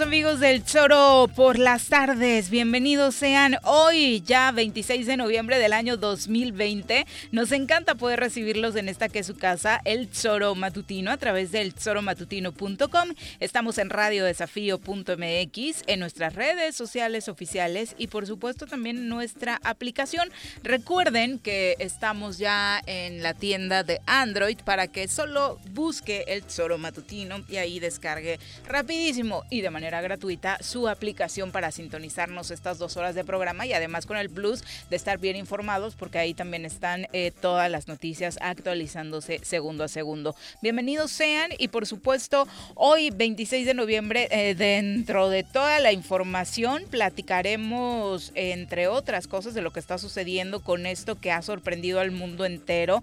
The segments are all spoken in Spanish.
amigos del Choro por las tardes? Bienvenidos sean hoy, ya 26 de noviembre del año 2020. Nos encanta poder recibirlos en esta que es su casa, el Choro Matutino, a través del choromatutino.com. Estamos en radiodesafío.mx, en nuestras redes sociales oficiales y por supuesto también en nuestra aplicación. Recuerden que estamos ya en la tienda de Android para que solo busque el Choro Matutino y ahí descargue rapidísimo y de manera gratuita su aplicación para sintonizarnos estas dos horas de programa y además con el plus de estar bien informados porque ahí también están eh, todas las noticias actualizándose segundo a segundo. Bienvenidos sean y por supuesto hoy 26 de noviembre eh, dentro de toda la información platicaremos entre otras cosas de lo que está sucediendo con esto que ha sorprendido al mundo entero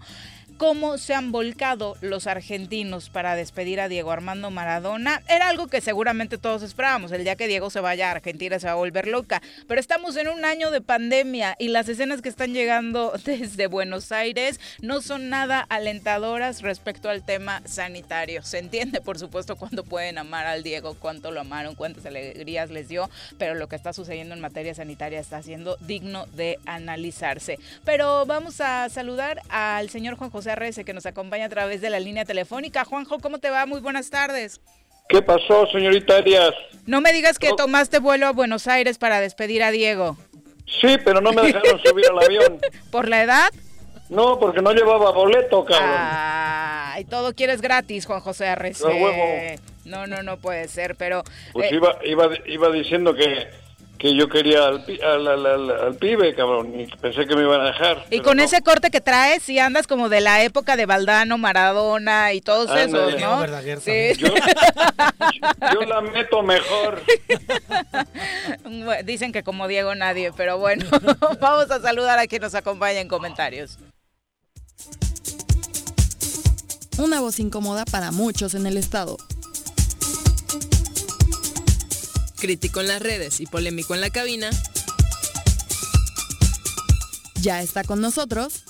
cómo se han volcado los argentinos para despedir a Diego Armando Maradona. Era algo que seguramente todos esperábamos. El día que Diego se vaya a Argentina se va a volver loca. Pero estamos en un año de pandemia y las escenas que están llegando desde Buenos Aires no son nada alentadoras respecto al tema sanitario. Se entiende, por supuesto, cuando pueden amar al Diego, cuánto lo amaron, cuántas alegrías les dio, pero lo que está sucediendo en materia sanitaria está siendo digno de analizarse. Pero vamos a saludar al señor Juan José José que nos acompaña a través de la línea telefónica. Juanjo, ¿cómo te va? Muy buenas tardes. ¿Qué pasó, señorita Arias? No me digas que tomaste vuelo a Buenos Aires para despedir a Diego. Sí, pero no me dejaron subir al avión. ¿Por la edad? No, porque no llevaba boleto, cabrón. Ah, y todo quieres gratis, Juan José Arrece. No, no, no puede ser, pero... Pues eh, iba, iba, iba diciendo que que yo quería al, al, pibe, cabrón, y pensé que me iban a dejar. Y con ese corte que traes, si andas como de la época de Valdano, Maradona y todos esos, ¿no? Sí. Yo, la meto mejor. Dicen que como Diego nadie, pero bueno, vamos a saludar a quien nos acompaña en comentarios. Una voz incómoda para muchos en el estado. Crítico en las redes y polémico en la cabina, ya está con nosotros.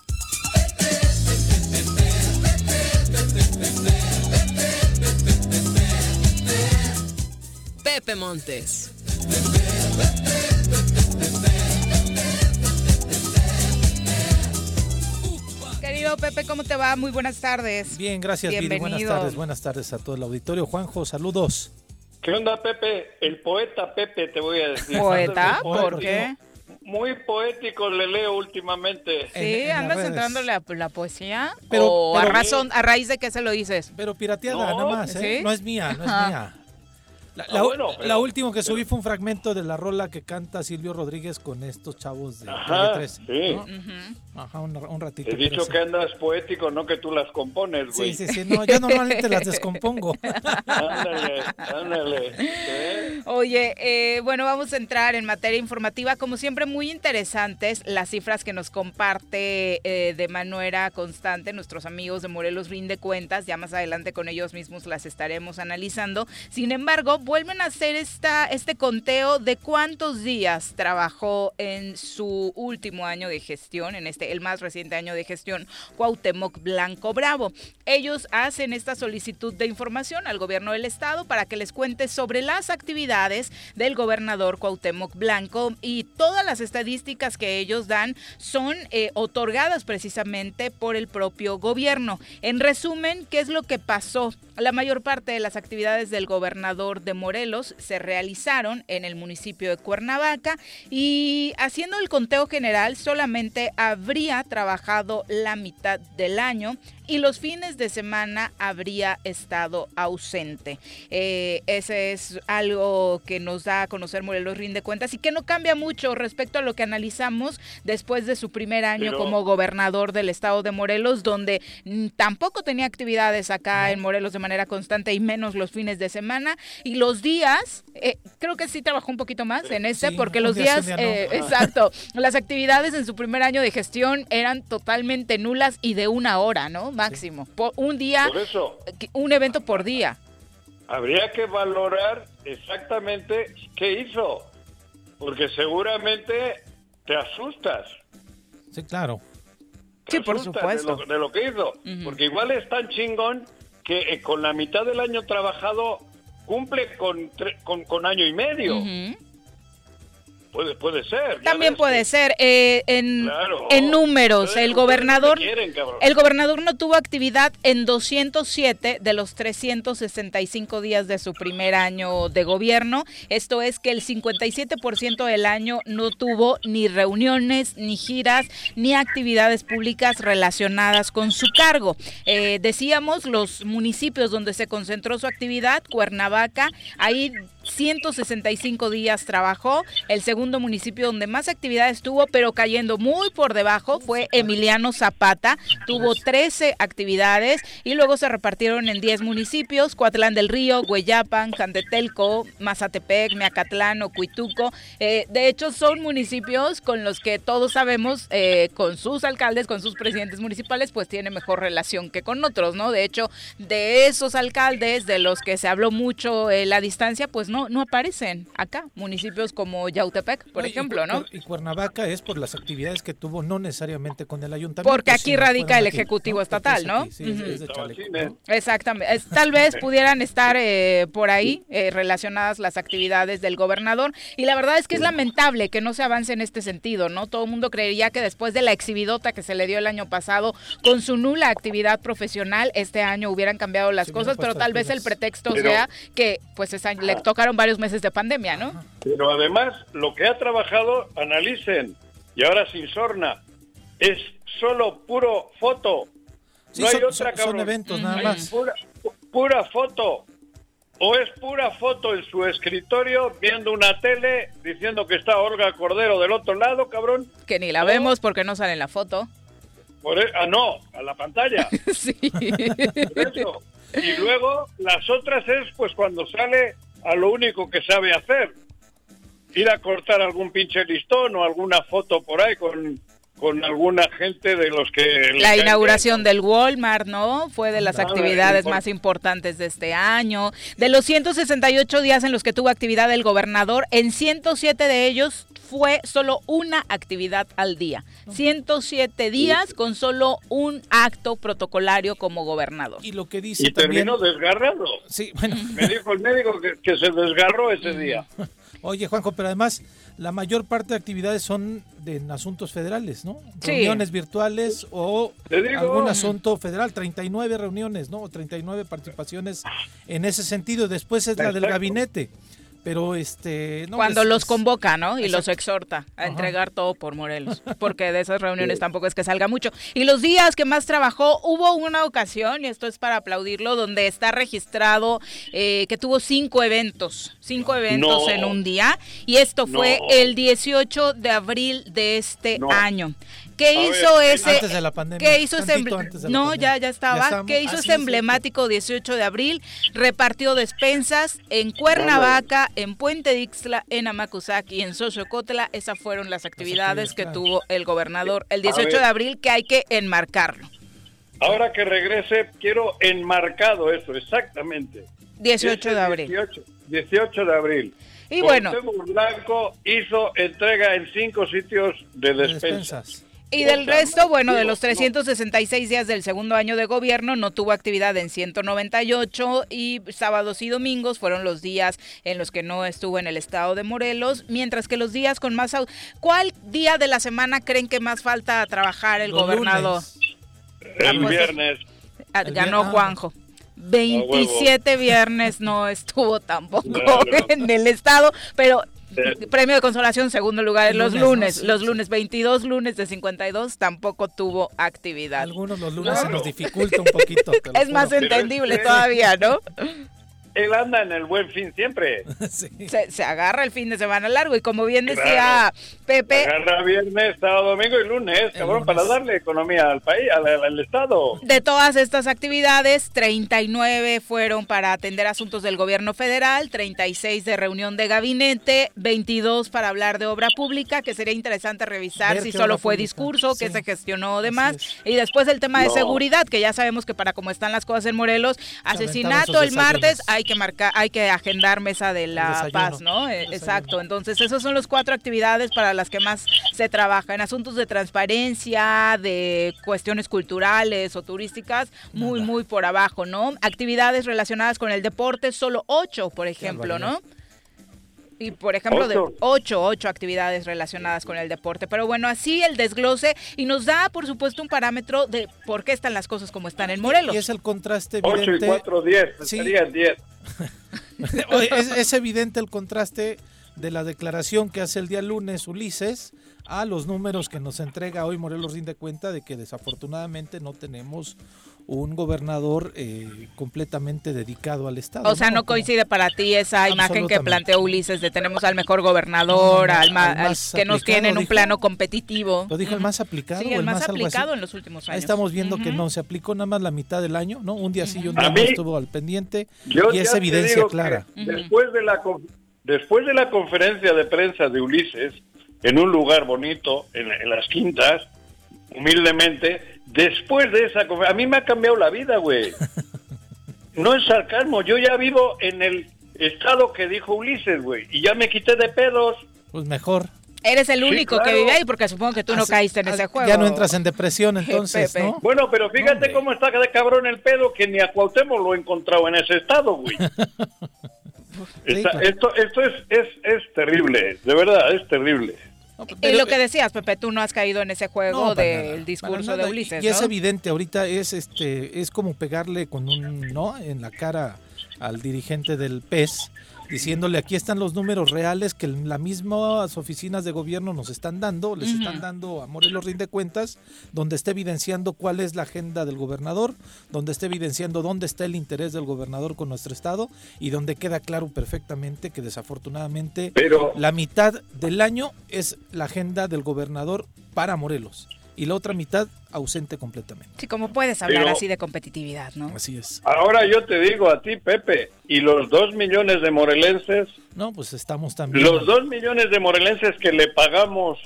Pepe Montes. Querido Pepe, ¿cómo te va? Muy buenas tardes. Bien, gracias, Buenas tardes, buenas tardes a todo el auditorio. Juanjo, saludos. ¿Qué onda, Pepe? El poeta Pepe, te voy a decir. ¿Poeta? ¿Por qué? Muy poético le leo últimamente. Sí, andas entrándole a la poesía. Pero, ¿O a, razón, a raíz de qué se lo dices? Pero pirateada nada más, ¿eh? No es mía, no es mía. La, ah, última que subí fue un fragmento de la rola que canta Silvio Rodríguez con estos chavos de Ajá, Sí. Ajá, un, ratito. He dicho que andas poético, no que tú las compones, güey. Sí, sí, sí, no, yo normalmente las descompongo. ándale, ándale. Oye, eh, bueno, vamos a entrar en materia informativa. Como siempre, muy interesantes las cifras que nos comparte eh, de manera constante nuestros amigos de Morelos Rinde Cuentas. Ya más adelante con ellos mismos las estaremos analizando. Sin embargo, vuelven a hacer esta, este conteo de cuántos días trabajó en su último año de gestión, en este el más reciente año de gestión, Cuauhtémoc Blanco Bravo. Ellos hacen esta solicitud de información al gobierno del estado para que les cuente sobre las actividades del gobernador Cuauhtémoc Blanco y todas las estadísticas que ellos dan son eh, otorgadas precisamente por el propio gobierno. En resumen, ¿qué es lo que pasó? La mayor parte de las actividades del gobernador de Morelos se realizaron en el municipio de Cuernavaca y haciendo el conteo general solamente habría trabajado la mitad del año y los fines de semana habría estado ausente. Eh, ese es algo que nos da a conocer Morelos Rinde Cuentas y que no cambia mucho respecto a lo que analizamos después de su primer año como gobernador del estado de Morelos, donde mm, tampoco tenía actividades acá en Morelos de manera constante y menos los fines de semana. Y los días, eh, creo que sí trabajó un poquito más en este, porque los días, eh, exacto, las actividades en su primer año de gestión eran totalmente nulas y de una hora, ¿no? Máximo. Por un día, un evento por día. Habría que valorar exactamente qué hizo, porque seguramente te asustas. Sí, claro. sí, por supuesto. De lo, que hizo, porque igual es tan chingón que eh, con la mitad del año trabajado cumple con, con, año y medio. Puede, puede ser. También puede ser. Eh, en, en números, el gobernador, el gobernador no tuvo actividad en 207 de los 365 días de su primer año de gobierno. Esto es que el 57% del año no tuvo ni reuniones, ni giras, ni actividades públicas relacionadas con su cargo. Eh, decíamos los municipios donde se concentró su actividad, Cuernavaca, ahí 165 días trabajó. El segundo municipio donde más actividades tuvo, pero cayendo muy por debajo, fue Emiliano Zapata. Tuvo 13 actividades y luego se repartieron en 10 municipios: Coatlán del Río, Hueyapan, Jandetelco, Mazatepec, Meacatlán, Ocuituco. Eh, de hecho, son municipios con los que todos sabemos, eh, con sus alcaldes, con sus presidentes municipales, pues tiene mejor relación que con otros, ¿no? De hecho, de esos alcaldes de los que se habló mucho eh, la distancia, pues no, no aparecen acá, municipios como Yautepec, por ejemplo, ¿no? Y Cuernavaca es por las actividades que tuvo, no necesariamente con el ayuntamiento. Porque aquí radica el Ejecutivo Estatal, ¿no? Exactamente. tal vez pudieran estar eh, por ahí eh, relacionadas las actividades del gobernador. Y la verdad es que es lamentable que no se avance en este sentido, ¿no? Todo el mundo creería que después de la exhibidota que se le dio el año pasado, con su nula actividad profesional, este año hubieran cambiado las cosas, pero tal vez el pretexto sea que pues le toca varios meses de pandemia, ¿no? Pero además, lo que ha trabajado, analicen, y ahora sin sorna, es solo puro foto. No hay otra, Son eventos nada más. Pura, pura foto. O es pura foto en su escritorio viendo una tele diciendo que está Olga Cordero del otro lado, cabrón. Que ni la vemos porque no sale en la foto. Por e, ah, no, a la pantalla. sí. Y luego las otras es pues cuando sale a lo único que sabe hacer. Ir a cortar algún pinche listón o alguna foto por ahí con, con alguna gente de los que... La inauguración del Walmart, ¿no? Fue de las actividades más importantes de este año. De los 168 días en los que tuvo actividad el gobernador, en 107 de ellos fue solo una actividad al día. 107 días con solo un acto protocolario como gobernador. Y lo que dice y terminó desgarrado. Sí, bueno. Me dijo el médico que se desgarró ese día. Oye, Juanjo, pero además la mayor parte de actividades son de, en asuntos federales, ¿no? Reuniones virtuales o algún asunto federal, 39 reuniones, ¿no? 39 participaciones en ese sentido. Después es la del gabinete pero este cuando los convoca no y los exhorta a entregar todo por Morelos porque de esas reuniones tampoco es que salga mucho. Y los días que más trabajó hubo una ocasión y esto es para aplaudirlo donde está registrado eh, que tuvo cinco eventos cinco eventos en un día y esto fue el 18 de abril de este año ¿Qué hizo ese? Antes de la pandemia. ¿Qué hizo ese? No, ya, ya estaba. ¿Qué hizo ese emblemático 18 de abril? Repartió despensas en Cuernavaca, en Puente Dixla, en Amacuzac y en Xochocotla. Esas fueron las actividades que tuvo el gobernador el 18 de abril que hay que enmarcarlo. Ahora que regrese, quiero enmarcado eso, exactamente. 18 de abril. 18, 18 de abril. Y bueno. Blanco hizo entrega en cinco sitios de despensas. Y del resto, bueno, de los 366 días del segundo año de gobierno, no tuvo actividad en 198 y sábados y domingos fueron los días en los que no estuvo en el estado de Morelos, mientras que los días con más... ¿Cuál día de la semana creen que más falta trabajar el gobernador? El pues, viernes. Ah, ganó Juanjo. 27 viernes no estuvo tampoco en el estado, pero premio de consolación, segundo lugar los lunes. los lunes, 22 lunes de 52, tampoco tuvo actividad. Algunos los lunes se nos dificulta un poquito. Es más entendible todavía, ¿no? él anda en el buen fin siempre. se, agarra el fin de semana largo y como bien decía Pepe... Agarra viernes, sábado, domingo y lunes, cabrón, para darle economía al país, al, Estado. De todas estas actividades, 39 fueron para atender asuntos del gobierno federal, 36 de reunión de gabinete, 22 para hablar de obra pública, que sería interesante revisar si solo fue discurso, que se gestionó o demás. Y después el tema de seguridad, que ya sabemos que para cómo están las cosas en Morelos, asesinato el martes, hay hay que marcar, hay que agendar mesa de la paz, ¿no? Eh, exacto. Entonces, esas son las cuatro actividades para las que más se trabaja. En asuntos de transparencia, de cuestiones culturales o turísticas, muy, muy por abajo, ¿no? Actividades relacionadas con el deporte, solo ocho, por ejemplo, ¿no? Y por ejemplo de ocho, ocho actividades relacionadas con el deporte. Pero bueno, así el desglose y nos da, por supuesto, un parámetro de por qué están las cosas como están en Morelos. Y es el contraste evidente. 8 y 4, 10, sí. 10. es, evidente el contraste de la declaración que hace el día lunes Ulises a los números que nos entrega hoy Morelos rinde cuenta de que desafortunadamente no tenemos un gobernador eh, completamente dedicado al Estado. O sea, no, coincide para ti esa imagen que planteó Ulises de tenemos al mejor gobernador, al, que nos tiene en un plano competitivo. Lo dijo el más aplicado. Sí, el, más, aplicado en los últimos años. Ahí estamos viendo que no, se aplicó nada más la mitad del año, ¿no? Un día sí y un día no estuvo al pendiente y es evidencia clara. Después de, la, después de la conferencia de prensa de Ulises, en un lugar bonito, en, en las quintas, humildemente, Después de esa a mí me ha cambiado la vida, güey. No es sarcasmo, yo ya vivo en el estado que dijo Ulises, güey, y ya me quité de pedos. Pues mejor. Eres el único que vive ahí porque supongo que tú no caíste en ese juego. Ya no entras en depresión entonces, ¿no? Bueno, pero fíjate cómo está de cabrón el pedo que ni a Cuauhtémoc lo he encontrado en ese estado, güey. Esto, esto es, es, es terrible, de verdad, es terrible. Y lo que decías, Pepe, tú no has caído en ese juego del discurso de Ulises. Y, es evidente, ahorita es este es como pegarle con un no en la cara al dirigente del PES diciéndole aquí están los números reales que las mismas oficinas de gobierno nos están dando, les están dando a Morelos rinde cuentas, donde está evidenciando cuál es la agenda del gobernador, donde está evidenciando dónde está el interés del gobernador con nuestro estado y donde queda claro perfectamente que desafortunadamente la mitad del año es la agenda del gobernador para Morelos y la otra mitad ausente completamente. Sí, como puedes hablar así de competitividad, ¿no? Así es. Ahora yo te digo a ti, Pepe, y los dos millones de morelenses. No, pues estamos también. Los dos millones de morelenses que le pagamos.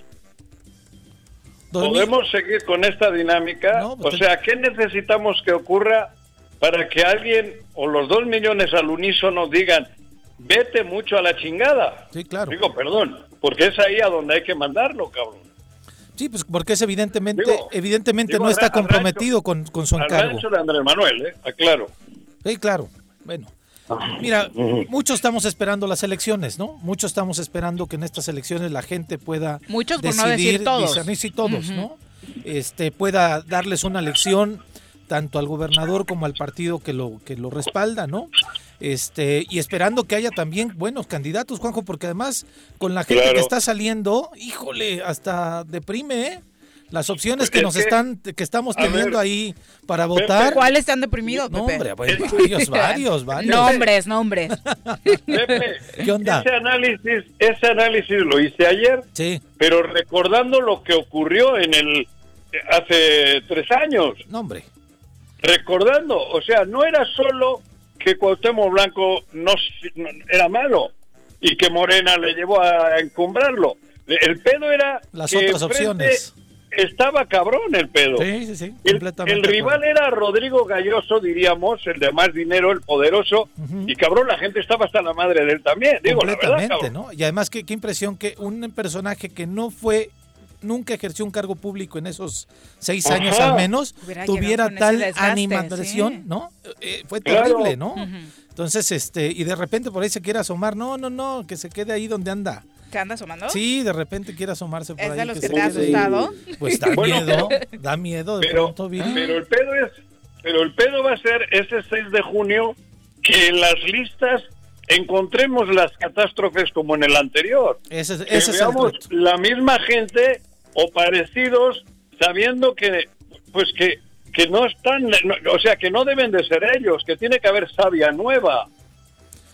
¿Podemos seguir con esta dinámica? Pues o sea, ¿qué necesitamos que ocurra para que alguien o los dos millones al unísono digan, vete mucho a la chingada? Sí, claro. Digo, perdón, porque es ahí a donde hay que mandarlo, cabrón. Sí, pues porque es evidentemente, evidentemente no está comprometido con, con, su encargo. de Andrés Manuel, ¿eh? Aclaro. Sí, claro. Bueno. Mira, muchos estamos esperando las elecciones, ¿no? Muchos estamos esperando que en estas elecciones la gente pueda muchos por no decir todos, discernir todos, ¿no? Este pueda darles una lección tanto al gobernador como al partido que lo que lo respalda, ¿no? este y esperando que haya también buenos candidatos, Juanjo, porque además con la gente que está saliendo, híjole, hasta deprime, ¿eh? Las opciones que nos están, que estamos teniendo ahí para votar. ¿Cuáles están deprimidos, No, hombre, varios, varios, varios. Nombres, nombres. ¿Qué onda? Ese análisis, ese análisis lo hice ayer. Sí. Pero recordando lo que ocurrió en el hace tres años. No, hombre. Recordando, o sea, no era solo que Cuauhtémoc Blanco no, era malo y que Morena le llevó a encumbrarlo. El pedo era las otras opciones. Estaba cabrón el pedo. Sí, sí, sí. El, rival era Rodrigo Galloso, diríamos, el de más dinero, el poderoso. Y cabrón, la gente estaba hasta la madre de él también. Digo, Completamente, ¿no? Y además, qué, qué impresión que un personaje que no fue nunca ejerció un cargo público en esos seis años al menos, tuviera tal animación, ¿no? Eh, fue terrible, ¿no? Entonces, este, y de repente por ahí se quiere asomar, no, no, no, que se quede ahí donde anda. ¿Que anda asomando? Sí, de repente quiere asomarse por ¿Es ahí. de los que, te ha asustado? Pues da miedo, da miedo de pero, pronto, Pero el pedo es, pero el pedo va a ser ese 6 de junio que en las listas encontremos las catástrofes como en el anterior. Ese, que veamos la misma gente o parecidos sabiendo que pues que que no están o sea que no deben de ser ellos que tiene que haber sabia nueva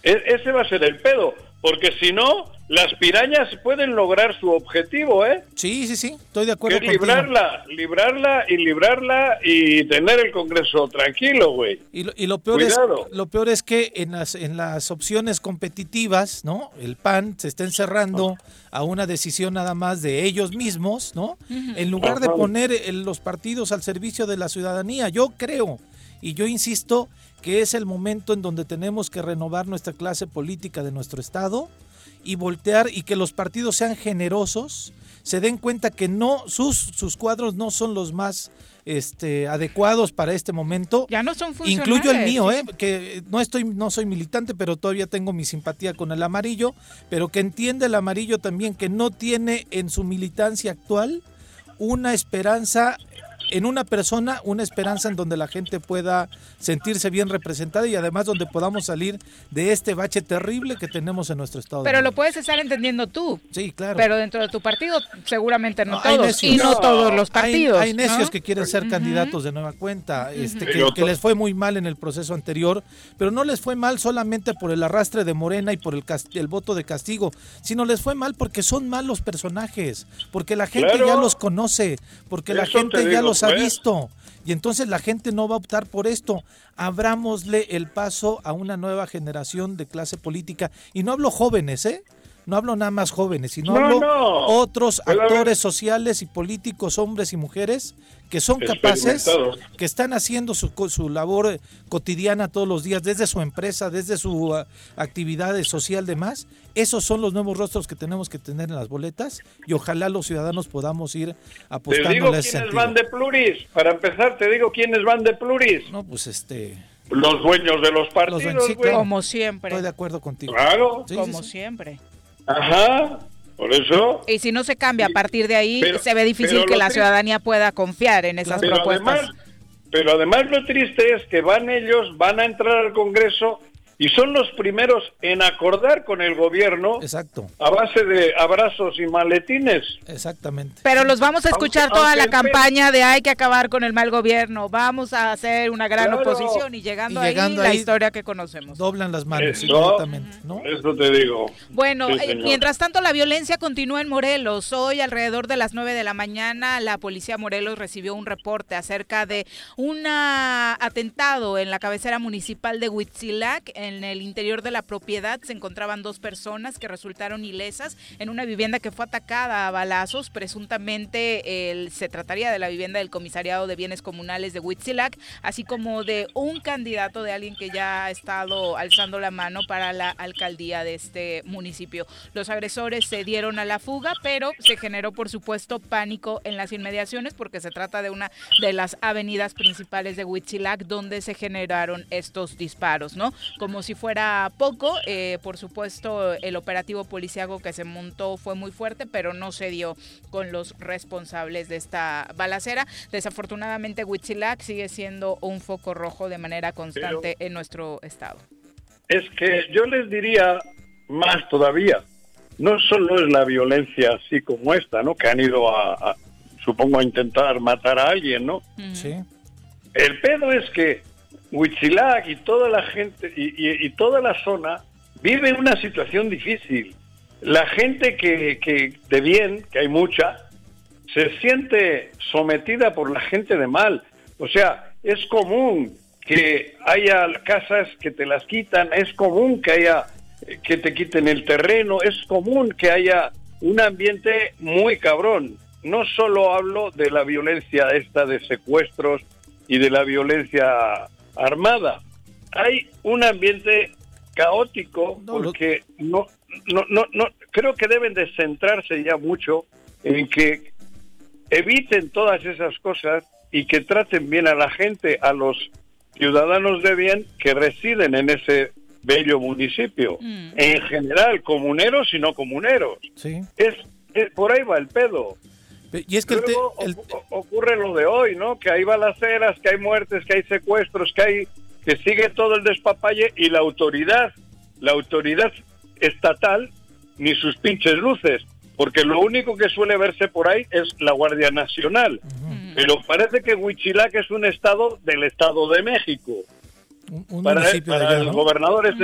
e, ese va a ser el pedo porque si no las pirañas pueden lograr su objetivo, ¿eh? Sí, sí, sí, estoy de acuerdo. Que librarla, librarla y librarla y tener el Congreso tranquilo, güey. Y lo, y lo peor es lo peor es que en las en las opciones competitivas, ¿no? El PAN se está encerrando a una decisión nada más de ellos mismos, ¿no? En lugar de poner los partidos al servicio de la ciudadanía, yo creo y yo insisto que es el momento en donde tenemos que renovar nuestra clase política de nuestro estado y voltear y que los partidos sean generosos, se den cuenta que no sus sus cuadros no son los más este adecuados para este momento. Ya no son Incluyo el mío, eh, que no estoy no soy militante, pero todavía tengo mi simpatía con el amarillo, pero que entiende el amarillo también que no tiene en su militancia actual una esperanza en una persona una esperanza en donde la gente pueda sentirse bien representada y además donde podamos salir de este bache terrible que tenemos en nuestro estado. Pero lo puedes estar entendiendo tú. Sí, claro. Pero dentro de tu partido seguramente no, todos y no, todos los partidos. Hay, necios que quieren ser candidatos de nueva cuenta, este, que, les fue muy mal en el proceso anterior, pero no les fue mal solamente por el arrastre de Morena y por el, el voto de castigo, sino les fue mal porque son malos personajes, porque la gente ya los conoce, porque la gente ya los ha visto. Y entonces la gente no va a optar por esto. Abrámosle el paso a una nueva generación de clase política. Y no hablo jóvenes, ¿eh? No hablo nada más jóvenes, sino hablo otros actores sociales y políticos, hombres y mujeres, que son capaces, que están haciendo su, su labor cotidiana todos los días, desde su empresa, desde su uh, actividad social demás. Esos son los nuevos rostros que tenemos que tener en las boletas y ojalá los ciudadanos podamos ir apostando te digo quiénes van de pluris. Para empezar, te digo quiénes van de pluris. No, pues este... Los dueños de los partidos, Como siempre. Estoy de acuerdo contigo. Claro. como siempre. Ajá, por eso. Y si no se cambia a partir de ahí, se ve difícil que la ciudadanía pueda confiar en esas propuestas. pero además lo triste es que van ellos, van a entrar al Congreso y son los primeros en acordar con el gobierno Exacto. a base de abrazos y maletines. Exactamente. Pero los vamos a escuchar toda la campaña de hay que acabar con el mal gobierno, vamos a hacer una gran oposición y llegando, ahí, la historia que conocemos. Doblan las manos, exactamente. ¿no? Eso te digo. Bueno, eh, mientras tanto la violencia continúa en Morelos. Hoy alrededor de las 9 de la mañana la policía Morelos recibió un reporte acerca de un atentado en la cabecera municipal de Huitzilac en el interior de la propiedad se encontraban dos personas que resultaron ilesas en una vivienda que fue atacada a balazos. Presuntamente se trataría de la vivienda del Comisariado de Bienes Comunales de Huitzilac, así como de un candidato de alguien que ya ha estado alzando la mano para la alcaldía de este municipio. Los agresores se dieron a la fuga, pero se generó por supuesto pánico en las inmediaciones porque se trata de una de las avenidas principales de Huitzilac donde se generaron estos disparos, ¿no? Si fuera poco, eh, por supuesto el operativo policiaco que se montó fue muy fuerte, pero no se dio con los responsables de esta balacera. Desafortunadamente Huitzilac sigue siendo un foco rojo de manera constante en nuestro estado. Es que yo les diría más todavía. No solo es la violencia así como esta, ¿no? Que han ido a, supongo, a intentar matar a alguien, ¿no? Sí. El pedo es que Huitzilac y toda la gente y, toda la zona vive una situación difícil. La gente que, que de bien, que hay mucha, se siente sometida por la gente de mal. O sea, es común que haya casas que te las quitan, es común que haya que te quiten el terreno, es común que haya un ambiente muy cabrón. No solo hablo de la violencia esta de secuestros y de la violencia armada. Hay un ambiente caótico porque no, no, no, no, creo que deben de centrarse ya mucho en que eviten todas esas cosas y que traten bien a la gente, a los ciudadanos de bien que residen en ese bello municipio. Mm. En general, comuneros y no comuneros. Sí. Es, por ahí va el pedo. Y es que Luego ocurre lo de hoy, ¿no? Que hay balaceras, que hay muertes, que hay secuestros, que hay que sigue todo el despapalle y la autoridad, la autoridad estatal ni sus pinches luces, porque lo único que suele verse por ahí es la Guardia Nacional. Pero parece que Huichilac es un estado del Estado de México. Un, para, municipio de allá, gobernadores.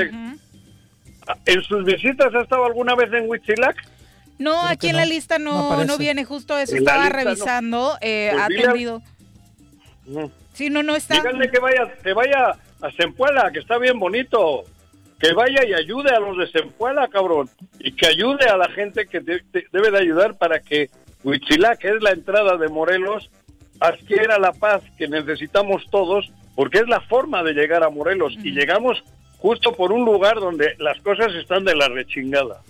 ¿En sus visitas ha estado alguna vez en Huichilac? No, aquí en la lista no, no, viene justo eso. Estaba revisando, eh, pues ha atendido. Sí, no, no está. Díganle que vaya, que vaya a Zempuela, que está bien bonito. Que vaya y ayude a los de Zempuela, cabrón. Y que ayude a la gente que debe de ayudar para que Huichilac, que es la entrada de Morelos, adquiera la paz que necesitamos todos, porque es la forma de llegar a Morelos. Y llegamos justo por un lugar donde las cosas están de la rechingada.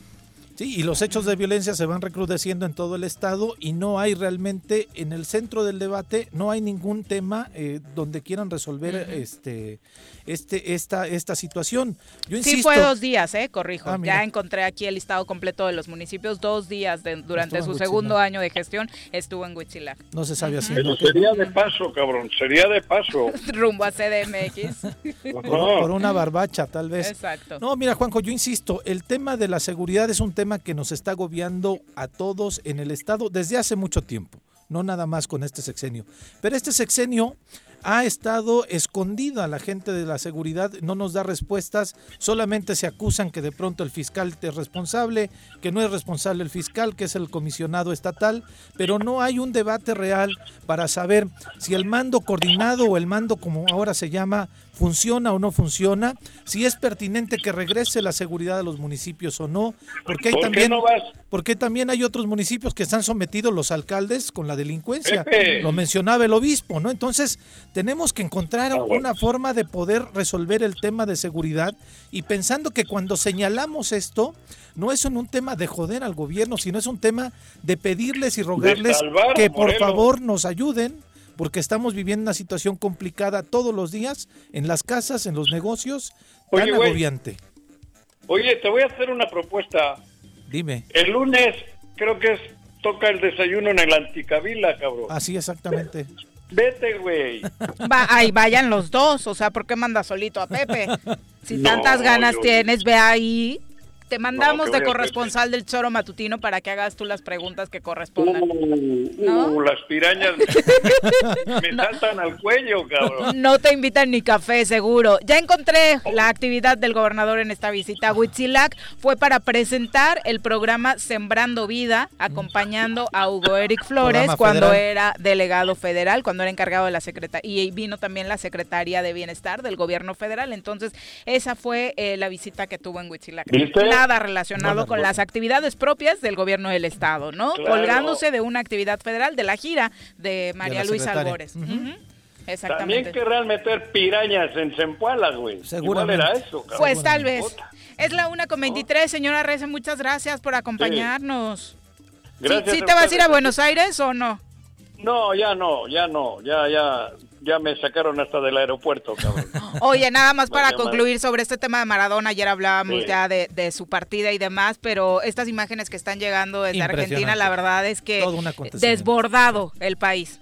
Sí, y los hechos de violencia se van recrudeciendo en todo el estado y no hay realmente en el centro del debate no hay ningún tema eh, donde quieran resolver este este esta esta situación. Yo sí fue dos días, eh, corrijo. Ah, ya encontré aquí el listado completo de los municipios. Dos días durante su segundo año de gestión estuvo en Huitzilac. No se sabe así. Pero sería de paso, cabrón. Sería de paso. Rumbo a CDMX. por, una barbacha, tal vez. Exacto. No, mira, Juanjo, yo insisto, el tema de la seguridad es un tema que nos está agobiando a todos en el Estado desde hace mucho tiempo, no nada más con este sexenio. Pero este sexenio ha estado escondida la gente de la seguridad, no nos da respuestas, solamente se acusan que de pronto el fiscal es responsable, que no es responsable el fiscal, que es el comisionado estatal, pero no hay un debate real para saber si el mando coordinado o el mando como ahora se llama funciona o no funciona, si es pertinente que regrese la seguridad a los municipios o no, porque hay también porque también hay otros municipios que están sometidos los alcaldes con la delincuencia. Lo mencionaba el obispo, ¿no? Entonces, tenemos que encontrar ah, una forma de poder resolver el tema de seguridad y pensando que cuando señalamos esto, no es un tema de joder al gobierno, sino es un tema de pedirles y rogarles que por favor nos ayuden porque estamos viviendo una situación complicada todos los días en las casas, en los negocios, tan agobiante. oye, te voy a hacer una propuesta. Dime. El lunes creo que es toca el desayuno en el Anticavila, cabrón. Así exactamente. Vete, güey. Va, ahí vayan los dos, o sea, ¿por qué mandas solito a Pepe? Si tantas ganas tienes, ve ahí te mandamos de corresponsal del Choro Matutino para que hagas tú las preguntas que correspondan. Uh, uh las pirañas me saltan al cuello, cabrón. No te invitan ni café, seguro. Ya encontré la actividad del gobernador en esta visita. Huitzilac fue para presentar el programa Sembrando Vida, acompañando a Hugo Eric Flores cuando era delegado federal, cuando era encargado de la secretaría. Y vino también la Secretaría de Bienestar del gobierno federal. Entonces, esa fue eh, la visita que tuvo en Huitzilac nada relacionado con las actividades propias del gobierno del estado, ¿no? Colgándose de una actividad federal de la gira de María Luisa Albores. Exactamente. También querrán meter pirañas en Zempuala, güey. Seguramente. era eso, Pues tal vez. Es la una con 23, señora Reza, muchas gracias por acompañarnos. Gracias ¿Sí, te vas a ir a Buenos Aires o no? No, ya no, ya no, ya, ya, ya me sacaron hasta del aeropuerto, cabrón. Oye, nada más para concluir sobre este tema de Maradona, ayer hablábamos ya de, su partida y demás, pero estas imágenes que están llegando desde Argentina, la verdad es que desbordado el país.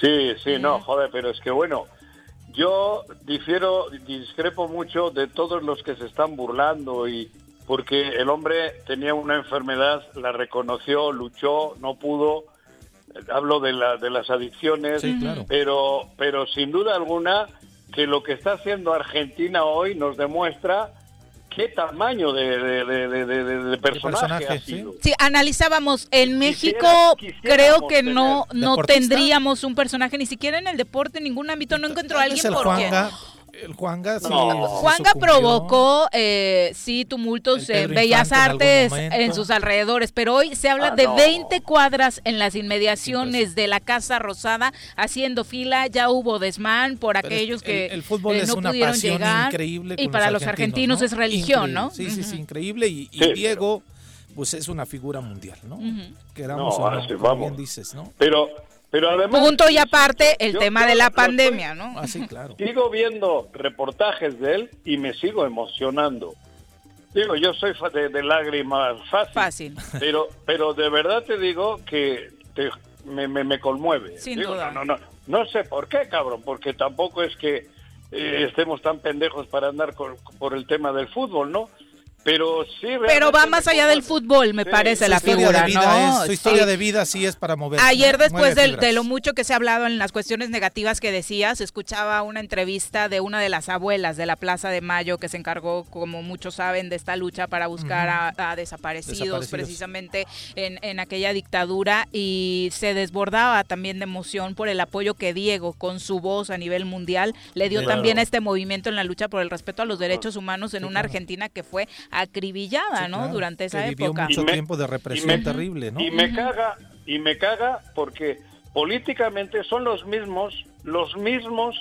Sí, sí, no, joder, pero es que bueno, yo difiero, discrepo mucho de todos los que se están burlando y porque el hombre tenía una enfermedad, la reconoció, luchó, no pudo hablo de, la, de las adicciones, pero, pero sin duda alguna que lo que está haciendo Argentina hoy nos demuestra qué tamaño de, personaje, ha sido. Sí. analizábamos en México, creo que no no tendríamos un personaje ni siquiera en el deporte, en ningún ámbito, no encontró a alguien porque el Juanga Juanga provocó eh, sí tumultos en Bellas Artes en, sus alrededores, pero hoy se habla ah, de 20 cuadras en las inmediaciones de la Casa Rosada haciendo fila, ya hubo desmán por aquellos que el, fútbol eh, no es pudieron llegar. increíble y para los argentinos, es religión, ¿no? Sí, sí, sí, increíble. Y, Diego pues es una figura mundial, ¿no? Queramos no, bien dices, ¿no? Pero pero además, Punto y aparte el tema de la pandemia, ¿no? Ah, sí, claro. Sigo viendo reportajes de él y me sigo emocionando. Digo, yo soy de, lágrimas fácil. Fácil. Pero, pero de verdad te digo que me, me, conmueve. Sin duda. No, no, no, sé por qué, cabrón, porque tampoco es que eh, estemos tan pendejos para andar por el tema del fútbol, ¿no? Pero sí, Pero va más allá del fútbol, me parece, la figura, ¿no? su historia de vida sí es para mover. Ayer, después de, lo mucho que se ha hablado en las cuestiones negativas que decías, escuchaba una entrevista de una de las abuelas de la Plaza de Mayo que se encargó, como muchos saben, de esta lucha para buscar a, desaparecidos, precisamente en, en aquella dictadura y se desbordaba también de emoción por el apoyo que Diego, con su voz a nivel mundial, le dio también a este movimiento en la lucha por el respeto a los derechos humanos en una Argentina que fue acribillada, ¿no? Durante esa época. mucho tiempo de represión terrible, ¿no? Y me caga, y me caga porque políticamente son los mismos, los mismos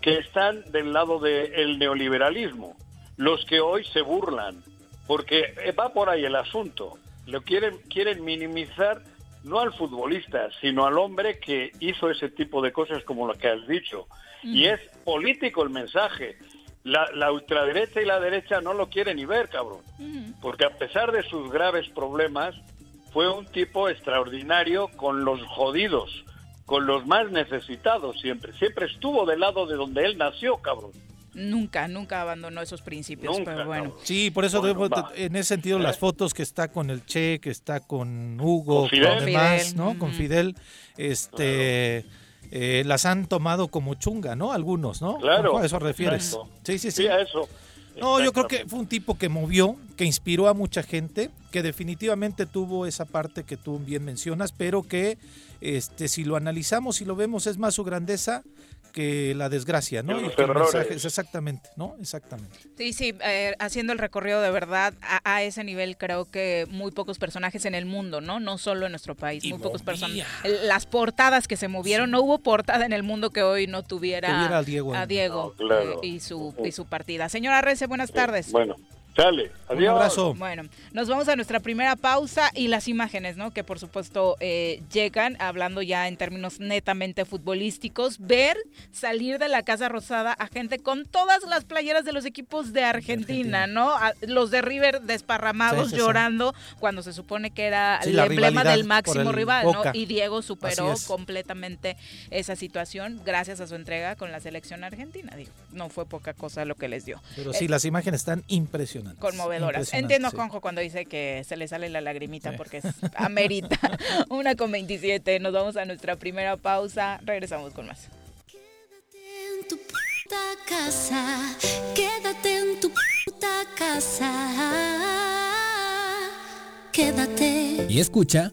que están del lado del neoliberalismo, los que hoy se burlan, porque va por ahí el asunto. Lo quieren, quieren minimizar no al futbolista, sino al hombre que hizo ese tipo de cosas como lo que has dicho. Y es político el mensaje la, ultraderecha y la derecha no lo quieren ni ver, cabrón. Porque a pesar de sus graves problemas, fue un tipo extraordinario con los jodidos, con los más necesitados siempre. Siempre estuvo del lado de donde él nació, cabrón. Nunca, nunca abandonó esos principios, pero bueno. Sí, por eso en ese sentido las fotos que está con el Che, que está con Hugo, con, demás, ¿no? Con Fidel, este... Eh, las han tomado como chunga, ¿no? Algunos, ¿no? Claro. ¿A eso refieres? Sí, sí, sí. a eso. No, yo creo que fue un tipo que movió, que inspiró a mucha gente, que definitivamente tuvo esa parte que tú bien mencionas, pero que este, si lo analizamos y lo vemos es más su grandeza que la desgracia, ¿no? Y exactamente, ¿no? Exactamente. Sí, sí, eh, haciendo el recorrido de verdad a, ese nivel creo que muy pocos personajes en el mundo, ¿no? No solo en nuestro país, muy pocos personajes. Las portadas que se movieron, no hubo portada en el mundo que hoy no tuviera, a Diego, a Diego eh, y, su, y su partida. Señora Rece, buenas tardes. Bueno. Dale, adiós. Un abrazo. Bueno, nos vamos a nuestra primera pausa y las imágenes, ¿no? Que por supuesto eh, llegan, hablando ya en términos netamente futbolísticos, ver salir de la Casa Rosada a gente con todas las playeras de los equipos de Argentina, ¿no? los de River desparramados llorando cuando se supone que era el emblema del máximo rival, ¿no? Y Diego superó completamente esa situación gracias a su entrega con la selección argentina. Digo, no fue poca cosa lo que les dio. Pero sí, las imágenes están impresionantes. Conmovedoras. Entiendo a Juanjo cuando dice que se le sale la lagrimita porque es, amerita. Una con 27. Nos vamos a nuestra primera pausa. Regresamos con más. Quédate en tu puta casa. Quédate en tu puta casa. Quédate. Y escucha.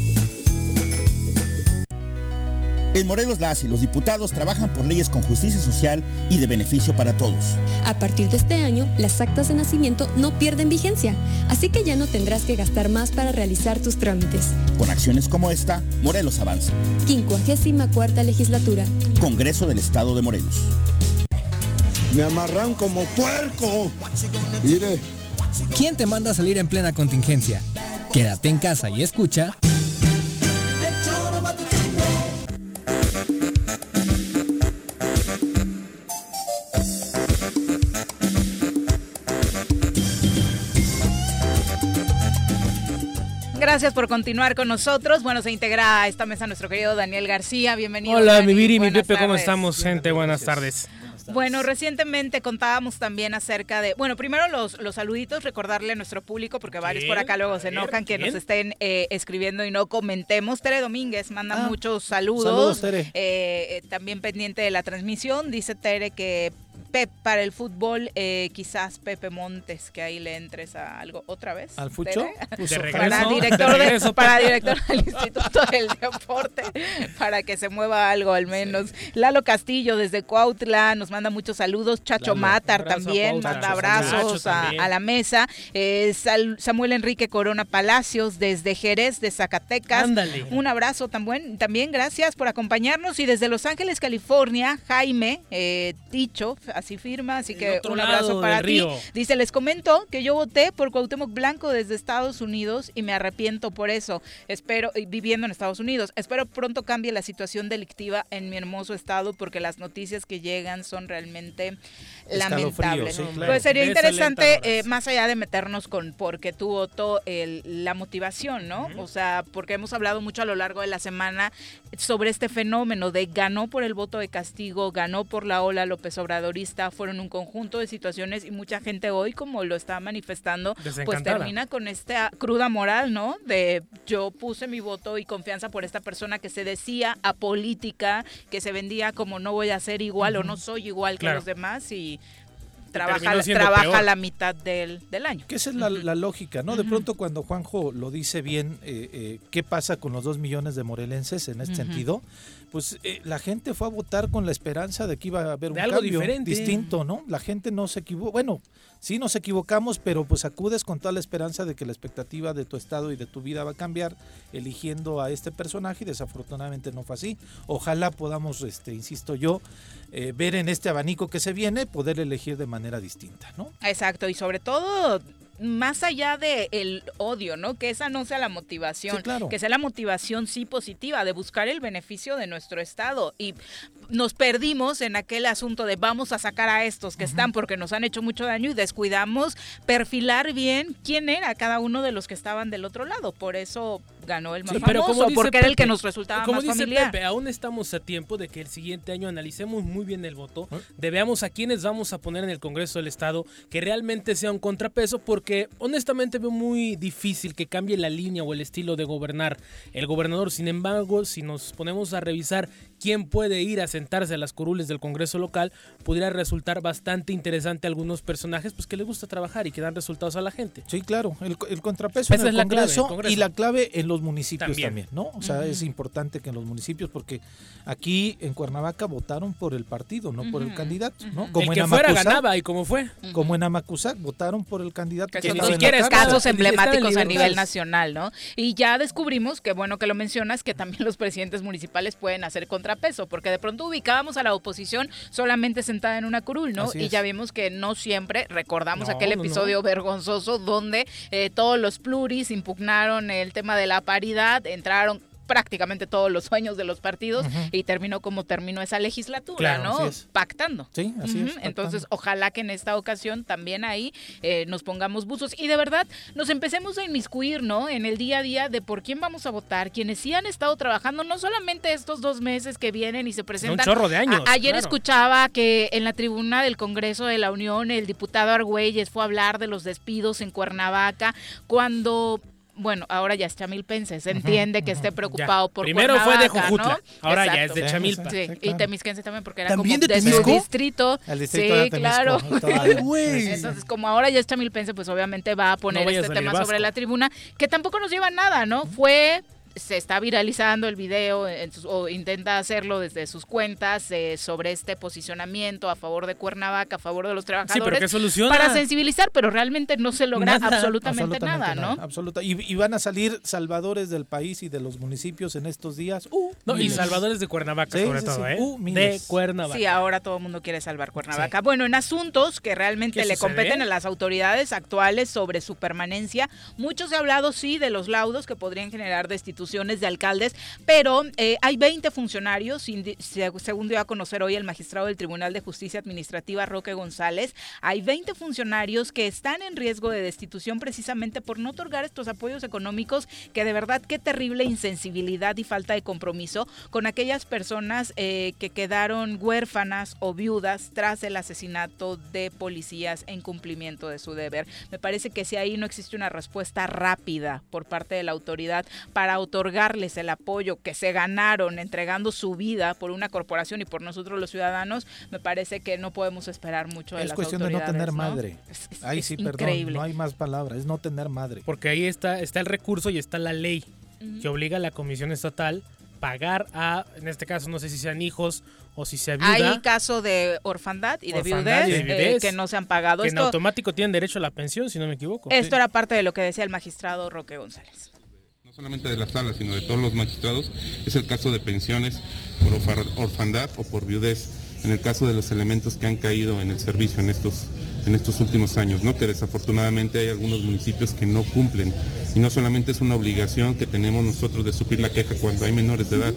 En Morelos las y los diputados trabajan por leyes con justicia social y de beneficio para todos. A partir de este año, las actas de nacimiento no pierden vigencia, así que ya no tendrás que gastar más para realizar tus trámites. Con acciones como esta, Morelos avanza. 54 legislatura. Congreso del Estado de Morelos. Me amarran como puerco. Mire. ¿Quién te manda a salir en plena contingencia? Quédate en casa y escucha. Gracias por continuar con nosotros. Bueno, se integra a esta mesa nuestro querido Daniel García. Bienvenido. Hola, mi Viri, mi Pepe, ¿cómo estamos, gente? Buenas tardes. Bueno, recientemente contábamos también acerca de, bueno, primero los, los saluditos, recordarle a nuestro público, porque varios por acá luego se enojan que nos estén eh, escribiendo y no comentemos. Tere Domínguez manda ah, muchos saludos. Saludos, Tere. Eh, eh, también pendiente de la transmisión. Dice Tere que Pep, para el fútbol, eh, quizás Pepe Montes, que ahí le entres a algo otra vez. ¿Al fucho? para director, para director del Instituto del Deporte, para que se mueva algo al menos. Lalo Castillo desde Cuautla nos manda muchos saludos. Chacho Matar también manda abrazos a, la mesa. Eh, Samuel Enrique Corona Palacios desde Jerez de Zacatecas. Un abrazo también, también gracias por acompañarnos. Y desde Los Ángeles, California, Jaime eh, Ticho, así firma, así que un abrazo para ti. Dice, les comento que yo voté por Cuauhtémoc Blanco desde Estados Unidos y me arrepiento por eso. Espero, viviendo en Estados Unidos, espero pronto cambie la situación delictiva en mi hermoso estado porque las noticias que llegan son realmente lamentables. Pues sería interesante, eh, más allá de meternos con por qué tu voto, la motivación, ¿no? O sea, porque hemos hablado mucho a lo largo de la semana sobre este fenómeno de ganó por el voto de castigo, ganó por la ola López Obradorista, fueron un conjunto de situaciones y mucha gente hoy, como lo está manifestando, pues termina con esta cruda moral, ¿no? De yo puse mi voto y confianza por esta persona que se decía apolítica, que se vendía como no voy a ser igual o no soy igual que los demás y trabaja, trabaja la mitad del, del, año. Que esa es la, lógica, ¿no? De pronto cuando Juanjo lo dice bien, eh, eh, ¿qué pasa con los dos millones de morelenses en este sentido? Pues eh, la gente fue a votar con la esperanza de que iba a haber un algo cambio diferente. distinto, ¿no? La gente no se equivocó, bueno, sí nos equivocamos, pero pues acudes con toda la esperanza de que la expectativa de tu estado y de tu vida va a cambiar eligiendo a este personaje y desafortunadamente no fue así. Ojalá podamos, este, insisto yo, eh, ver en este abanico que se viene, poder elegir de manera distinta, ¿no? Exacto, y sobre todo más allá del el odio, ¿no? Que esa no sea la motivación, que sea la motivación sí positiva de buscar el beneficio de nuestro estado y nos perdimos en aquel asunto de vamos a sacar a estos que están porque nos han hecho mucho daño y descuidamos perfilar bien quién era cada uno de los que estaban del otro lado. Por eso ganó el más famoso, porque era el que nos resultaba como más dice Pepe, aún estamos a tiempo de que el siguiente año analicemos muy bien el voto, ¿Eh? de veamos a quiénes vamos a poner en el Congreso del Estado, que realmente sea un contrapeso, porque honestamente veo muy difícil que cambie la línea o el estilo de gobernar el gobernador. Sin embargo, si nos ponemos a revisar quién puede ir a sentarse a las curules del Congreso local, pudiera resultar bastante interesante algunos personajes pues que les gusta trabajar y que dan resultados a la gente. Sí, claro, el, contrapeso en el, Congreso, y la clave en los municipios también, ¿no? O sea, es importante que en los municipios, porque aquí en Cuernavaca votaron por el partido, no por el candidato, ¿no? Como el que fuera ganaba y como fue. Como en Amacuzac, votaron por el candidato. Que, ni siquiera es casos emblemáticos a nivel nacional, ¿no? Y ya descubrimos, que bueno que lo mencionas, que también los presidentes municipales pueden hacer contrapeso, porque de pronto ubicábamos a la oposición solamente sentada en una curul, ¿no? y ya vimos que no siempre, recordamos aquel episodio vergonzoso donde eh, todos los pluris impugnaron el tema de la paridad, entraron prácticamente todos los sueños de los partidos y terminó como terminó esa legislatura, ¿no? Pactando. Sí, así es. Entonces, ojalá que en esta ocasión también ahí eh, nos pongamos buzos y de verdad nos empecemos a inmiscuir, ¿no? En el día a día de por quién vamos a votar, quienes sí han estado trabajando, no solamente estos dos meses que vienen y se presentan. Un chorro de años. ayer escuchaba que en la tribuna del Congreso de la Unión el diputado Argüelles fue a hablar de los despidos en Cuernavaca cuando bueno, ahora ya es Chamilpense, se entiende que esté preocupado por Primero fue de Jujutla, ahora ya es de Chamilpa. Sí, y Temisquense también porque era como de, su distrito. sí, claro. Entonces, como ahora ya es Chamilpense, pues obviamente va a poner este tema sobre la tribuna, que tampoco nos lleva a nada, ¿no? Fue se está viralizando el video o intenta hacerlo desde sus cuentas eh, sobre este posicionamiento a favor de Cuernavaca, a favor de los trabajadores. Para sensibilizar, pero realmente no se logra absolutamente, nada, ¿no? Absoluta. Y, van a salir salvadores del país y de los municipios en estos días. Uh, no, y salvadores de Cuernavaca, sobre todo, ¿eh? Uh, de Cuernavaca. Sí, ahora todo el mundo quiere salvar Cuernavaca. Bueno, en asuntos que realmente le competen a las autoridades actuales sobre su permanencia, mucho se ha hablado, sí, de los laudos que podrían generar destitución de alcaldes, pero eh, hay 20 funcionarios, según dio a conocer hoy el magistrado del Tribunal de Justicia Administrativa Roque González, hay 20 funcionarios que están en riesgo de destitución precisamente por no otorgar estos apoyos económicos, que de verdad qué terrible insensibilidad y falta de compromiso con aquellas personas eh, que quedaron huérfanas o viudas tras el asesinato de policías en cumplimiento de su deber. Me parece que si ahí no existe una respuesta rápida por parte de la autoridad para otorgarles el apoyo que se ganaron entregando su vida por una corporación y por nosotros los ciudadanos, me parece que no podemos esperar mucho de es cuestión de no tener madre. ahí sí, perdón, no hay más palabras, es no tener madre. Porque ahí está, está el recurso y está la ley que obliga a la Comisión Estatal pagar a, en este caso no sé si sean hijos o si sea viuda. Hay caso de orfandad y de viudez, eh, que no se han pagado. Que en automático tienen derecho a la pensión, si no me equivoco. Esto era parte de lo que decía el magistrado Roque González no solamente de la sala, sino de todos los magistrados, es el caso de pensiones por orfandad o por viudez, en el caso de los elementos que han caído en el servicio en estos, en estos últimos años, ¿no? que desafortunadamente hay algunos municipios que no cumplen. Y no solamente es una obligación que tenemos nosotros de suplir la queja cuando hay menores de edad,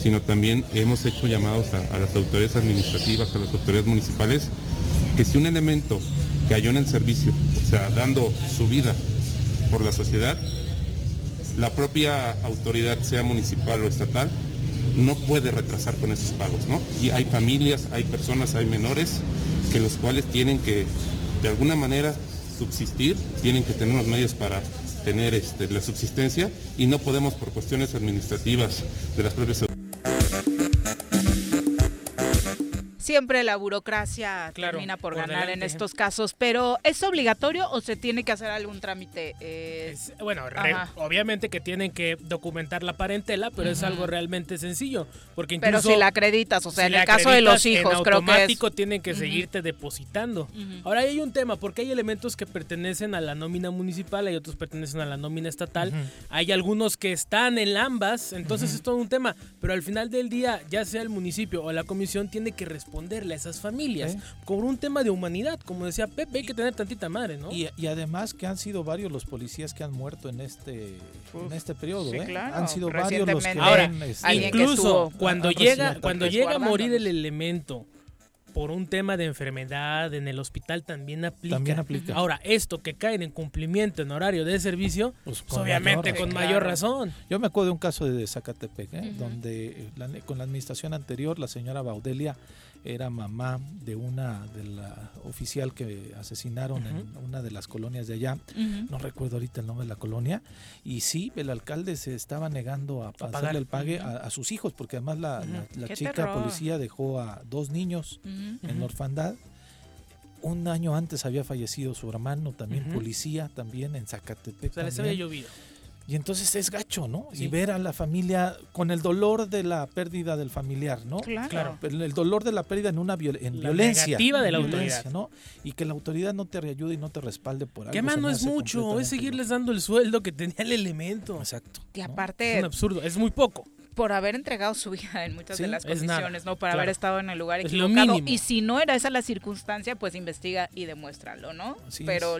sino también hemos hecho llamados a las autoridades administrativas, a las autoridades municipales, que si un elemento cayó en el servicio, o sea, dando su vida por la sociedad, la propia autoridad, sea municipal o estatal, no puede retrasar con esos pagos, ¿no? Y hay familias, hay personas, hay menores que los cuales tienen que, de alguna manera, subsistir, tienen que tener los medios para tener este, la subsistencia y no podemos por cuestiones administrativas de las propias autoridades siempre la burocracia termina por, ganar en estos casos, pero ¿es obligatorio o se tiene que hacer algún trámite? Eh? bueno, obviamente que tienen que documentar la parentela, pero es algo realmente sencillo, porque incluso Pero si la acreditas, o sea, en el caso de los hijos, creo que es... tienen que seguirte depositando. Ahora hay un tema, porque hay elementos que pertenecen a la nómina municipal, hay otros que pertenecen a la nómina estatal, hay algunos que están en ambas, entonces es todo un tema, pero al final del día, ya sea el municipio o la comisión tiene que responder a esas familias con un tema de humanidad. Como decía Pepe, hay que tener tantita madre, ¿no? Y, además que han sido varios los policías que han muerto en este, en este periodo, ¿eh? Han sido varios los que Ahora, este, incluso cuando llega, cuando llega a morir el elemento por un tema de enfermedad en el hospital también aplica. También aplica. Ahora, esto que cae en cumplimiento en horario de servicio, pues, pues obviamente con mayor razón. Yo me acuerdo de un caso de Zacatepec, ¿eh? donde con la administración anterior la señora Baudelia era mamá de una de la oficial que asesinaron en una de las colonias de allá, no recuerdo ahorita el nombre de la colonia, y sí, el alcalde se estaba negando a pasarle el pague a, sus hijos, porque además la, chica policía dejó a dos niños en orfandad. Un año antes había fallecido su hermano, también policía, también en Zacatepec. O sea, les había llovido Y entonces es gacho, ¿no? Y ver a la familia con el dolor de la pérdida del familiar, ¿no? Claro. El dolor de la pérdida en una en violencia. Negativa de la autoridad. ¿no? Y que la autoridad no te ayude y no te respalde por algo. Que más no es mucho, es seguirles dando el sueldo que tenía el elemento. Exacto. Y aparte... Es un absurdo, es muy poco por haber entregado su vida en muchas de las condiciones, ¿no? Por haber estado en el lugar equivocado. Y si no era esa la circunstancia, pues investiga y demuéstralo, ¿no? Pero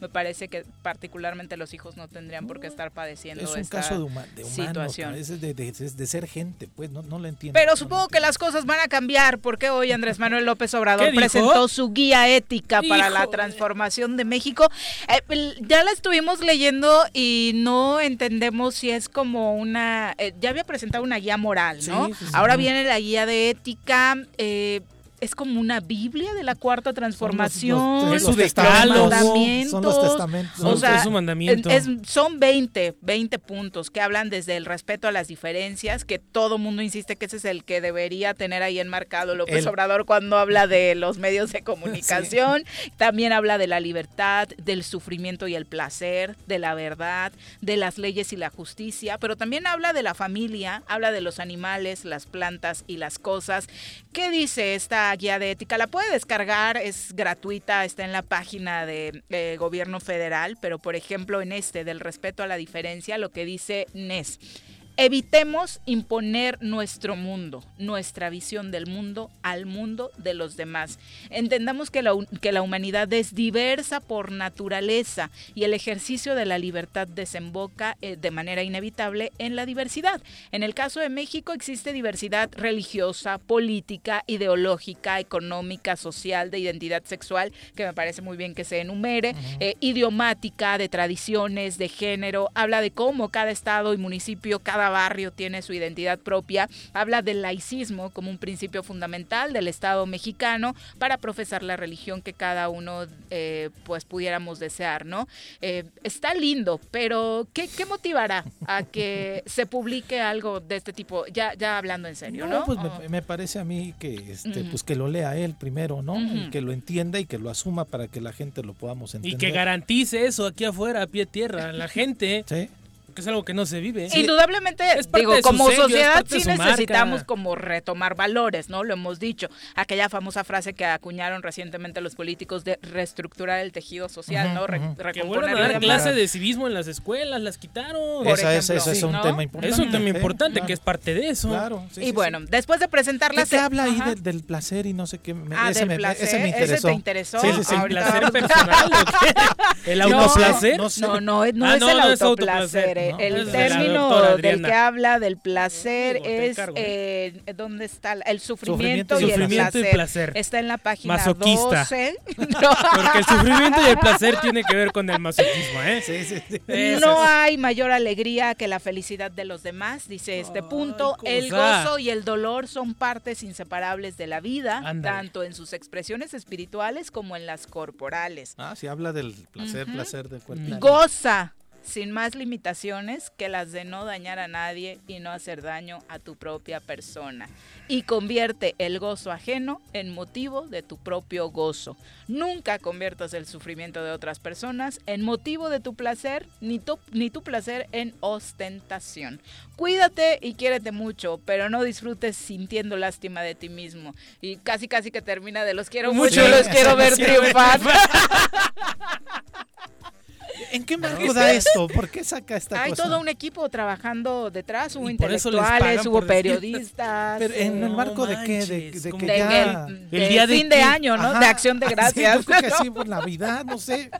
me parece que particularmente los hijos no tendrían por qué estar padeciendo es un esta caso de, de situación. Es de, ser gente, pues no, lo entiendo. Pero supongo que las cosas van a cambiar porque hoy Andrés Manuel López Obrador presentó su guía ética para la transformación de México. Eh, ya la estuvimos leyendo y no entendemos si es como una... Eh, ya había presentado una guía moral, ¿no? Ahora viene la guía de ética. Eh, es como una Biblia de la cuarta transformación. es su mandamientos. Son los testamentos. O sea, es su mandamiento. son 20, 20 puntos que hablan desde el respeto a las diferencias, que todo mundo insiste que ese es el que debería tener ahí enmarcado López Obrador cuando habla de los medios de comunicación. También habla de la libertad, del sufrimiento y el placer, de la verdad, de las leyes y la justicia, pero también habla de la familia, habla de los animales, las plantas y las cosas. ¿Qué dice esta guía de ética. La puede descargar, es gratuita, está en la página de eh, gobierno federal, pero por ejemplo en este del respeto a la diferencia, lo que dice NES Evitemos imponer nuestro mundo, nuestra visión del mundo al mundo de los demás. Entendamos que la, que la humanidad es diversa por naturaleza y el ejercicio de la libertad desemboca eh, de manera inevitable en la diversidad. En el caso de México existe diversidad religiosa, política, ideológica, económica, social, de identidad sexual, que me parece muy bien que se enumere, eh, idiomática, de tradiciones, de género, habla de cómo cada estado y municipio, cada barrio tiene su identidad propia, habla del laicismo como un principio fundamental del Estado mexicano para profesar la religión que cada uno eh, pues pudiéramos desear, ¿no? Eh, está lindo, pero ¿qué, motivará a que se publique algo de este tipo? Ya, ya hablando en serio, ¿no? pues me, parece a mí que este, pues que lo lea él primero, ¿no? y que lo entienda y que lo asuma para que la gente lo podamos entender. Y que garantice eso aquí afuera, a pie tierra, la gente. sí que es algo que no se vive. Indudablemente, digo, como sociedad sí necesitamos como retomar valores, ¿no? Lo hemos dicho. Aquella famosa frase que acuñaron recientemente los políticos de reestructurar el tejido social, ¿no? que vuelvan a dar clase de civismo en las escuelas, las quitaron. Esa, es, eso es un tema importante. Es un tema importante que es parte de eso. Claro. y bueno, después de presentarla... se habla ahí del, placer y no sé qué. ah, ese, me, placer. ese me interesó. ¿Ese te interesó? Sí, sí, sí. ¿El placer personal? ¿El autoplacer? No, no, no, ah, es el autoplacer el término del que habla del placer es eh, dónde está el sufrimiento, y, el, placer. Está en la página Masoquista. 12. Porque el sufrimiento y el placer tiene que ver con el masoquismo, ¿eh? Sí, sí, sí. No hay mayor alegría que la felicidad de los demás, dice este punto. El gozo y el dolor son partes inseparables de la vida, tanto en sus expresiones espirituales como en las corporales. Ah, sí habla del placer, placer del cuerpo. Goza sin más limitaciones que las de no dañar a nadie y no hacer daño a tu propia persona. Y convierte el gozo ajeno en motivo de tu propio gozo. Nunca conviertas el sufrimiento de otras personas en motivo de tu placer, ni tu, ni tu placer en ostentación. Cuídate y quiérete mucho, pero no disfrutes sintiendo lástima de ti mismo. Y casi casi que termina de los quiero mucho, los quiero ver triunfar. ¿En qué marco da esto? ¿Por qué saca esta Hay todo un equipo trabajando detrás, hubo intelectuales, hubo periodistas. Pero en el marco de qué? De, que ya... El, día de fin de, año, ¿no? de acción de gracias. Sí, que sí, por Navidad, no sé.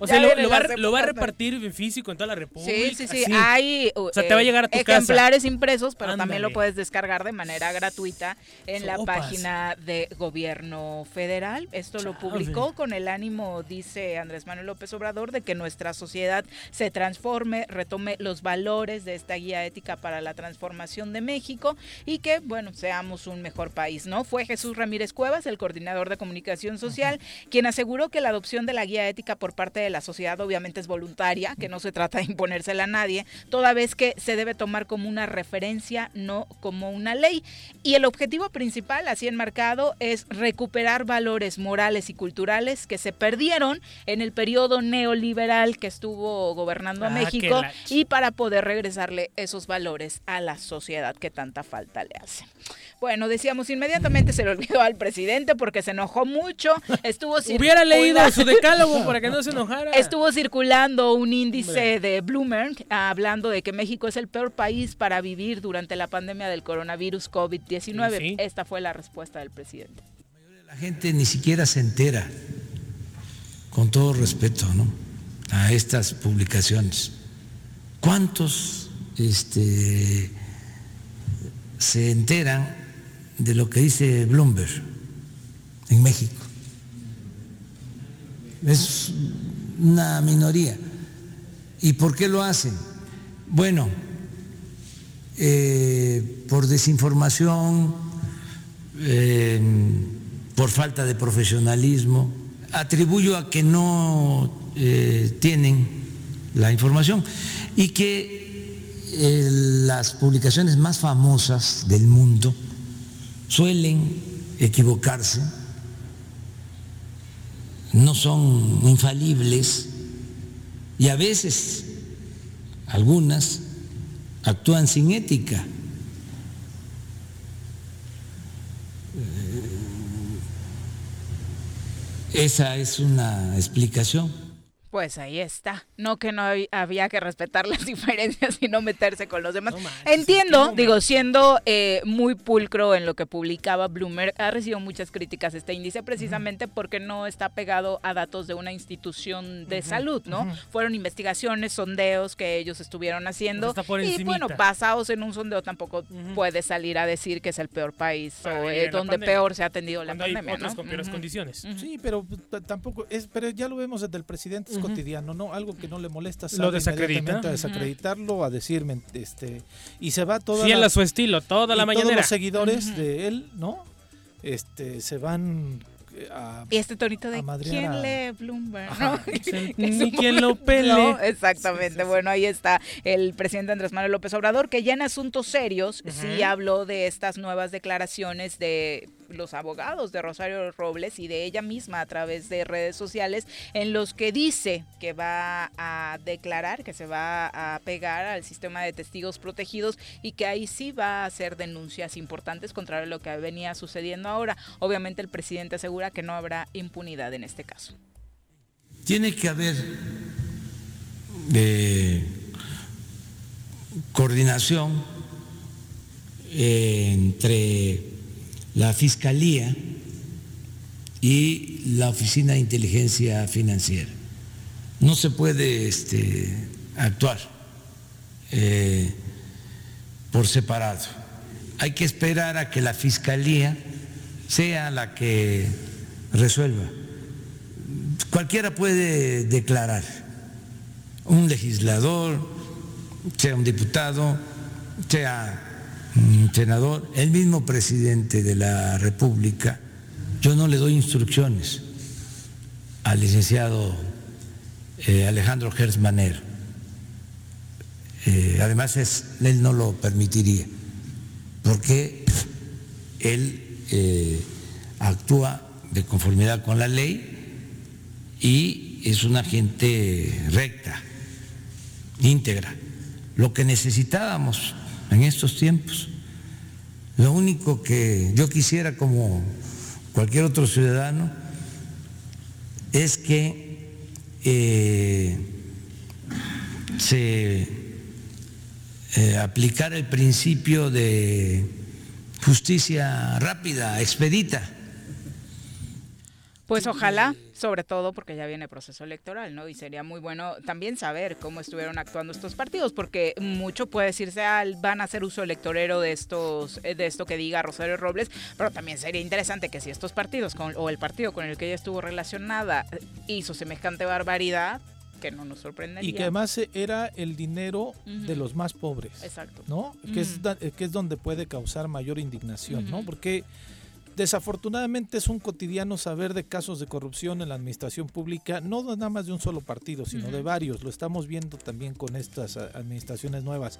O sea, lo, va, a repartir en físico en toda la República. Sí, sí, sí. Hay o sea, te va a llegar a tu ejemplares impresos, pero también lo puedes descargar de manera gratuita en la página de Gobierno Federal. Esto lo publicó con el ánimo, dice Andrés Manuel López Obrador, de que nuestra sociedad se transforme, retome los valores de esta guía ética para la transformación de México y que, bueno, seamos un mejor país, ¿no? Fue Jesús Ramírez Cuevas, el coordinador de comunicación social, quien aseguró que la adopción de la guía ética por parte de la sociedad obviamente es voluntaria, que no se trata de imponérsela a nadie, toda vez que se debe tomar como una referencia, no como una ley. Y el objetivo principal, así enmarcado, es recuperar valores morales y culturales que se perdieron en el periodo neoliberal que estuvo gobernando a Ah, México y para poder regresarle esos valores a la sociedad que tanta falta le hace. Bueno, decíamos, inmediatamente se le olvidó al presidente porque se enojó mucho, estuvo Hubiera leído su decálogo para que no se enojara. Estuvo circulando un índice de Bloomberg ah, hablando de que México es el peor país para vivir durante la pandemia del coronavirus COVID-19. Sí, sí. Esta fue la respuesta del presidente. La gente ni siquiera se entera, con todo respeto, ¿no? A estas publicaciones. ¿Cuántos este, se enteran de lo que dice Bloomberg en México? Es una minoría. ¿Y por qué lo hacen? Bueno, eh, por desinformación, eh, por falta de profesionalismo. Atribuyo a que no eh, tienen la información y que eh, las publicaciones más famosas del mundo suelen equivocarse, no son infalibles y a veces algunas actúan sin ética. Esa es una explicación. Pues ahí está. No que no hab- había que respetar las diferencias y no meterse con los demás. Entiendo, digo, siendo eh, muy pulcro en lo que publicaba Bloomer, ha recibido muchas críticas este índice precisamente porque no está pegado a datos de una institución de salud, ¿no? Fueron investigaciones, sondeos que ellos estuvieron haciendo. Pues está por y encimita. bueno, basados en un sondeo tampoco puede salir a decir que es el peor país o eh, donde pandemia. peor se ha atendido la Cuando hay pandemia, otras ¿no? con peores condiciones. Sí, pero pues, tampoco es, pero ya lo vemos desde el presidente, cotidiano, ¿no? Algo que no le molesta, Lo desacredita. a desacreditarlo, a decirme, este, y se va toda Fiel la- a su estilo, toda la y mañanera. Todos los seguidores de él, ¿no? Este, se van eh, a Y este tonito de quién a- lee Bloomberg, Ajá. ¿no? Sí, Es ni quien lo pele. ¿no? Exactamente. Bueno, ahí está el presidente Andrés Manuel López Obrador, que ya en asuntos serios sí habló de estas nuevas declaraciones de los abogados de Rosario Robles y de ella misma a través de redes sociales, en los que dice que va a declarar, que se va a pegar al sistema de testigos protegidos y que ahí sí va a hacer denuncias importantes contra lo que venía sucediendo ahora. Obviamente el presidente asegura que no habrá impunidad en este caso. Tiene que haber eh, coordinación eh, entre la Fiscalía y la Oficina de Inteligencia Financiera. No se puede este, actuar eh, por separado. Hay que esperar a que la Fiscalía sea la que resuelva. Cualquiera puede declarar, un legislador, sea un diputado, sea senador, el mismo presidente de la República. Yo no le doy instrucciones al licenciado eh, Alejandro Gers Manero. Eh, además, él no lo permitiría, porque él eh, actúa de conformidad con la ley y es una gente recta, íntegra. Lo que necesitábamos en estos tiempos. Lo único que yo quisiera como cualquier otro ciudadano es que eh, se eh, aplicara el principio de justicia rápida, expedita. Pues ojalá, sobre todo porque ya viene proceso electoral, ¿no? Y sería muy bueno también saber cómo estuvieron actuando estos partidos, porque mucho puede decirse, ah, van a hacer uso electorero de estos, eh, de esto que diga Rosario Robles, pero también sería interesante que si estos partidos con- o el partido con el que ella estuvo relacionada eh, hizo semejante barbaridad, que no nos sorprendería. y que además eh, era el dinero de los más pobres. Exacto. ¿No? Que, es, que es donde puede causar mayor indignación, ¿no? Porque Desafortunadamente es un cotidiano saber de casos de corrupción en la administración pública, no nada más de un solo partido, sino de varios. Lo estamos viendo también con estas administraciones nuevas.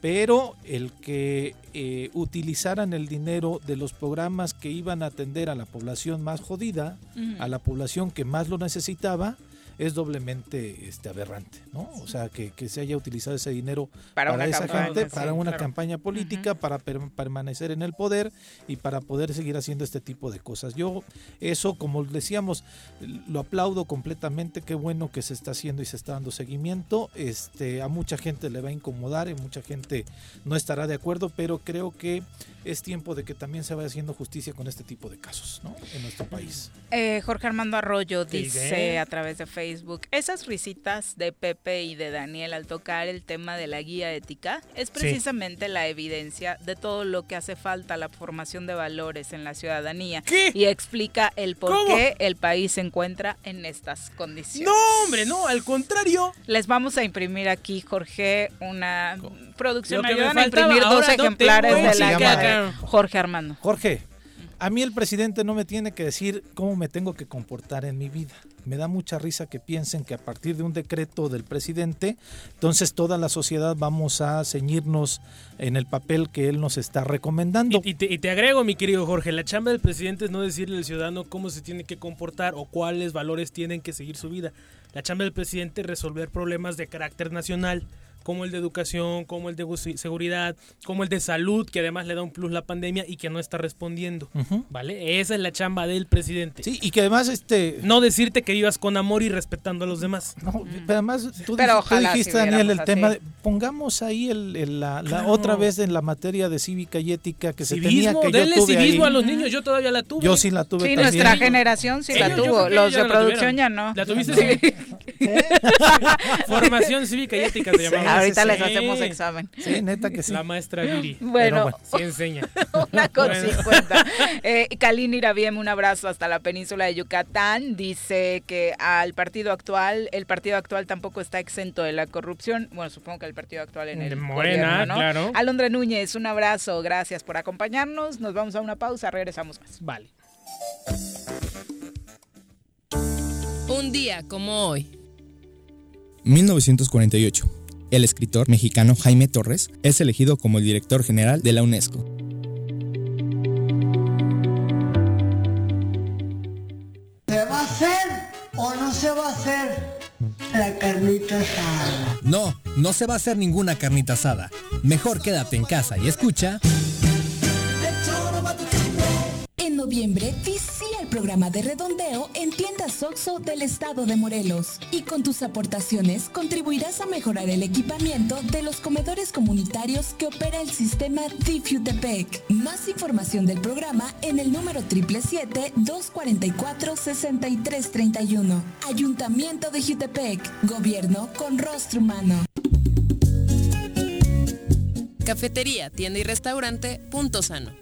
Pero el que eh, utilizaran el dinero de los programas que iban a atender a la población más jodida, a la población que más lo necesitaba, es doblemente este, aberrante, ¿no? O sea, que, se haya utilizado ese dinero para, esa gente, para una campaña política, para permanecer en el poder y para poder seguir haciendo este tipo de cosas. Yo eso, como decíamos, lo aplaudo completamente, qué bueno que se está haciendo y se está dando seguimiento. Este, a mucha gente le va a incomodar y mucha gente no estará de acuerdo, pero creo que es tiempo de que también se vaya haciendo justicia con este tipo de casos, ¿no? En nuestro país. Eh, Jorge Armando Arroyo dice a través de Facebook Facebook. Esas risitas de Pepe y de Daniel al tocar el tema de la guía ética es precisamente la evidencia de todo lo que hace falta la formación de valores en la ciudadanía. Y explica el por qué el país se encuentra en estas condiciones. No, hombre, no, al contrario. Les vamos a imprimir aquí, Jorge, una producción. Me ayudan a imprimir dos ejemplares de la guía. Jorge Armando. Jorge, a mí el presidente no me tiene que decir cómo me tengo que comportar en mi vida. Me da mucha risa que piensen que a partir de un decreto del presidente, entonces toda la sociedad vamos a ceñirnos en el papel que él nos está recomendando. Y, te, y, te, agrego, mi querido Jorge, la chamba del presidente es no decirle al ciudadano cómo se tiene que comportar o cuáles valores tienen que seguir su vida. La chamba del presidente es resolver problemas de carácter nacional como el de educación, como el de seguridad, como el de salud, que además le da un plus la pandemia y que no está respondiendo. ¿Vale? Esa es la chamba del presidente. Sí, y que además este no decirte que vivas con amor y respetando a los demás. No, pero además tú, dijiste Daniel el tema de, pongamos ahí el, la, otra vez en la materia de cívica y ética que se tenía que denle yo tuve civismo a los niños, yo todavía la tuve. Yo sí la tuve Sí, nuestra generación sí la tuvo, los de producción ya no. ¿La tuviste? Sí. Formación cívica y ética se llamaba. Ahorita les hacemos examen. Sí, neta que sí. La maestra Viri. Bueno, sí enseña. Una con cincuenta. Eh, Kalin Irabiem, un abrazo hasta la península de Yucatán. Dice que al partido actual, el partido actual tampoco está exento de la corrupción. Bueno, supongo que el partido actual en el. Morena, ¿no? claro. Alondra Núñez, un abrazo. Gracias por acompañarnos. Nos vamos a una pausa. Regresamos más. Vale. Un día como hoy. 1948. El escritor mexicano Jaime Torres es elegido como el director general de la UNESCO. ¿Se va a hacer o no se va a hacer la carnita asada? No, no se va a hacer ninguna carnita asada. Mejor quédate en casa y escucha. En noviembre, el programa de redondeo en tiendas OXO del estado de Morelos. Y con tus aportaciones contribuirás a mejorar el equipamiento de los comedores comunitarios que opera el sistema DIF Más información del programa en el número 777-244-6331. Ayuntamiento de Jutepec. Gobierno con rostro humano. Cafetería, tienda y restaurante Punto Sano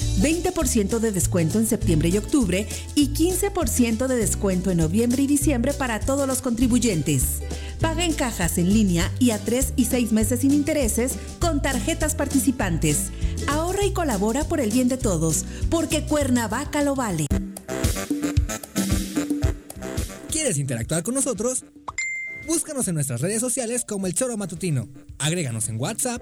20% de descuento en septiembre y octubre y 15% de descuento en noviembre y diciembre para todos los contribuyentes. Paga en cajas en línea y a 3 y 6 meses sin intereses con tarjetas participantes. Ahorra y colabora por el bien de todos, porque Cuernavaca lo vale. ¿Quieres interactuar con nosotros? Búscanos en nuestras redes sociales como El Choro Matutino. Agréganos en WhatsApp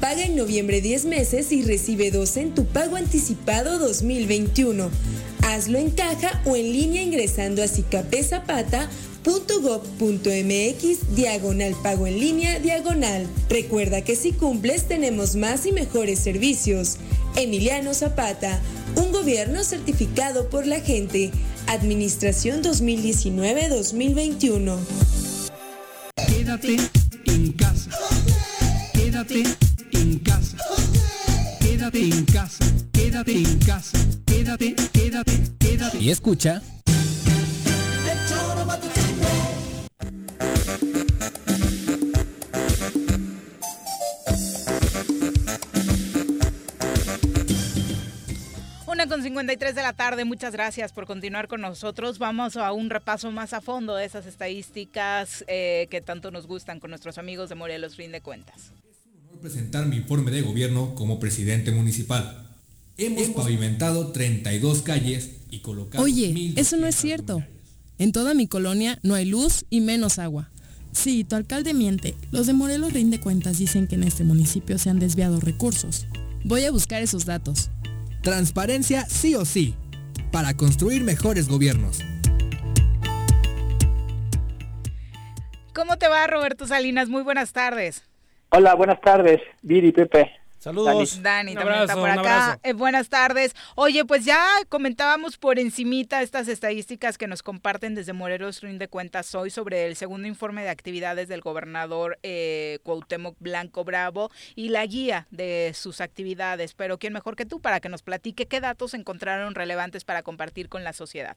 Paga en noviembre 10 meses y recibe 12 en tu pago anticipado 2021. Hazlo en caja o en línea ingresando a cicapezapata.gov.mx diagonal pago en línea diagonal. Recuerda que si cumples tenemos más y mejores servicios. Emiliano Zapata, un gobierno certificado por la gente. Administración 2019-2021. Quédate en casa. Quédate en casa. Quédate en casa. Quédate en casa. Quédate, quédate, quédate. Y escucha. Una con 53 de la tarde, muchas gracias por continuar con nosotros. Vamos a un repaso más a fondo de esas estadísticas eh, que tanto nos gustan con nuestros amigos de Morelos Fin de Cuentas. Presentar mi informe de gobierno como presidente municipal. Hemos pavimentado 32 calles y colocado... Oye, eso no es cierto. En toda mi colonia no hay luz y menos agua. Sí, tu alcalde miente. Los de Morelos Rinde Cuentas dicen que en este municipio se han desviado recursos. Voy a buscar esos datos. Transparencia sí o sí, para construir mejores gobiernos. ¿Cómo te va, Roberto Salinas? Muy buenas tardes. Hola, buenas tardes, Viri, Pepe. Saludos. Dani, Un también está por acá. Eh, buenas tardes. Oye, pues ya comentábamos por encimita estas estadísticas que nos comparten desde Morelos Ruin de Cuentas hoy sobre el segundo informe de actividades del gobernador eh, Cuauhtémoc Blanco Bravo y la guía de sus actividades. Pero quién mejor que tú para que nos platique qué datos encontraron relevantes para compartir con la sociedad.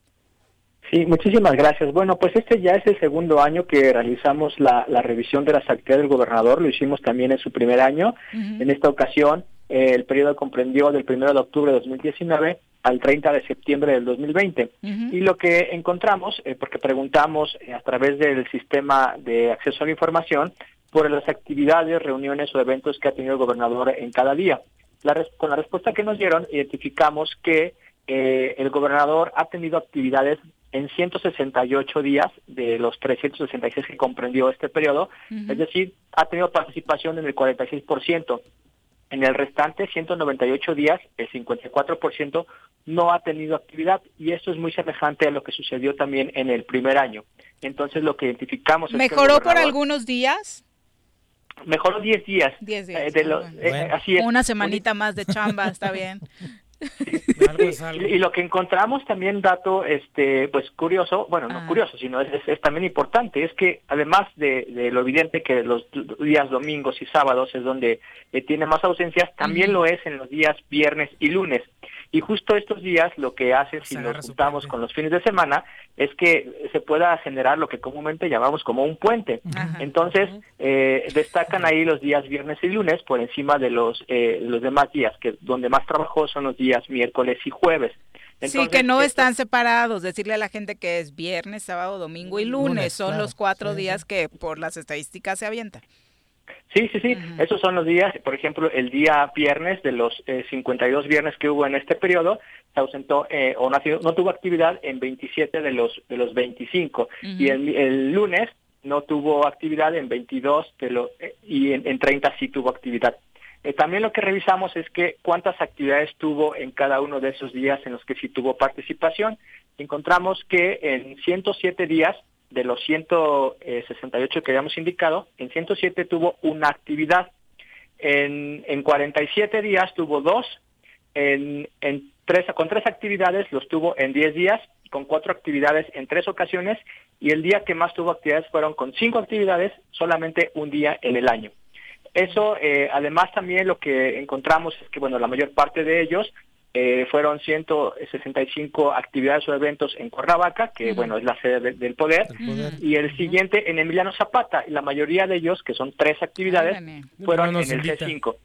Sí, muchísimas gracias. Bueno, pues este ya es el segundo año que realizamos la, la revisión de las actividades del gobernador. Lo hicimos también en su primer año. En esta ocasión, eh, el periodo comprendió del 1 de octubre de 2019 al 30 de septiembre del 2020. Y lo que encontramos, eh, porque preguntamos eh, a través del sistema de acceso a la información, por las actividades, reuniones o eventos que ha tenido el gobernador en cada día. La res- con la respuesta que nos dieron, identificamos que eh, el gobernador ha tenido actividades en 168 días de los 366 que comprendió este periodo, es decir, ha tenido participación en el 46%. En el restante, 198 días, el 54% no ha tenido actividad y esto es muy semejante a lo que sucedió también en el primer año. Entonces, lo que identificamos es que ¿Mejoró por algunos días? Mejoró 10 días. 10 días. Eh, de los- ah, eh, bueno. así es. Una semanita más de chamba, está bien. Y, y lo que encontramos también dato este pues curioso bueno no Ah. curioso sino es, es- es también importante es que además de, de lo evidente que los días domingos y sábados es donde eh, tiene más ausencias también lo es en los días viernes y lunes y justo estos días lo que hace si nos juntamos con los fines de semana es que se pueda generar lo que comúnmente llamamos como un puente entonces eh, destacan ahí los días viernes y lunes por encima de los eh, los demás días que donde más trabajó son los días miércoles y jueves sí, que no esto- están separados. Decirle a la gente que es viernes, sábado, domingo y lunes. Lunes, Son claro. los cuatro días que por las estadísticas se avientan. Sí, sí, sí. Esos son los días, por ejemplo, el día viernes de los eh, 52 viernes que hubo en este periodo, se ausentó eh, o no, ha sido- no tuvo actividad en 27 de los de los 25 y el, el lunes no tuvo actividad en 22 de los eh, y en, en 30 sí tuvo actividad. Eh, también lo que revisamos es que cuántas actividades tuvo en cada uno de esos días en los que sí tuvo participación. Encontramos que en 107 días de los 168 que habíamos indicado, en 107 tuvo una actividad. En, en 47 días tuvo dos, en, en tres, con tres actividades los tuvo en 10 días, con cuatro actividades en tres ocasiones, y el día que más tuvo actividades fueron con cinco actividades, solamente un día en el año. Eso, eh, además también lo que encontramos es que, bueno, la mayor parte de ellos eh, fueron 165 actividades o eventos en Cuernavaca, que, bueno, es la sede de- del poder, y el siguiente en Emiliano Zapata, y la mayoría de ellos, que son tres actividades, fueron No en el invita. C5.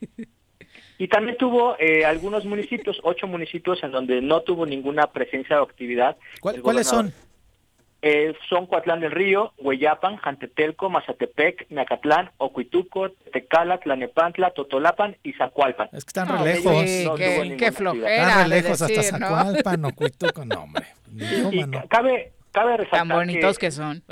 Y también tuvo eh, algunos municipios, ocho municipios en donde no tuvo ninguna presencia o actividad. ¿Cuál- del ¿Cuáles son? Eh, son Coatlán del Río, Hueyapan, Jantetelco, Mazatepec, Nacatlán, Ocuituco, Tecala, Tlanepantla, Totolapan y Zacualpan. Es que están No, re lejos. no ninguna actividad. Están re lejos hasta Zacualpan o Cuituco, no, hombre. Y cabe, cabe resaltar Tan bonitos que, que son.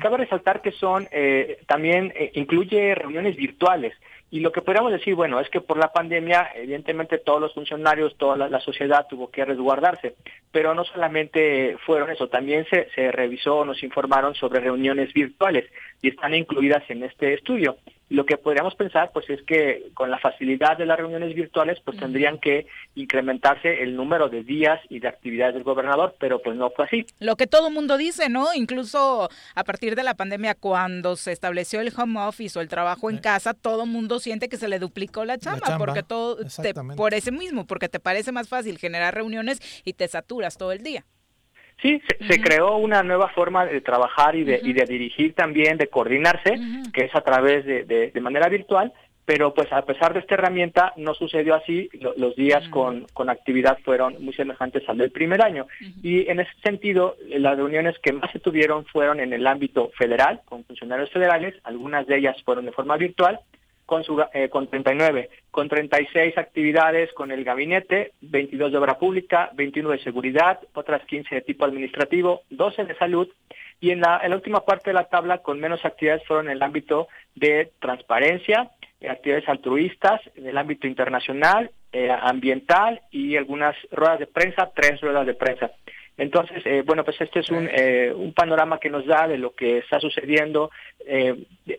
cabe resaltar que son eh, también eh, incluye reuniones virtuales. Y lo que podríamos decir, bueno, es que por la pandemia, evidentemente todos los funcionarios, toda la, sociedad tuvo que resguardarse, pero no solamente fueron eso, también se, se revisó, nos informaron sobre reuniones virtuales y están incluidas en este estudio. Lo que podríamos pensar pues es que con la facilidad de las reuniones virtuales pues tendrían que incrementarse el número de días y de actividades del gobernador, pero pues no fue así. Lo que todo mundo dice, ¿no? Incluso a partir de la pandemia cuando se estableció el home office o el trabajo en casa, todo mundo siente que se le duplicó la chamba, porque todo por ese mismo, porque te parece más fácil generar reuniones y te saturas todo el día. Sí, se, creó una nueva forma de trabajar y de, y de dirigir también, de coordinarse, que es a través de, de, manera virtual, pero pues a pesar de esta herramienta no sucedió así, los días con, con, actividad fueron muy semejantes al del primer año. Y en ese sentido, las reuniones que más se tuvieron fueron en el ámbito federal, con funcionarios federales, algunas de ellas fueron de forma virtual, con, su, eh, con 39, con 36 actividades con el gabinete, 22 de obra pública, 21 de seguridad, otras 15 de tipo administrativo, 12 de salud y en la, última parte de la tabla con menos actividades fueron en el ámbito de transparencia, eh, actividades altruistas, en el ámbito internacional, eh, ambiental y algunas ruedas de prensa, tres ruedas de prensa. Entonces, eh, bueno, pues este es un, eh, un, panorama que nos da de lo que está sucediendo eh,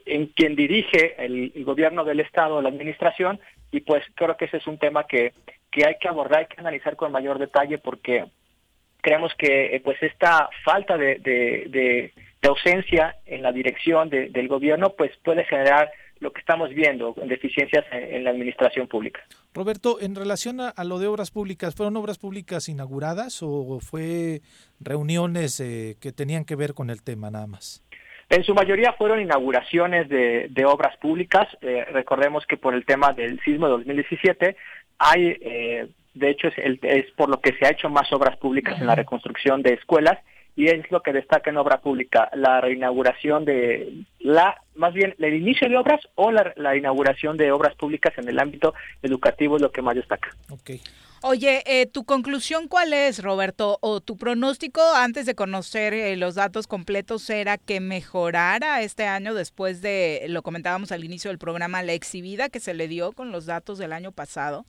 en quien dirige el, gobierno del Estado, la administración, y pues creo que ese es un tema que, que hay que abordar, hay que analizar con mayor detalle porque creemos que pues esta falta de, de, de, ausencia en la dirección del gobierno pues puede generar lo que estamos viendo, deficiencias en, la administración pública. Roberto, en relación a, lo de obras públicas, ¿fueron obras públicas inauguradas o fue reuniones eh, que tenían que ver con el tema nada más? En su mayoría fueron inauguraciones de, obras públicas. Eh, recordemos que por el tema del sismo de 2017 hay, eh, de hecho, es, es por lo que se ha hecho más obras públicas en la reconstrucción de escuelas y es lo que destaca en obra pública, la reinauguración de la, más bien el inicio de obras o la, inauguración de obras públicas en el ámbito educativo es lo que más destaca. Okay. Oye, eh, ¿tu conclusión cuál es, Roberto? ¿O tu pronóstico antes de conocer eh, los datos completos era que mejorara este año después de, lo comentábamos al inicio del programa, la exhibida que se le dio con los datos del año pasado?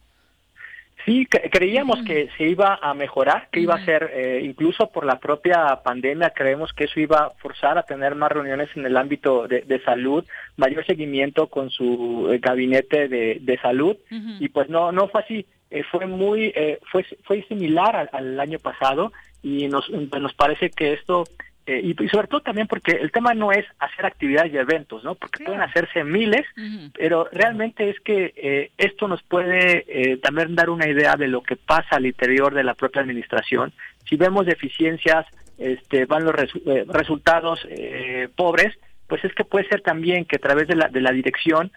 Sí, creíamos que se iba a mejorar, que iba a ser, eh, incluso por la propia pandemia, creemos que eso iba a forzar a tener más reuniones en el ámbito de, salud, mayor seguimiento con su eh, gabinete de, salud, y pues no, no fue así. Eh, fue muy, fue, fue similar al, al, año pasado y nos, pues nos parece que esto eh, y, sobre todo también porque el tema no es hacer actividades y eventos, ¿no? Porque pueden hacerse miles, pero realmente es que eh, esto nos puede eh, también dar una idea de lo que pasa al interior de la propia administración. Si vemos deficiencias, este, van los resultados pobres, pues es que puede ser también que a través de la, de la dirección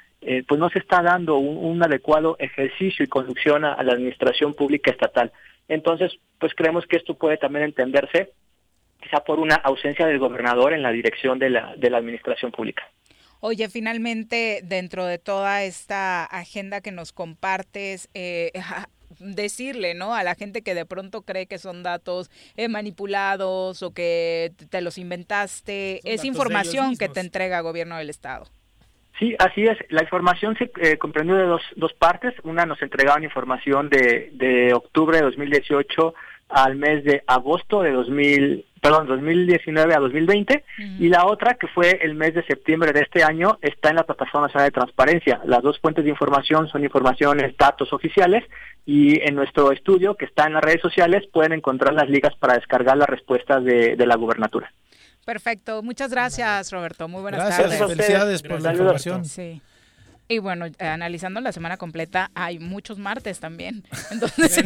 pues no se está dando un, adecuado ejercicio y conducción a la administración pública estatal. Entonces, pues creemos que esto puede también entenderse quizá por una ausencia del gobernador en la dirección de la, de la administración pública. Oye, finalmente, dentro de toda esta agenda que nos compartes, eh, decirle, ¿no? A la gente que de pronto cree que son datos eh, manipulados o que te los inventaste, es información que te entrega el gobierno del Estado. Sí, así es. La información se eh, comprendió de dos, dos partes. Una nos entregaban información de, de octubre de 2018 al mes de agosto de 2000, perdón, 2019 a 2020 y la otra que fue el mes de septiembre de este año está en la plataforma nacional de transparencia. Las dos fuentes de información son informaciones, datos oficiales y en nuestro estudio que está en las redes sociales pueden encontrar las ligas para descargar las respuestas de, la gubernatura. Perfecto, muchas gracias Roberto, muy buenas tardes. Gracias, felicidades por la información. Sí. Y bueno, analizando la semana completa, hay muchos martes también. Entonces,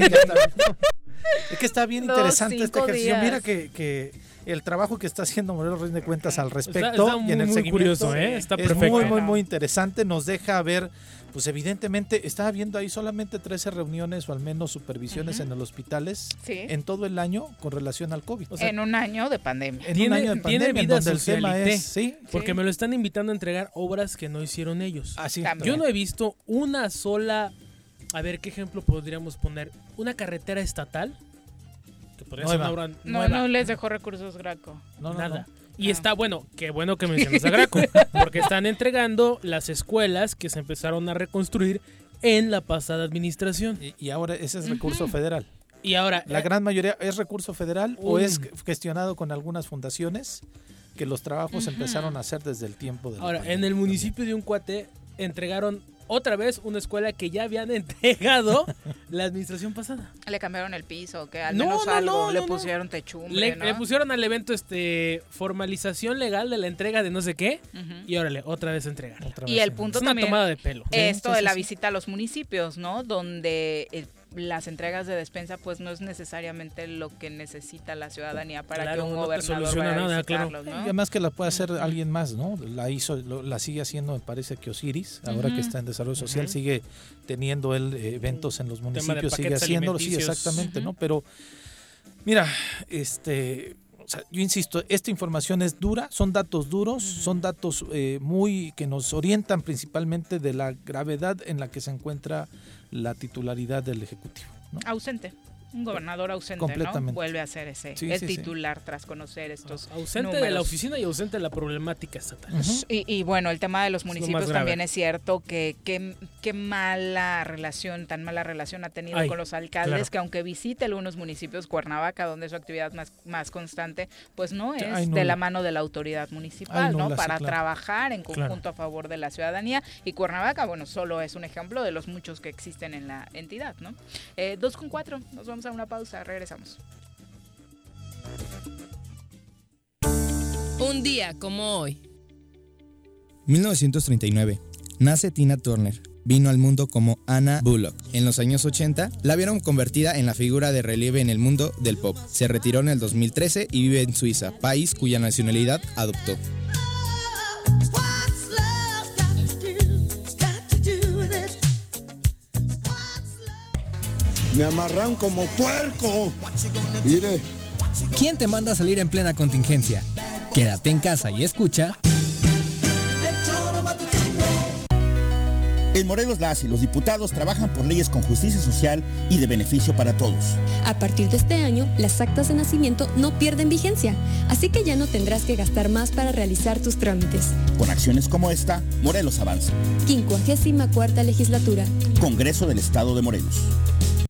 es que está bien interesante este ejercicio. Mira que, que, el trabajo que está haciendo Morelos Rinde Cuentas al respecto y en el seguimiento curioso, ¿eh? está es muy, muy, muy interesante. Nos deja ver pues evidentemente estaba viendo ahí solamente 13 reuniones o al menos supervisiones en los hospitales en todo el año con relación al COVID. en un año de pandemia. En un año de pandemia, donde el tema es, ¿sí? Porque me lo están invitando a entregar obras que no hicieron ellos. Así. Yo no he visto una sola, a ver qué ejemplo podríamos poner, una carretera estatal que podría ser una obra No, no les dejó recursos Graco. No, Nada. Y está bueno, qué bueno que mencionas a Graco, porque están entregando las escuelas que se empezaron a reconstruir en la pasada administración. Y, ahora ese es recurso federal. Y ahora la eh, gran mayoría es recurso federal o es gestionado con algunas fundaciones que los trabajos empezaron a hacer desde el tiempo de Ahora, en el municipio de Uncuate entregaron otra vez una escuela que ya habían entregado la administración pasada. Le cambiaron el piso, que al menos algo, le pusieron techumbre, le, pusieron al evento este formalización legal de la entrega de no sé qué y órale, otra vez entregar. y el punto es una tomada de pelo. Esto de la visita a los municipios, ¿no? Donde el las entregas de despensa pues no es necesariamente lo que necesita la ciudadanía para que un gobernador vaya a Y además que la puede hacer alguien más, ¿no? La hizo, la sigue haciendo, me parece que Osiris, ahora que está en desarrollo social, sigue teniendo él eh, eventos en los municipios, sigue haciéndolo, sí, exactamente, ¿no? Pero mira, este yo insisto, esta información es dura, son datos duros, son datos eh, muy que nos orientan principalmente de la gravedad en la que se encuentra la titularidad del Ejecutivo. Ausente un gobernador ausente, ¿no? Vuelve a ser ese, el titular tras conocer estos Ausente de la oficina y ausente de la problemática estatal. y, bueno, el tema de los municipios también es cierto que qué mala relación, tan mala relación ha tenido con los alcaldes que aunque visite algunos municipios, Cuernavaca, donde su actividad más, más constante, pues no es de la mano de la autoridad municipal, ¿no? Para trabajar en conjunto a favor de la ciudadanía. Y Cuernavaca, bueno, solo es un ejemplo de los muchos que existen en la entidad, ¿no? Eh, dos con cuatro, nos vamos a una pausa, regresamos. Un día como hoy. 1939. Nace Tina Turner. Vino al mundo como Anna Bullock. En los años 80 la vieron convertida en la figura de relieve en el mundo del pop. Se retiró en el 2013 y vive en Suiza, país cuya nacionalidad adoptó. Me amarran como puerco. Mire. ¿Quién te manda a salir en plena contingencia? Quédate en casa y escucha. En Morelos las y los diputados trabajan por leyes con justicia social y de beneficio para todos. A partir de este año, las actas de nacimiento no pierden vigencia, así que ya no tendrás que gastar más para realizar tus trámites. Con acciones como esta, Morelos avanza. 54 legislatura. Congreso del Estado de Morelos.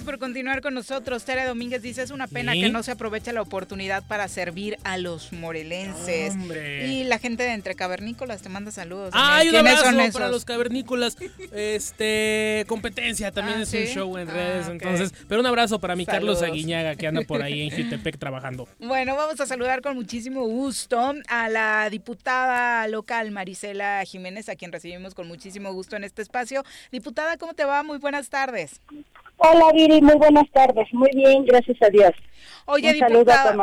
Gracias por continuar con nosotros. Tere Domínguez dice, es una pena que no se aproveche la oportunidad para servir a los morelenses. Y la gente de Entre Cavernícolas te manda saludos. ¡Ay, un abrazo para los cavernícolas! Este, competencia también ah, es un show en redes, ah, entonces. Pero un abrazo para mi Carlos Aguiñaga, que anda por ahí en Jutepec trabajando. Bueno, vamos a saludar con muchísimo gusto a la diputada local Marisela Jiménez, a quien recibimos con muchísimo gusto en este espacio. Diputada, ¿cómo te va? Muy buenas tardes. Hola Viri, muy buenas tardes. Muy bien, gracias a Dios. Oye, diputada,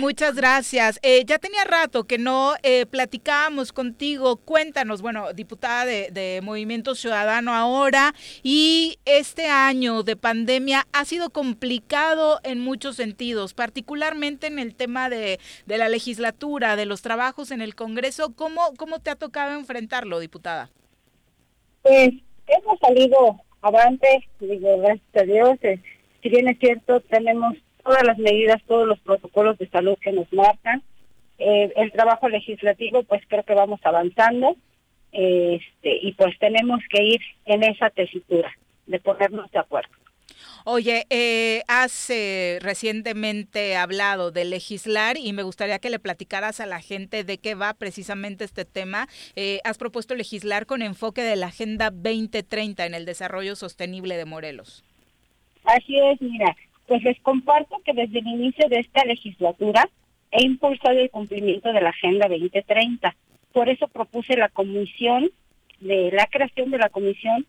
muchas gracias. Eh, ya tenía rato que no eh, platicábamos contigo. Cuéntanos, bueno, diputada de, de, Movimiento Ciudadano ahora, y este año de pandemia ha sido complicado en muchos sentidos, particularmente en el tema de, de la legislatura, de los trabajos en el Congreso. ¿Cómo, cómo te ha tocado enfrentarlo, diputada? Pues hemos salido avante, digo, gracias a Dios. Eh, si bien es cierto, tenemos todas las medidas, todos los protocolos de salud que nos marcan. Eh, el trabajo legislativo, pues creo que vamos avanzando. este, y pues tenemos que ir en esa tesitura de ponernos de acuerdo. Oye, eh, has eh, recientemente hablado de legislar y me gustaría que le platicaras a la gente de qué va precisamente este tema. Eh, has propuesto legislar con enfoque de la Agenda 2030 en el desarrollo sostenible de Morelos. Así es, mira, pues les comparto que desde el inicio de esta legislatura he impulsado el cumplimiento de la Agenda 2030. Por eso propuse la comisión de la creación de la comisión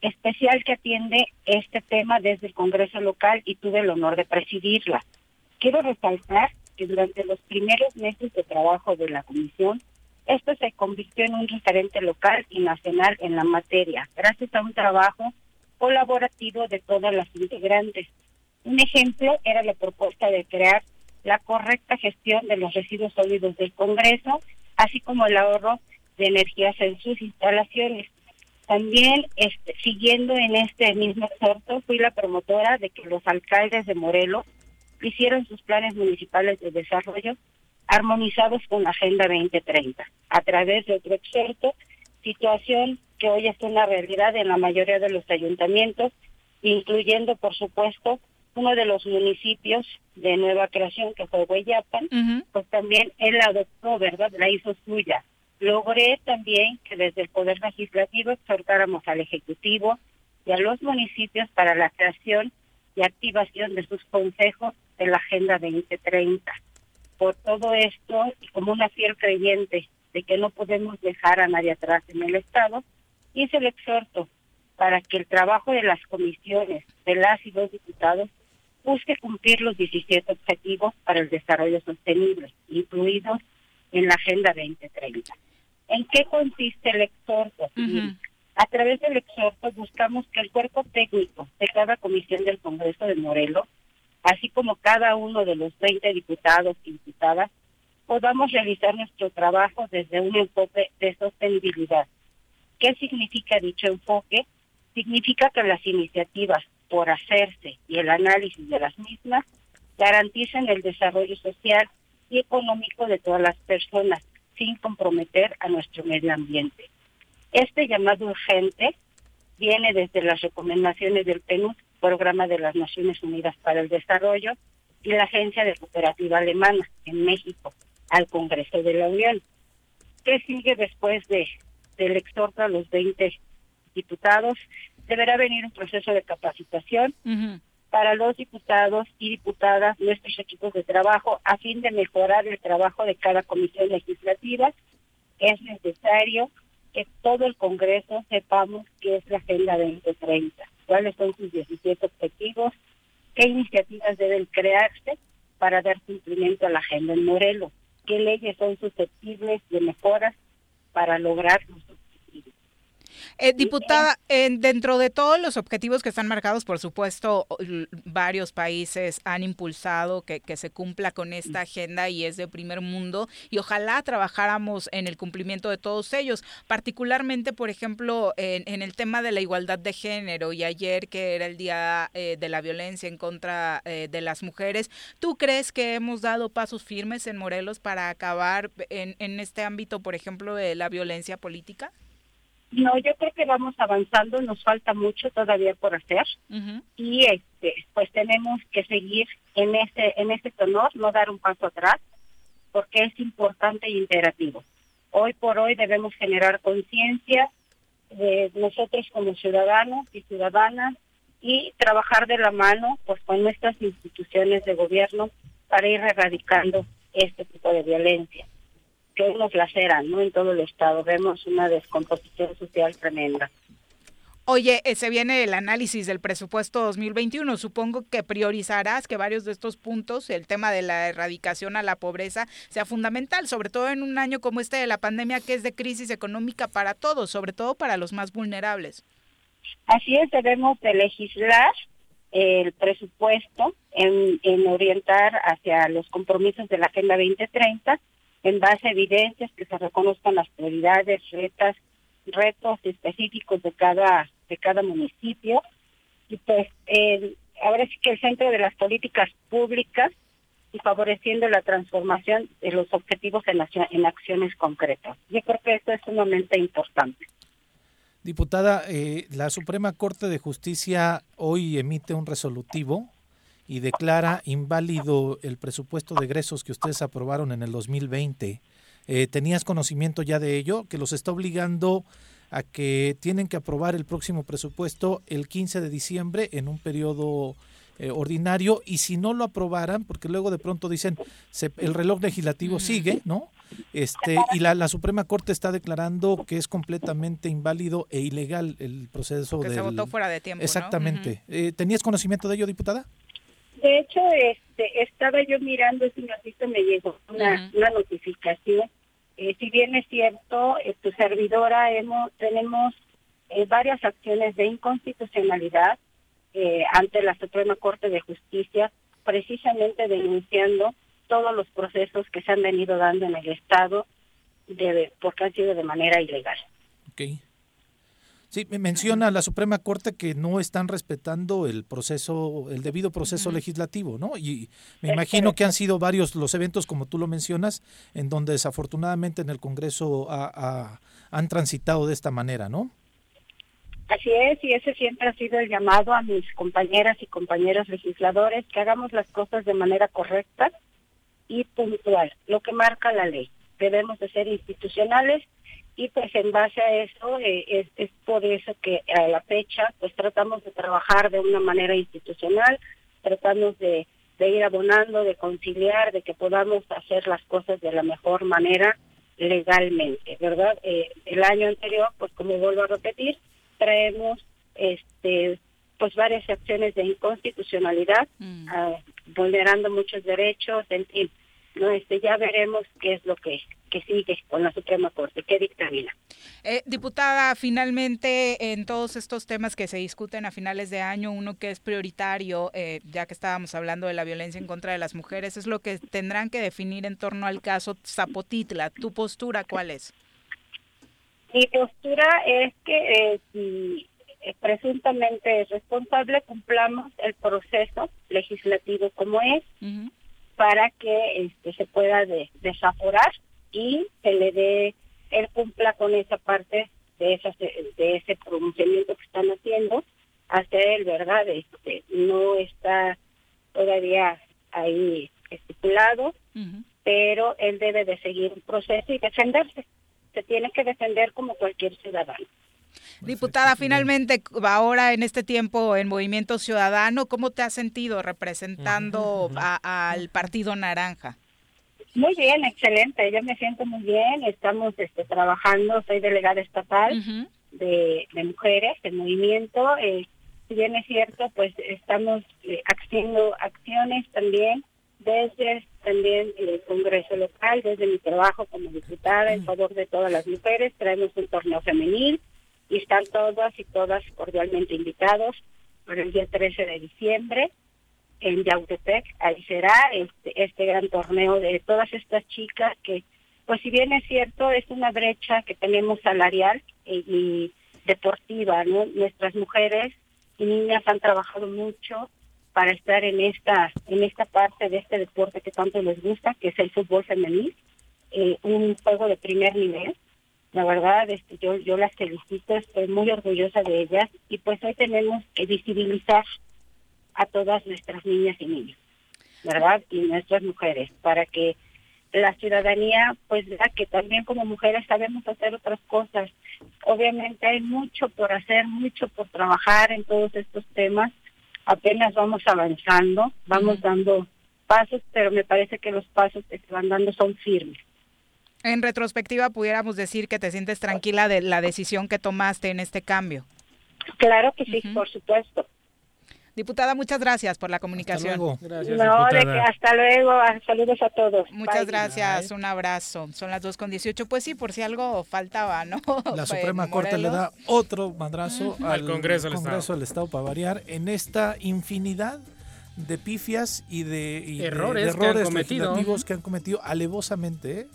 especial que atiende este tema desde el Congreso local y tuve el honor de presidirla. Quiero resaltar que durante los primeros meses de trabajo de la comisión, esto se convirtió en un referente local y nacional en la materia, gracias a un trabajo colaborativo de todas las integrantes. Un ejemplo era la propuesta de crear la correcta gestión de los residuos sólidos del Congreso, así como el ahorro de energías en sus instalaciones. También, este, siguiendo en este mismo exhorto, fui la promotora de que los alcaldes de Morelos hicieron sus planes municipales de desarrollo armonizados con la Agenda 2030, a través de otro exhorto, situación que hoy es una realidad en la mayoría de los ayuntamientos, incluyendo, por supuesto, uno de los municipios de nueva creación, que fue Hueyapan, pues también él adoptó, ¿verdad? La hizo suya logré también que desde el Poder Legislativo exhortáramos al Ejecutivo y a los municipios para la creación y activación de sus consejos de la Agenda 2030. Por todo esto, y como una fiel creyente de que no podemos dejar a nadie atrás en el Estado, hice el exhorto para que el trabajo de las comisiones de las y los diputados busque cumplir los 17 objetivos para el desarrollo sostenible, incluidos en la Agenda 2030. ¿En qué consiste el exhorto? A través del exhorto buscamos que el cuerpo técnico de cada comisión del Congreso de Morelos, así como cada uno de los 20 diputados y diputadas, podamos realizar nuestro trabajo desde un enfoque de sostenibilidad. ¿Qué significa dicho enfoque? Significa que las iniciativas por hacerse y el análisis de las mismas garanticen el desarrollo social y económico de todas las personas, sin comprometer a nuestro medio ambiente. Este llamado urgente viene desde las recomendaciones del PNUD, Programa de las Naciones Unidas para el Desarrollo, y la Agencia de Cooperativa Alemana en México, al Congreso de la Unión. ¿Qué sigue después de del exhorto a los 20 diputados? Deberá venir un proceso de capacitación para los diputados y diputadas, nuestros equipos de trabajo, a fin de mejorar el trabajo de cada comisión legislativa. Es necesario que todo el Congreso sepamos qué es la Agenda 2030, cuáles son sus 17 objetivos, qué iniciativas deben crearse para dar cumplimiento a la Agenda en Morelos, qué leyes son susceptibles de mejoras para lograr los eh, diputada, dentro de todos los objetivos que están marcados, por supuesto, varios países han impulsado que, se cumpla con esta agenda y es de primer mundo y ojalá trabajáramos en el cumplimiento de todos ellos, particularmente, por ejemplo, en, el tema de la igualdad de género y ayer que era el Día eh, de la Violencia en contra eh, de las mujeres. ¿Tú crees que hemos dado pasos firmes en Morelos para acabar en, en este ámbito, por ejemplo, de la violencia política? No, yo creo que vamos avanzando, nos falta mucho todavía por hacer. Y este pues tenemos que seguir en ese en ese tenor, no dar un paso atrás, porque es importante y imperativo. Hoy por hoy debemos generar conciencia de nosotros como ciudadanos y ciudadanas y trabajar de la mano pues con nuestras instituciones de gobierno para ir erradicando este tipo de violencia que hoy nos laceran ¿no? en todo el estado. Vemos una descomposición social tremenda. Oye, eh, se viene el análisis del presupuesto 2021. Supongo que priorizarás que varios de estos puntos, el tema de la erradicación a la pobreza, sea fundamental, sobre todo en un año como este de la pandemia, que es de crisis económica para todos, sobre todo para los más vulnerables. Así es, debemos de legislar el presupuesto en, en orientar hacia los compromisos de la Agenda 2030 en base a evidencias que se reconozcan las prioridades, retas, retos específicos de cada de cada municipio y pues ahora sí que el centro de las políticas públicas y favoreciendo la transformación de los objetivos en, en acciones concretas. Yo creo que esto es sumamente importante. Diputada, eh, la Suprema Corte de Justicia hoy emite un resolutivo y declara inválido el presupuesto de egresos que ustedes aprobaron en el 2020. Eh, ¿Tenías conocimiento ya de ello? Que los está obligando a que tienen que aprobar el próximo presupuesto el 15 de diciembre en un periodo eh, ordinario y si no lo aprobaran, porque luego de pronto dicen el reloj legislativo sigue, ¿no? Este y la, la, Suprema Corte está declarando que es completamente inválido e ilegal el proceso que se votó fuera de tiempo. Exactamente. Eh, ¿Tenías conocimiento de ello, diputada? De hecho, este, estaba yo mirando ese ratito me llegó una, una notificación eh, si bien es cierto, eh, tu servidora hemos, tenemos eh, varias acciones de inconstitucionalidad ante la Suprema Corte de Justicia, precisamente denunciando todos los procesos que se han venido dando en el Estado de, porque han sido de manera ilegal. Okay. Sí, me menciona la Suprema Corte que no están respetando el proceso, el debido proceso legislativo, ¿no? Y me imagino que han sido varios los eventos, como tú lo mencionas, en donde desafortunadamente en el Congreso han transitado de esta manera, ¿no? Así es, y ese siempre ha sido el llamado a mis compañeras y compañeros legisladores que hagamos las cosas de manera correcta y puntual, lo que marca la ley. Debemos de ser institucionales y pues en base a eso eh, es, por eso que a la fecha pues tratamos de trabajar de una manera institucional, tratamos de, ir abonando, de conciliar, de que podamos hacer las cosas de la mejor manera legalmente, ¿verdad? Eh, el año anterior, pues como vuelvo a repetir, traemos este pues varias acciones de inconstitucionalidad, mm. ah, vulnerando muchos derechos, en fin, no este ya veremos qué es lo que que sigue con la Suprema Corte, que dictamina. Eh, diputada, finalmente en todos estos temas que se discuten a finales de año, uno que es prioritario, eh, ya que estábamos hablando de la violencia en contra de las mujeres, es lo que tendrán que definir en torno al caso Zapotitla. ¿Tu postura cuál es? Mi postura es que eh, si presuntamente es responsable, cumplamos el proceso legislativo como es, para que este, se pueda desaforar y se le dé, él cumpla con esa parte de, esa, de ese pronunciamiento que están haciendo hacia él, ¿verdad? Este, no está todavía ahí estipulado, pero él debe de seguir un proceso y defenderse. Se tiene que defender como cualquier ciudadano. Diputada, finalmente, ahora en este tiempo en Movimiento Ciudadano, ¿cómo te has sentido representando al Partido Naranja? Muy bien, excelente. Yo me siento muy bien. Estamos este, trabajando, soy delegada estatal de, mujeres del movimiento. Eh, si bien es cierto, pues estamos eh, haciendo acciones también desde también el Congreso local, desde mi trabajo como diputada en favor de todas las mujeres. Traemos un torneo femenil y están todas y todas cordialmente invitados para el día 13 de diciembre en Yautepec, ahí será este, este gran torneo de todas estas chicas que, pues si bien es cierto, es una brecha que tenemos salarial y, deportiva, ¿no? Nuestras mujeres y niñas han trabajado mucho para estar en esta, en esta parte de este deporte que tanto les gusta, que es el fútbol femenil, eh, un juego de primer nivel, La verdad, este, yo, yo las felicito, estoy muy orgullosa de ellas y pues hoy tenemos que visibilizar a todas nuestras niñas y niños, ¿verdad? Y nuestras mujeres, para que la ciudadanía pues vea que también como mujeres sabemos hacer otras cosas. Obviamente hay mucho por hacer, mucho por trabajar en todos estos temas. Apenas vamos avanzando, vamos dando pasos, pero me parece que los pasos que se van dando son firmes. En retrospectiva, pudiéramos decir que te sientes tranquila de la decisión que tomaste en este cambio. Claro que sí, por supuesto. Diputada, muchas gracias por la comunicación. Hasta luego. Gracias, no, de que hasta luego. Saludos a todos. Muchas gracias. Un abrazo. Son las 2 con 18. Pues sí, por si algo faltaba, ¿no? La Suprema Corte le da otro madrazo al, Congreso, del, Estado. Estado para variar en esta infinidad de pifias y de, errores, de, errores que han cometido. que han cometido alevosamente. ¿eh?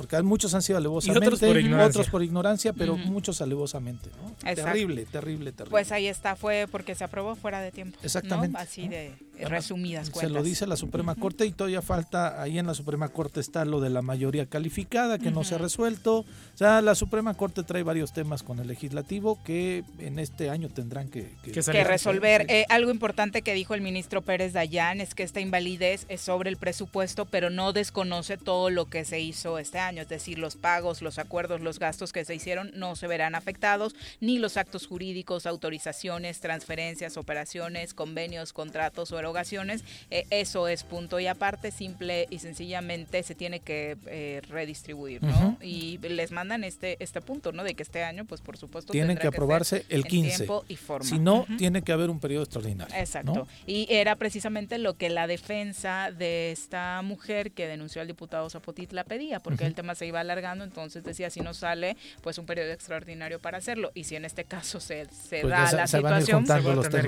Porque muchos han sido alevosamente, otros por ignorancia, otros por ignorancia pero muchos alevosamente. ¿no? Terrible, terrible, terrible. Pues ahí está, fue porque se aprobó fuera de tiempo. Exactamente. Así de resumidas cuentas. Se lo dice la Suprema Corte y todavía falta, ahí en la Suprema Corte está lo de la mayoría calificada que no se ha resuelto. O sea, la Suprema Corte trae varios temas con el legislativo que en este año tendrán que, que, resolver. Eh, algo importante que dijo el ministro Pérez Dayán es que esta invalidez es sobre el presupuesto, pero no desconoce todo lo que se hizo este año es decir, los pagos, los acuerdos, los gastos que se hicieron no se verán afectados, ni los actos jurídicos, autorizaciones, transferencias, operaciones, convenios, contratos o erogaciones. Eh, eso es punto y aparte, simple y sencillamente se tiene que eh, redistribuir, ¿no? Y les mandan este este punto, ¿no? De que este año, pues por supuesto, tienen que aprobarse el 15. Tiempo y forma. Si no, tiene que haber un periodo extraordinario. Exacto. Y era precisamente lo que la defensa de esta mujer que denunció al diputado Zapotitla pedía, porque el tema se iba alargando, entonces decía, si no sale, pues un periodo extraordinario para hacerlo. Y si en este caso se, se pues da la situación,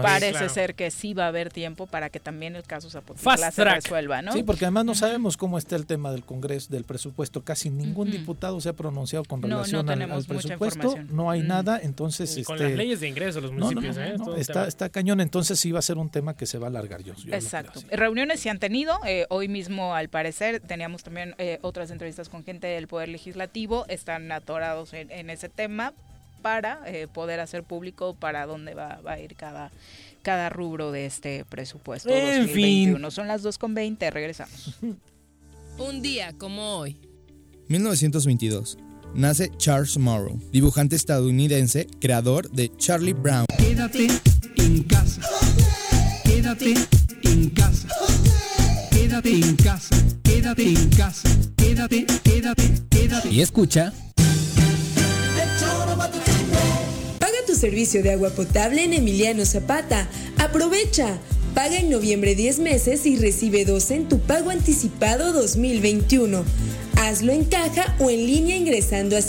parece ser que sí va a haber tiempo para que también el caso Zapotitla se resuelva, ¿no? Sí, porque además no sabemos cómo está el tema del Congreso, del presupuesto. Casi ningún diputado se ha pronunciado con relación al, presupuesto. No hay nada, entonces... con las este, leyes de ingreso los municipios, ¿eh? está, está cañón, entonces sí va a ser un tema que se va a alargar yo. Exacto. Reuniones se han tenido, eh, hoy mismo al parecer teníamos también eh, otras entrevistas con gente del Poder Legislativo están atorados en, ese tema para eh, poder hacer público para dónde va, a ir cada, cada rubro de este presupuesto en 2021. Son las 2.20, regresamos. Un día como hoy. 1922. Nace Charles Morrow, dibujante estadounidense, creador de Charlie Brown. Quédate en casa. Quédate en casa. Quédate en casa. Quédate en casa. Quédate, quédate, quédate. Y escucha. Paga tu servicio de agua potable en Emiliano Zapata. Aprovecha. Paga en noviembre 10 meses y recibe 12 en tu pago anticipado 2021. Hazlo en caja o en línea ingresando a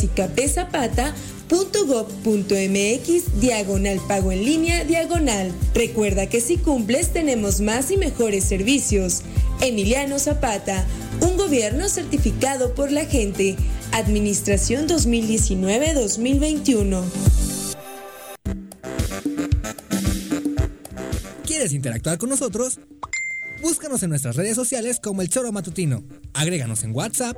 cicapezapata.gov.mx diagonal pago en línea diagonal. Recuerda que si cumples tenemos más y mejores servicios. Emiliano Zapata, un gobierno certificado por la gente. Administración 2019-2021. ¿Quieres interactuar con nosotros? Búscanos en nuestras redes sociales como El Choro Matutino. Agréganos en WhatsApp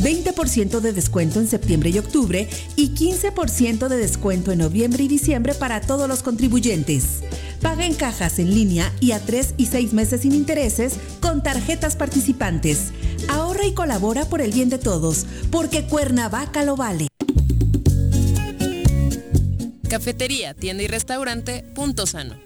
20% de descuento en septiembre y octubre y 15% de descuento en noviembre y diciembre para todos los contribuyentes. Paga en cajas en línea y a 3 y 6 meses sin intereses con tarjetas participantes. Ahorra y colabora por el bien de todos, porque Cuernavaca lo vale. Cafetería, tienda y restaurante Punto Sano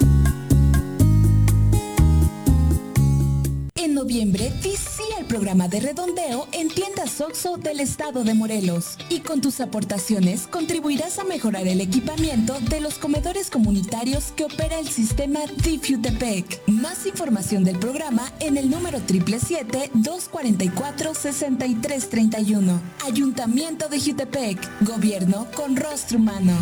En noviembre, visita el programa de redondeo en tiendas OXO del estado de Morelos. Y con tus aportaciones contribuirás a mejorar el equipamiento de los comedores comunitarios que opera el sistema DIF Más información del programa en el número 777-244-6331. Ayuntamiento de Jutepec. Gobierno con rostro humano.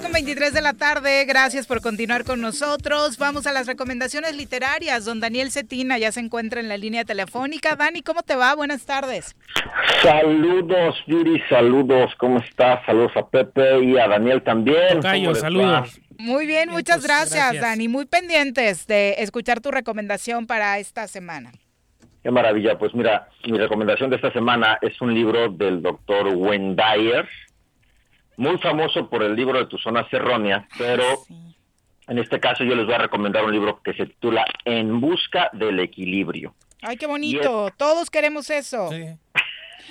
Con 23 de la tarde, gracias por continuar con nosotros. Vamos a las recomendaciones literarias. Don Daniel Cetina ya se encuentra en la línea telefónica. Dani, ¿cómo te va? Buenas tardes. Saludos, Yuri, saludos. ¿Cómo estás? Saludos a Pepe y a Daniel también. saludos. Muy bien, muchas gracias, Dani. Muy pendientes de escuchar tu recomendación para esta semana. Qué maravilla. Pues mira, mi recomendación de esta semana es un libro del doctor Wayne Dyer, muy famoso por el libro de Tu Zona Erróneas, pero en este caso yo les voy a recomendar un libro que se titula En Busca del Equilibrio. Ay, qué bonito. Todos queremos eso.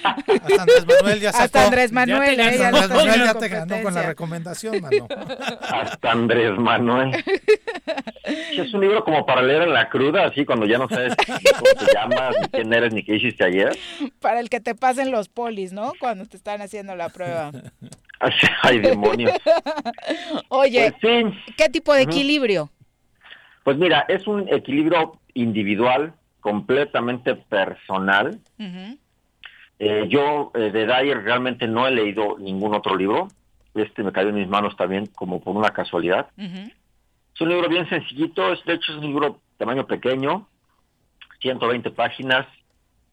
Hasta Andrés Manuel ya sacó. Hasta Andrés Manuel ya, te, Andrés Manuel ya te ganó con la recomendación, mano. Hasta Andrés Manuel. Es un libro como para leer en la cruda, así cuando ya no sabes cómo te llamas, ni quién eres, ni qué hiciste ayer. Para el que te pasen los polis, ¿no? Cuando te están haciendo la prueba. Ay, demonios. Oye, Pues ¿qué tipo de equilibrio? Pues mira, es un equilibrio individual, completamente personal. Eh, yo eh, de Dyer realmente no he leído ningún otro libro. Este me cayó en mis manos también como por una casualidad. Es un libro bien sencillito, es, de hecho es un libro tamaño pequeño, 120 páginas,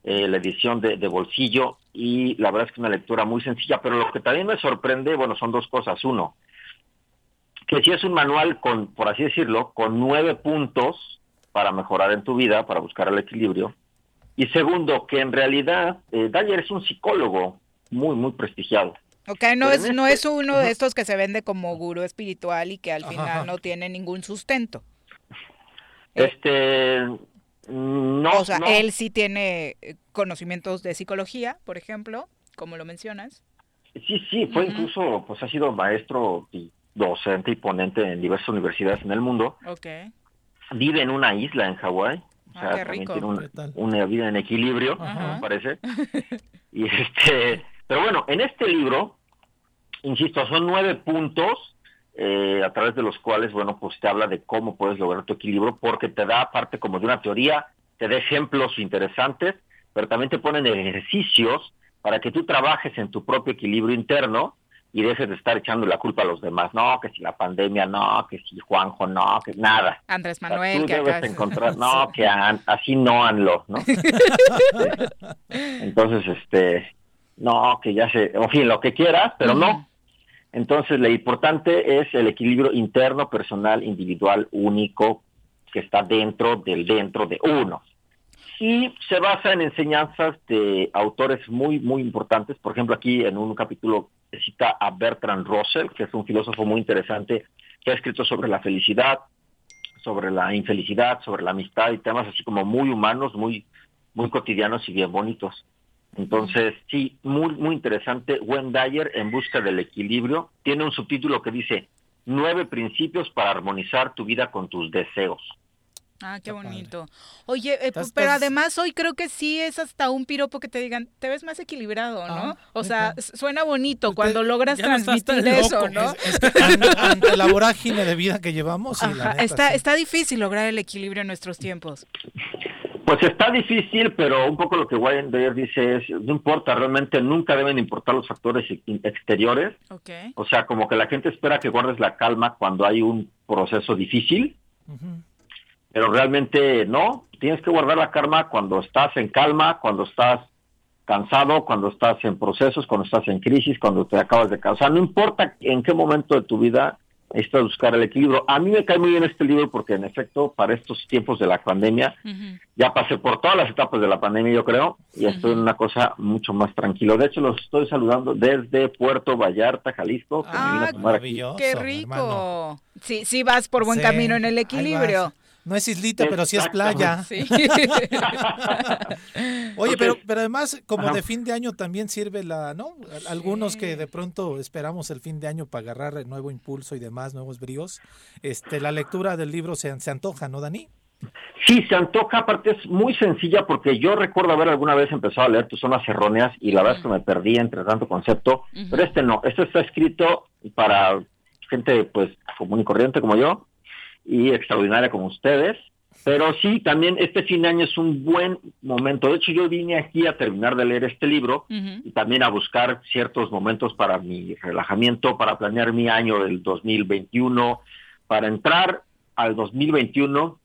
eh, la edición de, de, bolsillo y la verdad es que una lectura muy sencilla, pero lo que también me sorprende, bueno, son dos cosas. Uno, que si es un manual con, por así decirlo, con nueve puntos para mejorar en tu vida, para buscar el equilibrio. Y segundo, que en realidad eh, Dyer es un psicólogo muy, muy prestigiado. Ok, no es, no es uno de estos que se vende como gurú espiritual y que al final no tiene ningún sustento. Este, no. O sea, él sí tiene eh, conocimientos de psicología, por ejemplo, como lo mencionas. Sí, sí, fue incluso, pues ha sido maestro y docente y ponente en diversas universidades en el mundo. Ok. Vive en una isla en Hawái. O sea, Ah, qué también rico. tiene una, una vida en equilibrio, Ajá. me parece. Y este, pero bueno, en este libro, insisto, son nueve puntos eh, a través de los cuales, bueno, pues te habla de cómo puedes lograr tu equilibrio, porque te da parte como de una teoría, te da ejemplos interesantes, pero también te ponen ejercicios para que tú trabajes en tu propio equilibrio interno y dejes de estar echando la culpa a los demás. No, que si la pandemia, no, que si Juanjo, no, que nada. Andrés O sea, Manuel, tú que debes acá... encontrar, no, que an- así no anlo, ¿no? Entonces, este, no, que ya se, en fin, lo que quieras, pero no. Entonces, lo importante es el equilibrio interno, personal, individual, único, que está dentro del dentro de uno. Y se basa en enseñanzas de autores muy, muy importantes. Por ejemplo, aquí en un capítulo cita a Bertrand Russell, que es un filósofo muy interesante, que ha escrito sobre la felicidad, sobre la infelicidad, sobre la amistad y temas así como muy humanos, muy, muy cotidianos y bien bonitos. Entonces, sí, muy, muy interesante. Wayne Dyer, En busca del equilibrio, tiene un subtítulo que dice Nueve principios para armonizar tu vida con tus deseos. Ah, qué bonito. Oye, eh, Estás- pero estás- además hoy creo que sí es hasta un piropo que te digan, te ves más equilibrado, ¿no? Ah, o sea, suena bonito cuando logras no transmitir eso, loco. ¿no? Es- es que ante, la vorágine de vida que llevamos, la neta, está, sí. está difícil lograr el equilibrio en nuestros tiempos. Pues está difícil, pero un poco lo que Wayne Dyer dice es, no importa, realmente nunca deben importar los factores ex- exteriores. Ok. O sea, como que la gente espera que guardes la calma cuando hay un proceso difícil, pero realmente no. Tienes que guardar la calma cuando estás en calma, cuando estás cansado, cuando estás en procesos, cuando estás en crisis, cuando te acabas de casar, no importa en qué momento de tu vida necesitas buscar el equilibrio. A mí me cae muy bien este libro porque en efecto para estos tiempos de la pandemia, ya pasé por todas las etapas de la pandemia yo creo, y estoy en una cosa mucho más tranquilo. De hecho los estoy saludando desde Puerto Vallarta, Jalisco. Que ah, me a tomar aquí. ¡Qué rico! Sí, sí vas por buen camino en el equilibrio. No es islita, pero sí es playa. Oye, pero, pero además, como de fin de año también sirve la, ¿no? Algunos que de pronto esperamos el fin de año para agarrar nuevo impulso y demás, nuevos bríos. Este, la lectura del libro se, se antoja, ¿no, Dani? Sí, se antoja, aparte es muy sencilla porque yo recuerdo haber alguna vez empezado a leer tus zonas erróneas y la verdad es que me perdí entre tanto concepto, pero este no, este está escrito para gente pues común y corriente como yo, y extraordinaria como ustedes. Pero sí, también este fin de año es un buen momento. De hecho, yo vine aquí a terminar de leer este libro y también a buscar ciertos momentos para mi relajamiento, para planear mi año del 2021, para entrar al 2021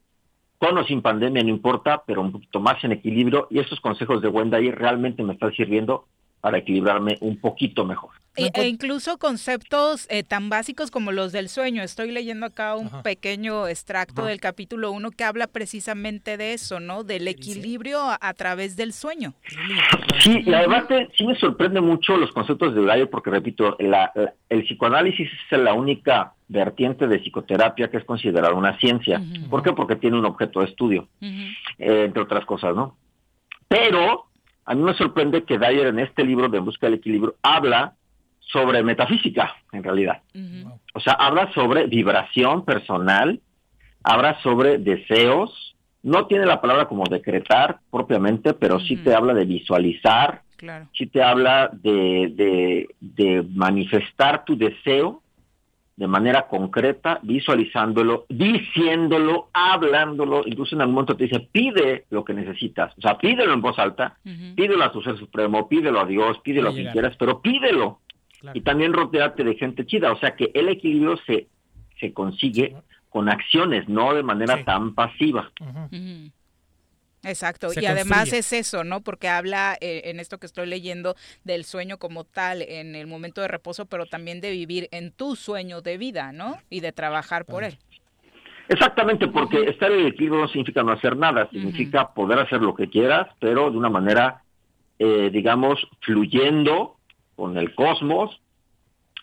con o sin pandemia, no importa, pero un poquito más en equilibrio. Y esos consejos de Wendy realmente me están sirviendo para equilibrarme un poquito mejor. E, e incluso conceptos eh, tan básicos como los del sueño. Estoy leyendo acá un pequeño extracto del capítulo 1 que habla precisamente de eso, ¿no? Del equilibrio a, través del sueño. Sí, y además sí me sorprende mucho los conceptos de Eulayo porque, repito, el psicoanálisis es la única vertiente de psicoterapia que es considerada una ciencia. ¿Por qué? Porque tiene un objeto de estudio, eh, entre otras cosas, ¿no? Pero a mí me sorprende que Dyer en este libro de Busca del Equilibrio habla sobre metafísica, en realidad. O sea, habla sobre vibración personal, habla sobre deseos, no tiene la palabra como decretar propiamente, pero sí te habla de visualizar, sí te habla de, de manifestar tu deseo de manera concreta, visualizándolo, diciéndolo, hablándolo, incluso en algún momento te dice, pide lo que necesitas, o sea, pídelo en voz alta, pídelo a tu ser supremo, pídelo a Dios, pídelo a quien quieras, pero pídelo. Y también rodearte de gente chida, o sea que el equilibrio se, se consigue con acciones, no de manera tan pasiva. Exacto, y además es eso, ¿no? Porque habla eh, en esto que estoy leyendo del sueño como tal en el momento de reposo, pero también de vivir en tu sueño de vida, ¿no? Y de trabajar por él. Exactamente, porque estar en el equilibrio no significa no hacer nada, significa poder hacer lo que quieras, pero de una manera, eh, digamos, fluyendo con el cosmos,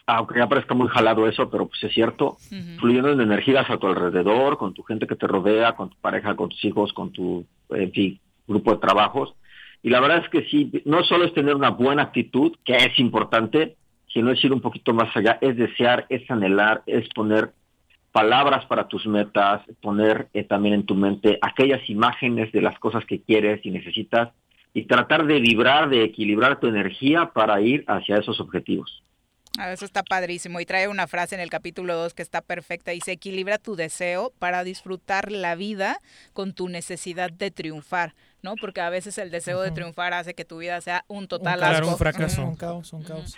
aunque ya parezca muy jalado eso, pero pues es cierto, fluyendo en energías a tu alrededor, con tu gente que te rodea, con tu pareja, con tus hijos, con tu en fin, grupo de trabajos. Y la verdad es que sí, no solo es tener una buena actitud, que es importante, sino es ir un poquito más allá, es desear, es anhelar, es poner palabras para tus metas, poner eh, también en tu mente aquellas imágenes de las cosas que quieres y necesitas y tratar de vibrar, de equilibrar tu energía para ir hacia esos objetivos. Ah, eso está padrísimo y trae una frase en el capítulo 2 que está perfecta. Dice, equilibra tu deseo para disfrutar la vida con tu necesidad de triunfar, ¿no? Porque a veces el deseo de triunfar hace que tu vida sea un total un fracaso. Un caos, un caos.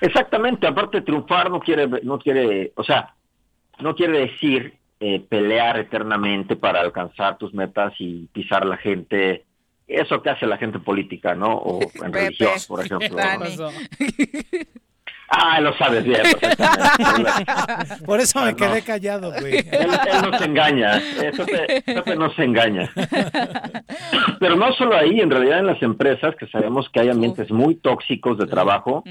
Exactamente, aparte triunfar no quiere, no quiere, o sea, no quiere decir eh, pelear eternamente para alcanzar tus metas y pisar a la gente eso que hace la gente política, ¿no? O en religión, por ejemplo. Ah, lo sabes bien. Por eso me quedé callado, güey. Él, nos engaña, eso te, nos engaña. Pero no solo ahí, en realidad en las empresas, que sabemos que hay ambientes muy tóxicos de trabajo,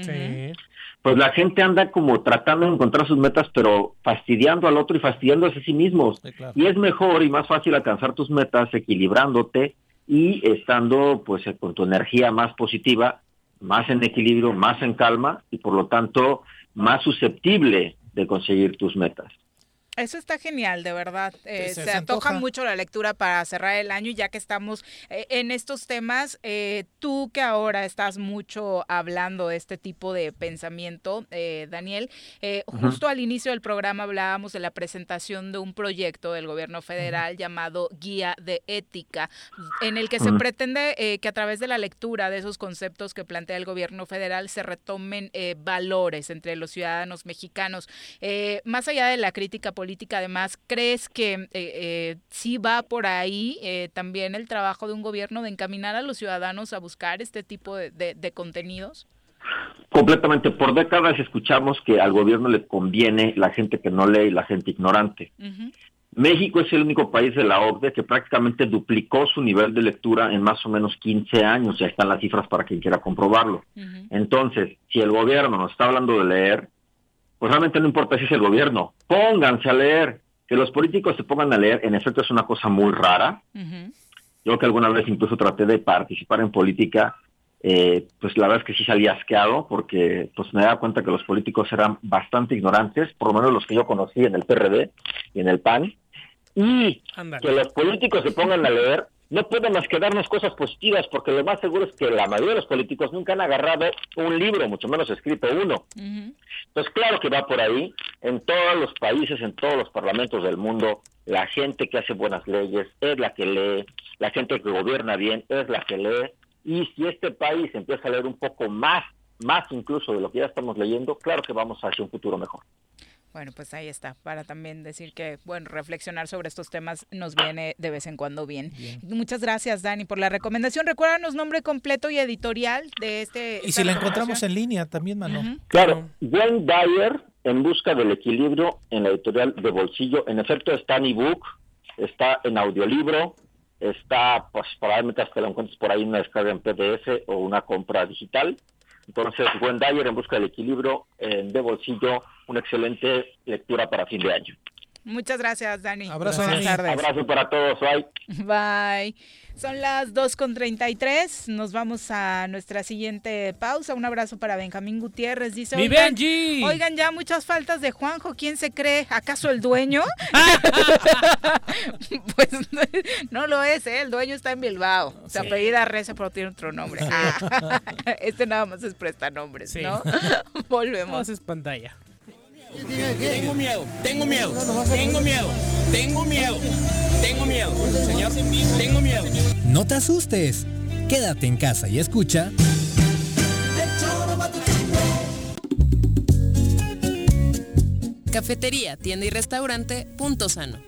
pues la gente anda como tratando de encontrar sus metas, pero fastidiando al otro y fastidiándose a sí mismos. Y es mejor y más fácil alcanzar tus metas equilibrándote y estando pues con tu energía más positiva más en equilibrio, más en calma y por lo tanto más susceptible de conseguir tus metas. Eso está genial, de verdad. Eh, se, antoja, mucho la lectura para cerrar el año, ya que estamos eh, en estos temas. Eh, tú que ahora estás mucho hablando de este tipo de pensamiento, Daniel, justo al inicio del programa hablábamos de la presentación de un proyecto del gobierno federal llamado Guía de Ética, en el que se pretende que a través de la lectura de esos conceptos que plantea el gobierno federal se retomen valores entre los ciudadanos mexicanos. más allá de la crítica política, política, además, ¿crees que eh, eh, sí va por ahí eh, también el trabajo de un gobierno de encaminar a los ciudadanos a buscar este tipo de, de contenidos? Completamente. Por décadas escuchamos que al gobierno le conviene la gente que no lee y la gente ignorante. México es el único país de la OCDE que prácticamente duplicó su nivel de lectura en más o menos 15 años. Ya están las cifras para quien quiera comprobarlo. Entonces, si el gobierno nos está hablando de leer, pues realmente no importa si es el gobierno. Pónganse a leer. Que los políticos se pongan a leer, en efecto, es una cosa muy rara. Yo que alguna vez incluso traté de participar en política eh, pues la verdad es que sí salí asqueado porque pues me daba cuenta que los políticos eran bastante ignorantes, por lo menos los que yo conocí en el PRD y en el PAN, y que los políticos se pongan a leer, no pueden más que darnos cosas positivas, porque lo más seguro es que la mayoría de los políticos nunca han agarrado un libro, mucho menos escrito uno. Entonces, claro que va por ahí, en todos los países, en todos los parlamentos del mundo, la gente que hace buenas leyes es la que lee, la gente que gobierna bien es la que lee, y si este país empieza a leer un poco más, más incluso de lo que ya estamos leyendo, claro que vamos hacia un futuro mejor. Bueno, pues ahí está, para también decir que, bueno, reflexionar sobre estos temas nos viene de vez en cuando bien. Muchas gracias, Dani, por la recomendación. Recuérdanos nombre completo y editorial de este... Y si la encontramos en línea también, Manu. Claro, Wayne Dyer, En busca del equilibrio, en la editorial de Bolsillo. En efecto, está en ebook, está en audiolibro, está, pues probablemente hasta lo encuentres por ahí una descarga en PDF o una compra digital. Entonces, Gwen Dyer en busca del equilibrio de bolsillo, una excelente lectura para fin de año. Muchas gracias, Dani. Abrazo, Buenas tardes. Abrazo para todos. Bye. Bye. Son las 2.33. Nos vamos a nuestra siguiente pausa. Un abrazo para Benjamín Gutiérrez. Dice, ¡Mi oigan, Benji! oigan, ya muchas faltas de Juanjo. ¿Quién se cree? ¿Acaso el dueño? pues no lo es, ¿eh? El dueño está en Bilbao. Se apellida Reza, pero tiene otro nombre. Ah, este nada más es prestanombres, ¿no? Volvemos. es pantalla. Tengo miedo, tengo miedo, tengo miedo, tengo miedo, tengo miedo, señor, tengo miedo. No te asustes. Quédate en casa y escucha. Cafetería, tienda y restaurante Punto Sano.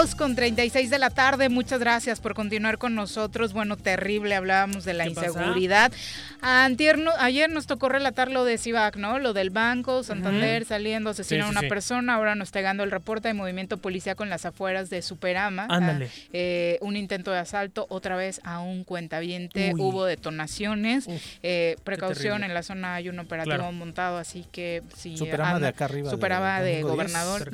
2 con 36 de la tarde. Muchas gracias por continuar con nosotros. Bueno, terrible, hablábamos de la inseguridad. ayer nos tocó relatar lo de Cibac, ¿no? Lo del banco, Santander saliendo, asesinar a una persona. Ahora nos está llegando el reporte de movimiento policía con las afueras de Superama. Ándale. Eh, un intento de asalto, otra vez a un cuentaviente. Hubo detonaciones. Eh, precaución, en la zona hay un operativo montado, así que si. Superama de acá arriba. Superama de, gobernador.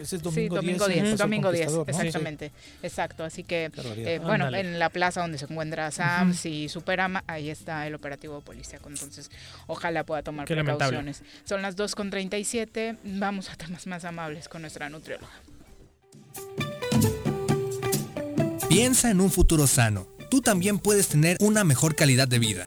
Ese es domingo, sí, domingo 10. domingo 10, exactamente. Exacto. Así que, eh, bueno, en la plaza donde se encuentra SAMS y Superama, ahí está el operativo policíaco. Entonces, ojalá pueda tomar precauciones. Son las 2.37. Vamos a temas más amables con nuestra nutrióloga. Piensa en un futuro sano. Tú también puedes tener una mejor calidad de vida.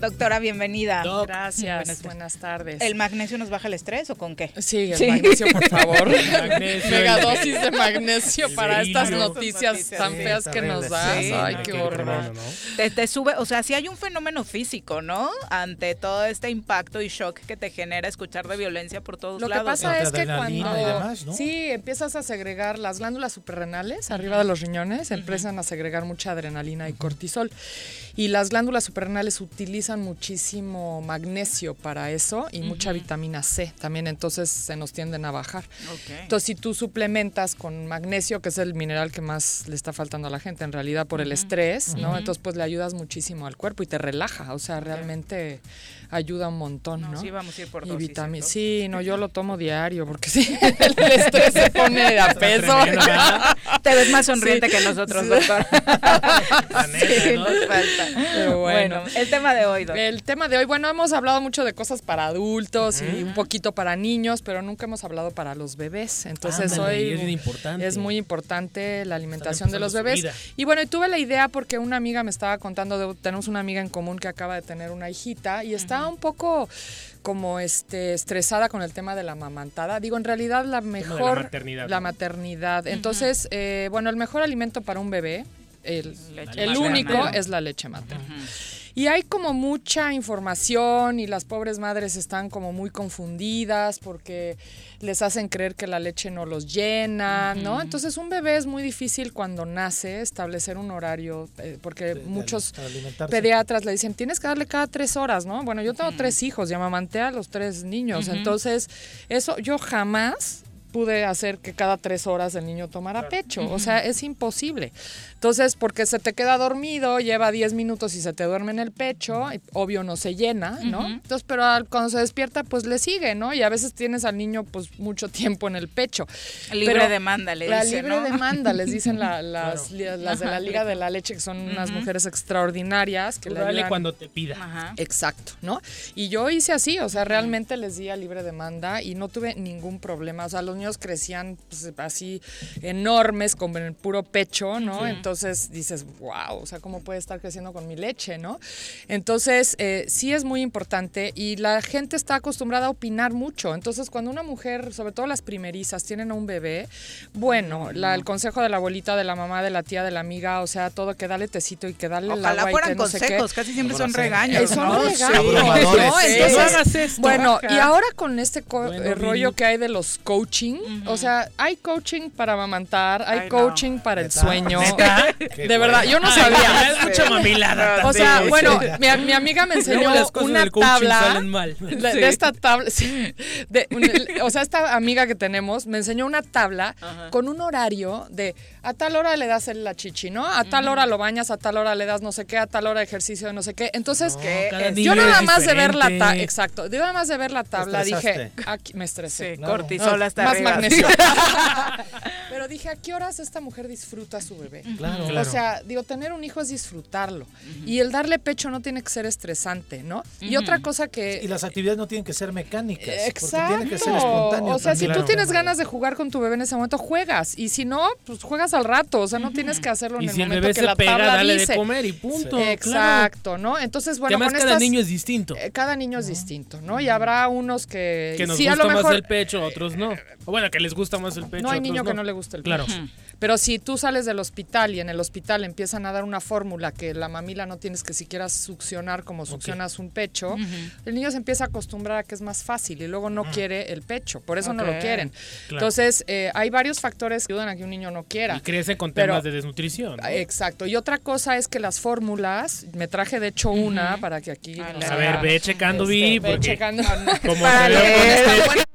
Doctora, bienvenida. Gracias, buenas, tardes. ¿El magnesio nos baja el estrés o con qué? Sí, el magnesio, por favor. Megadosis de magnesio para estas noticias tan feas que nos das. Ay, qué horror. Te, sube, o sea, sí hay un fenómeno físico, ¿no? Ante todo este impacto y shock que te genera escuchar de violencia por todos lados. Lo que pasa es que cuando sí empiezas a segregar las glándulas suprarrenales arriba de los riñones, empiezan a segregar mucha adrenalina y cortisol. Y las glándulas suprarrenales utilizan muchísimo magnesio para eso y mucha vitamina C también, entonces se nos tienden a bajar. Entonces, si tú suplementas con magnesio, que es el mineral que más le está faltando a la gente en realidad por el estrés, ¿no? Entonces, pues le ayudas muchísimo al cuerpo y te relaja, o sea, realmente ayuda un montón, ¿no? Sí, vamos a ir por y vitamina. Sí, no, yo lo tomo diario porque sí, el estrés se pone a peso. Te ves más sonriente que nosotros, doctor. sí, nos falta. bueno, el tema de hoy, El tema de hoy, bueno, hemos hablado mucho de cosas para adultos y un poquito para niños, pero nunca hemos hablado para los bebés. Entonces hoy es, importante. es muy importante la alimentación de los bebés. Y bueno, y tuve la idea porque una amiga me estaba contando, de, tenemos una amiga en común que acaba de tener una hijita y está un poco como este estresada con el tema de la mamantada. Digo, en realidad la mejor la maternidad. La maternidad. Entonces, eh, bueno, el mejor alimento para un bebé, el, el único es la leche materna. Y hay como mucha información y las pobres madres están como muy confundidas porque les hacen creer que la leche no los llena, ¿no? Entonces un bebé es muy difícil cuando nace establecer un horario eh, porque muchos pediatras le dicen tienes que darle cada tres horas, ¿no? Bueno, yo tengo tres hijos y amamanté a los tres niños, entonces eso yo jamás pude hacer que cada tres horas el niño tomara pecho. O sea, es imposible. Entonces, porque se te queda dormido, lleva 10 minutos y se te duerme en el pecho, obvio no se llena, ¿no? Entonces, pero cuando se despierta, pues le sigue, ¿no? Y a veces tienes al niño, pues, mucho tiempo en el pecho. Libre demanda, le dicen, La libre demanda, les dicen las, las de la Liga de la Leche, que son unas mujeres extraordinarias. Que le cuando te pida. Exacto, ¿no? Y yo hice así, o sea, realmente les di a libre demanda y no tuve ningún problema. O sea, los niños crecían pues, así enormes, como en el puro pecho, ¿no? Entonces dices, wow, o sea, ¿cómo puede estar creciendo con mi leche, no? Entonces, eh, sí es muy importante y la gente está acostumbrada a opinar mucho. Entonces, cuando una mujer, sobre todo las primerizas, tienen a un bebé, bueno, el consejo de la abuelita, de la mamá, de la tía, de la amiga, o sea, todo que dale tecito y que dale Ojalá agua fueran y que no consejos, casi siempre son regaños. Son ¿no? regaños. ¿no? Entonces, bueno, y ahora con este rollo que hay de los coaching, o sea, hay coaching para amamantar, hay coaching para el sueño. De verdad, yo no sabía. Es mucha mamilada. O sea, bueno, mi, amiga me enseñó una tabla de, esta tabla. o sea, esta amiga que tenemos me enseñó una tabla con un horario de a tal hora le das la chichi, ¿no? A tal hora lo bañas, a tal hora le das no sé qué, a tal hora ejercicio de no sé qué. Entonces, yo nada más de ver la tabla, exacto, yo nada más de ver la tabla dije, aquí me estresé. Sí, cortisol hasta Más magnesio. Pero dije, ¿a qué horas esta mujer disfruta a su bebé? Claro, O sea, digo, tener un hijo es disfrutarlo. Y el darle pecho no tiene que ser estresante, ¿no? Y otra cosa que... Y las actividades no tienen que ser mecánicas. Exacto. Tienen que ser espontáneas. O sea, si tú tienes ganas de jugar con tu bebé en ese momento, juegas. Y si no, pues juegas al rato. O sea, no tienes que hacerlo en el momento que la tabla dale dice. de comer y punto. Exacto, ¿no? Entonces, bueno, además, cada niño es distinto. cada niño es distinto, ¿no? Y habrá unos que... Que nos sí, gusta a lo mejor, más el pecho, otros no. O bueno, que les gusta más el pecho. No hay niño que no le guste el Claro. Pero si tú sales del hospital y en el hospital empiezan a dar una fórmula que la mamila no tienes que siquiera succionar como succionas un pecho, el niño se empieza a acostumbrar a que es más fácil y luego no quiere el pecho. Por eso no lo quieren. Claro. Entonces, eh, hay varios factores que ayudan a que un niño no quiera. Y crece con Pero- temas de desnutrición. ¿no? Exacto. Y otra cosa es que las fórmulas, me traje de hecho una para que aquí... A ver, ve checando, Este, Vi, ve checando. como Para leer.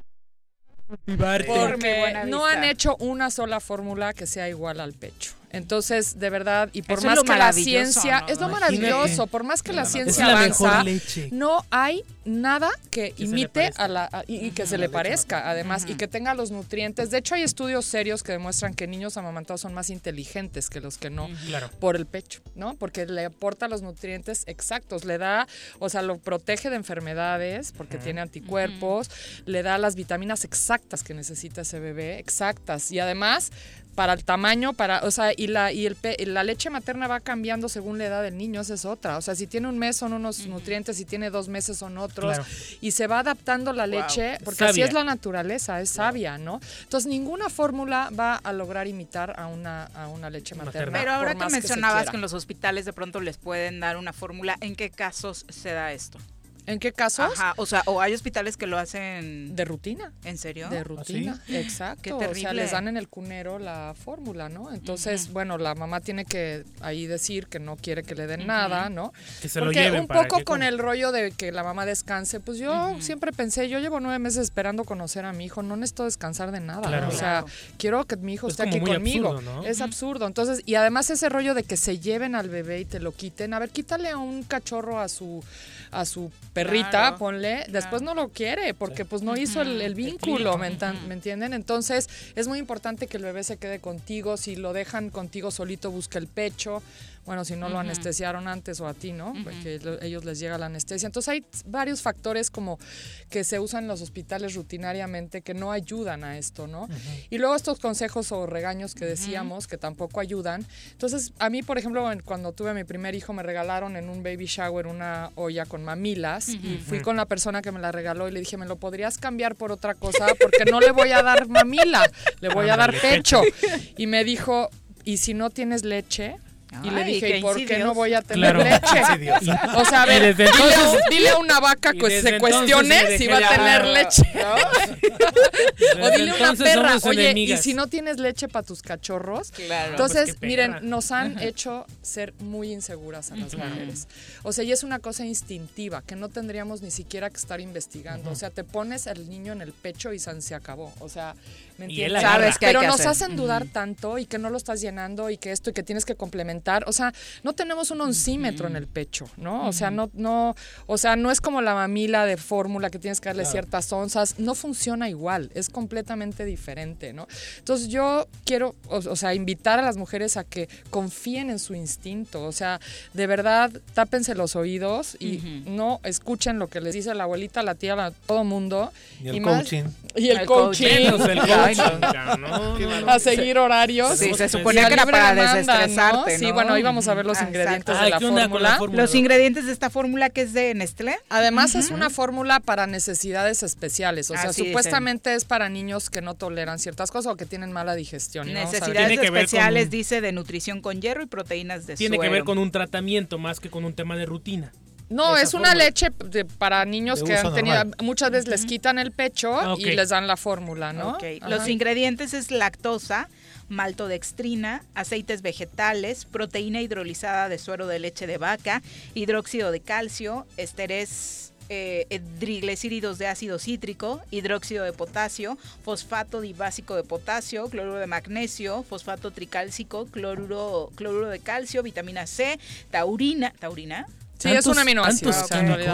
Porque no han hecho una sola fórmula que sea igual al pecho. Entonces, de verdad, y por Eso es más lo que la ciencia, ¿no? es lo Imagínate. maravilloso, por más que la ciencia la avanza, no hay nada que, imite a la a- y, y que se le parezca, además, y que tenga los nutrientes. De hecho, hay estudios serios que demuestran que niños amamantados son más inteligentes que los que no Claro. por el pecho, ¿no? Porque le aporta los nutrientes exactos, le da, o sea, lo protege de enfermedades porque tiene anticuerpos, le da las vitaminas exactas que necesita ese bebé, exactas, y además para el tamaño, para, o sea, y la y el pe- y la leche materna va cambiando según la edad del niño, esa es otra. O sea, si tiene un mes son unos nutrientes, si tiene dos meses son otros, Claro. y se va adaptando la leche, porque así Sabia. es la naturaleza, es sabia, ¿no? Entonces ninguna fórmula va a lograr imitar a una, a una leche materna. Pero ahora que mencionabas que en los hospitales de pronto les pueden dar una fórmula, ¿en qué casos se da esto? ¿En qué casos? Ajá, o sea, o hay hospitales que lo hacen De rutina. ¿En serio? De rutina, exacto. Qué O sea, les dan en el cunero la fórmula, ¿no? Entonces, bueno, la mamá tiene que ahí decir que no quiere que le den nada, ¿no? Que se lo Porque lleven un para poco que con el rollo de que la mamá descanse, pues yo siempre pensé, yo llevo nueve meses esperando conocer a mi hijo, no necesito descansar de nada. Claro. O sea, Claro. quiero que mi hijo Es esté aquí muy conmigo. absurdo, ¿no? Es absurdo. Entonces, y además ese rollo de que se lleven al bebé y te lo quiten. A ver, quítale a un cachorro a su a su perrita, Claro, ponle, después no lo quiere porque pues no hizo el, el vínculo, ¿me, entan- me entienden? Entonces es muy importante que el bebé se quede contigo, si lo dejan contigo solito busca el pecho, bueno, si no lo Ujú. anestesiaron antes o a ti, ¿no? Porque lo- ellos les llega la anestesia. Entonces hay varios factores como que se usan en los hospitales rutinariamente que no ayudan a esto, ¿no? Y luego estos consejos o regaños que decíamos que tampoco ayudan. Entonces, a mí, por ejemplo, cuando tuve a mi primer hijo, me regalaron en un baby shower una olla con mamilas y fui con la persona que me la regaló y le dije, ¿me lo podrías cambiar por otra cosa? Porque no le voy a dar mamila, le voy a dar pecho. Y me dijo, ¿y si no tienes leche? Y le dije, ¿y por qué no voy a tener Claro. leche? O sea, a ver, desde dile, a- entonces- dile a una vaca que se entonces cuestione si va a tener leche. o dile a una entonces perra, oye, enemigas. y si no tienes leche para tus cachorros. Claro. Entonces, Pues qué miren, nos han hecho ser muy inseguras a las mujeres. O sea, y es una cosa instintiva que no tendríamos ni siquiera que estar investigando. O sea, te pones al niño en el pecho y se acabó. O sea, ¿me Y él entiendes? Sabes Pero que nos hacer. hacen dudar tanto y que no lo estás llenando y que esto y que tienes que complementar. O sea, no tenemos un oncímetro en el pecho, ¿no? O sea, no, no, o sea, no es como la mamila de fórmula que tienes que darle ciertas onzas. No funciona igual, es completamente diferente, ¿no? Entonces yo quiero, o, o sea, invitar a las mujeres a que confíen en su instinto. O sea, de verdad, tápense los oídos y no escuchen lo que les dice la abuelita, la tía, la- todo mundo. Y el más- coaching. Y el, El coaching. coaching. Ay, no. A seguir horarios. Sí, se suponía que era para demanda, desestresarte, Sí, ¿no? bueno, íbamos a ver los Ah, ingredientes de la Ay, ¿qué onda con la fórmula. Los ingredientes de esta fórmula que es de Nestlé. Además es una fórmula para necesidades especiales, o sea, Así dicen. supuestamente es para niños que no toleran ciertas cosas o que tienen mala digestión. vamos. Necesidades especiales dice de nutrición con hierro y proteínas de Tiene que ver con un tratamiento más que con un tema de rutina. No, es una fórmula. leche de- para niños De que uso han tenido, normal. muchas veces les quitan el pecho Ah, ok. y les dan la fórmula, ¿no? Ok, Ajá. Los ingredientes es lactosa, maltodextrina, aceites vegetales, proteína hidrolizada de suero de leche de vaca, hidróxido de calcio, esterés eh, triglicéridos de ácido cítrico, hidróxido de potasio, fosfato dibásico de potasio, cloruro de magnesio, fosfato tricálcico, cloruro, cloruro de calcio, vitamina C, taurina, taurina, Sí, es un ¿Tantos- aminoácido. o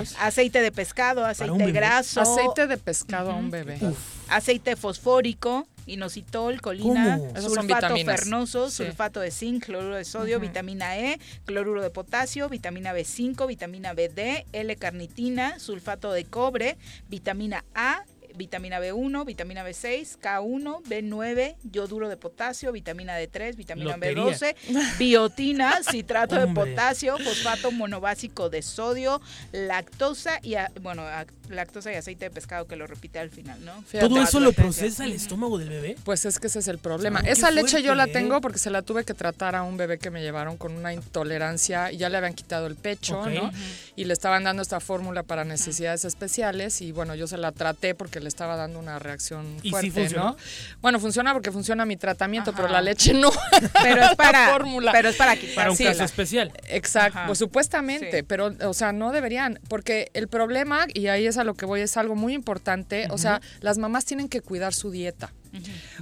sea, aceite de pescado, aceite graso, Aceite de pescado a un bebé. aceite fosfórico, inositol, colina, sulfato fernoso, Sí. sulfato de zinc, cloruro de sodio, vitamina E, cloruro de potasio, vitamina B5, vitamina BD, L-carnitina, sulfato de cobre, vitamina A, vitamina B1, vitamina B6, K1, B9, yoduro de potasio, vitamina D3, vitamina Lotería. B12, biotina, citrato de potasio, fosfato monobásico de sodio, lactosa y bueno, lactosa y aceite de pescado que lo repite al final, ¿no? ¿Todo eso lo procesa el estómago del bebé? Pues es que ese es el problema. Esa leche yo la ¿eh? tengo porque se la tuve que tratar a un bebé que me llevaron con una intolerancia y ya le habían quitado el pecho. ¿no? Y le estaban dando esta fórmula para necesidades especiales y bueno, yo se la traté porque le estaba dando una reacción ¿Y sí fuerte, funcionó? ¿no? Bueno, funciona porque funciona mi tratamiento, pero la leche no. Pero es para, La fórmula. pero es para Para un Sí, caso la- especial. Exacto, pues supuestamente, Sí. pero, o sea, no deberían, porque el problema, y ahí es a lo que voy, es algo muy importante, o sea, las mamás tienen que cuidar su dieta.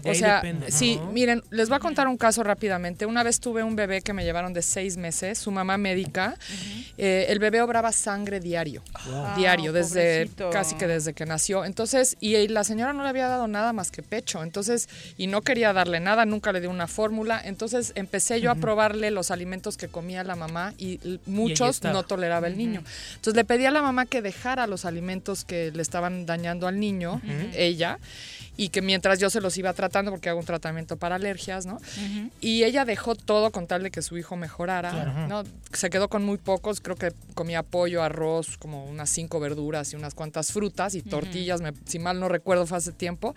O sea, depende, sí, miren, les voy a contar un caso rápidamente. Una vez tuve un bebé que me llevaron de seis meses, su mamá médica. eh, el bebé obraba sangre diario, Wow. diario, desde pobrecito. casi que desde que nació. Entonces, y la señora no le había dado nada más que pecho. Entonces, y no quería darle nada, nunca le dio una fórmula. Entonces, empecé yo a probarle los alimentos que comía la mamá y muchos no toleraba el niño. Entonces, le pedí a la mamá que dejara los alimentos que le estaban dañando al niño, ella y que mientras yo se los iba tratando, porque hago un tratamiento para alergias, ¿no? Y ella dejó todo con tal de que su hijo mejorara, Claro. ¿no? Se quedó con muy pocos, creo que comía pollo, arroz, como unas cinco verduras y unas cuantas frutas y tortillas, me- si mal no recuerdo fue hace tiempo.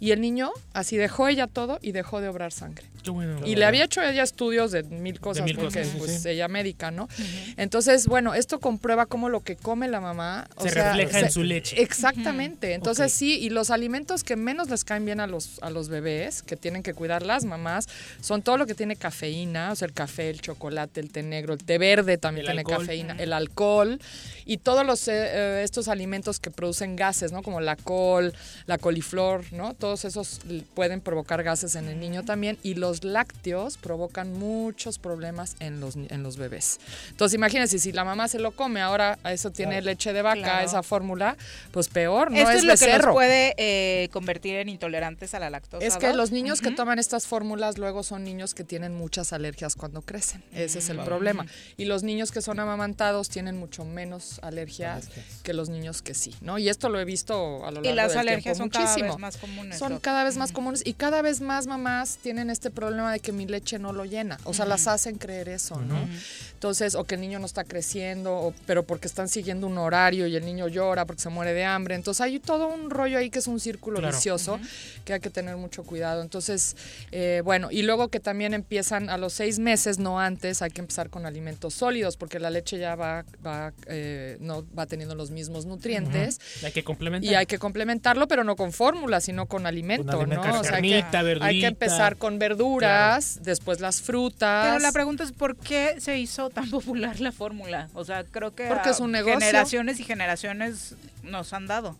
Y el niño así dejó ella todo y dejó de obrar sangre. Qué bueno. Y le había hecho ella estudios de mil cosas, mil porque cosas, pues sí. ella médica, ¿no? Entonces, bueno, esto comprueba cómo lo que come la mamá o Se sea, refleja en su leche. Exactamente. Entonces sí, y los alimentos que menos les caen bien a los, a los bebés, que tienen que cuidar las mamás, son todo lo que tiene cafeína, o sea, el café, el chocolate, el té negro, el té verde también El tiene alcohol. cafeína, el alcohol y todos los eh, eh, estos alimentos que producen gases, ¿no? Como la col, la coliflor, ¿no? Todos esos pueden provocar gases en el niño también y los lácteos provocan muchos problemas en los en los bebés. Entonces, imagínense si la mamá se lo come, ahora a eso tiene leche de vaca, Claro. esa fórmula, pues peor, no Esto es, es, lo que becerro. los puede eh, convertir en intolerantes a la lactosa. Es que los niños que toman estas fórmulas luego son niños que tienen muchas alergias cuando crecen. Ese es el problema. Y los niños que son amamantados tienen mucho menos alergias que los niños que sí, ¿no? Y esto lo he visto a lo largo Y las del alergias tiempo son cada muchísimo. vez más comunes. Son cada vez más comunes y cada vez más mamás tienen este problema de que mi leche no lo llena. O sea, las hacen creer eso, ¿no? Entonces, o que el niño no está creciendo, o- pero porque están siguiendo un horario y el niño llora porque se muere de hambre. Entonces, hay todo un rollo ahí que es un círculo Claro. vicioso que hay que tener mucho cuidado. Entonces, eh, bueno, y luego que también empiezan a los seis meses, no antes, hay que empezar con alimentos sólidos porque la leche ya va, va eh, no va teniendo los mismos nutrientes. Ujú. Hay que complementar. Y hay que complementarlo, pero no con fórmula, sino con alimento, Con alimento, ¿no? O sea, hay que, hay empezar con verduras, después las frutas. Pero la pregunta es por qué se hizo tan popular la fórmula. O sea, creo que Porque es un negocio. generaciones y generaciones nos han dado.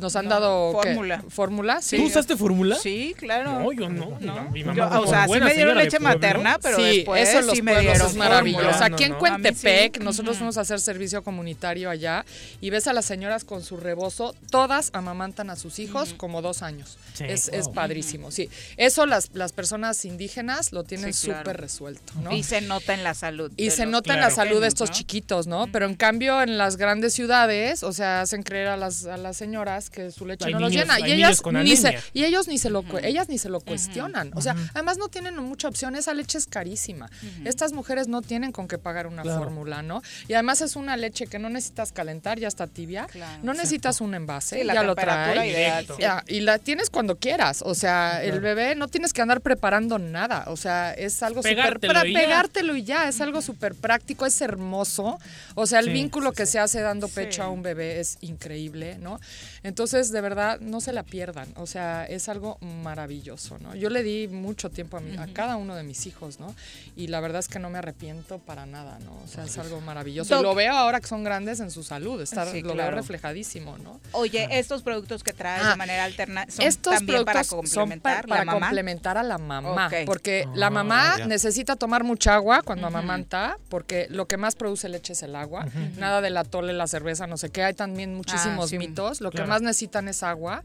Nos han No, dado ¿qué? fórmula. ¿Fórmula? Sí. ¿Tú usaste fórmula? Sí, claro. No, yo no. No. Mi mamá Yo, o sea, sí me dieron leche materna, pero sí, después eso los sí me dieron es maravilloso. fórmula. Aquí en no, no. A mí sí. Cuentepec, nosotros fuimos a hacer servicio comunitario allá y ves a las señoras con su rebozo, todas amamantan a sus hijos como dos años. Sí, es, wow. es padrísimo, sí. Eso las, las personas indígenas lo tienen Sí, claro. súper resuelto, ¿no? Y se nota en la salud. Y se los nota en la salud de estos chiquitos, ¿no? Pero en cambio en las grandes ciudades, o sea, hacen creer a las, a las señoras que su leche Hay no los niños- llena. hay Y niños ellas con ni se, y ellos ni se lo ellas ni se lo cuestionan. O sea, además no tienen mucha opción, esa leche es carísima. Estas mujeres no tienen con qué pagar una Claro. fórmula, ¿no? Y además es una leche que no necesitas calentar, ya está tibia. Claro. no necesitas un envase, Sí, la ya lo temperatura trae. ideal, Directo. sí. Ya, y la tienes cuando quieras. O sea, el bebé no tienes que andar preparando nada. O sea, es algo súper para y pegártelo y ya. Es algo súper práctico, es hermoso. O sea, el Sí, vínculo que se hace dando Sí. pecho a un bebé es increíble, ¿no? Entonces, de verdad, no se la pierdan. O sea, es algo maravilloso, ¿no? Yo le di mucho tiempo a, mi- a cada uno de mis hijos, ¿no? Y la verdad es que no me arrepiento para nada, ¿no? O sea, es algo maravilloso. Doc- lo veo ahora que son grandes en su salud. Está, Sí, lo claro. veo reflejadísimo, ¿no? Oye, estos productos que traes Ah, de manera alterna son Estos también para son complementar pa- para la mamá. complementar a la mamá, porque Ah, la mamá ya. necesita tomar mucha agua cuando amamanta, porque lo que más produce leche es el agua, nada del atole, la cerveza, no sé qué, hay también muchísimos Ah, sí. mitos, lo Claro. que más necesitan es agua,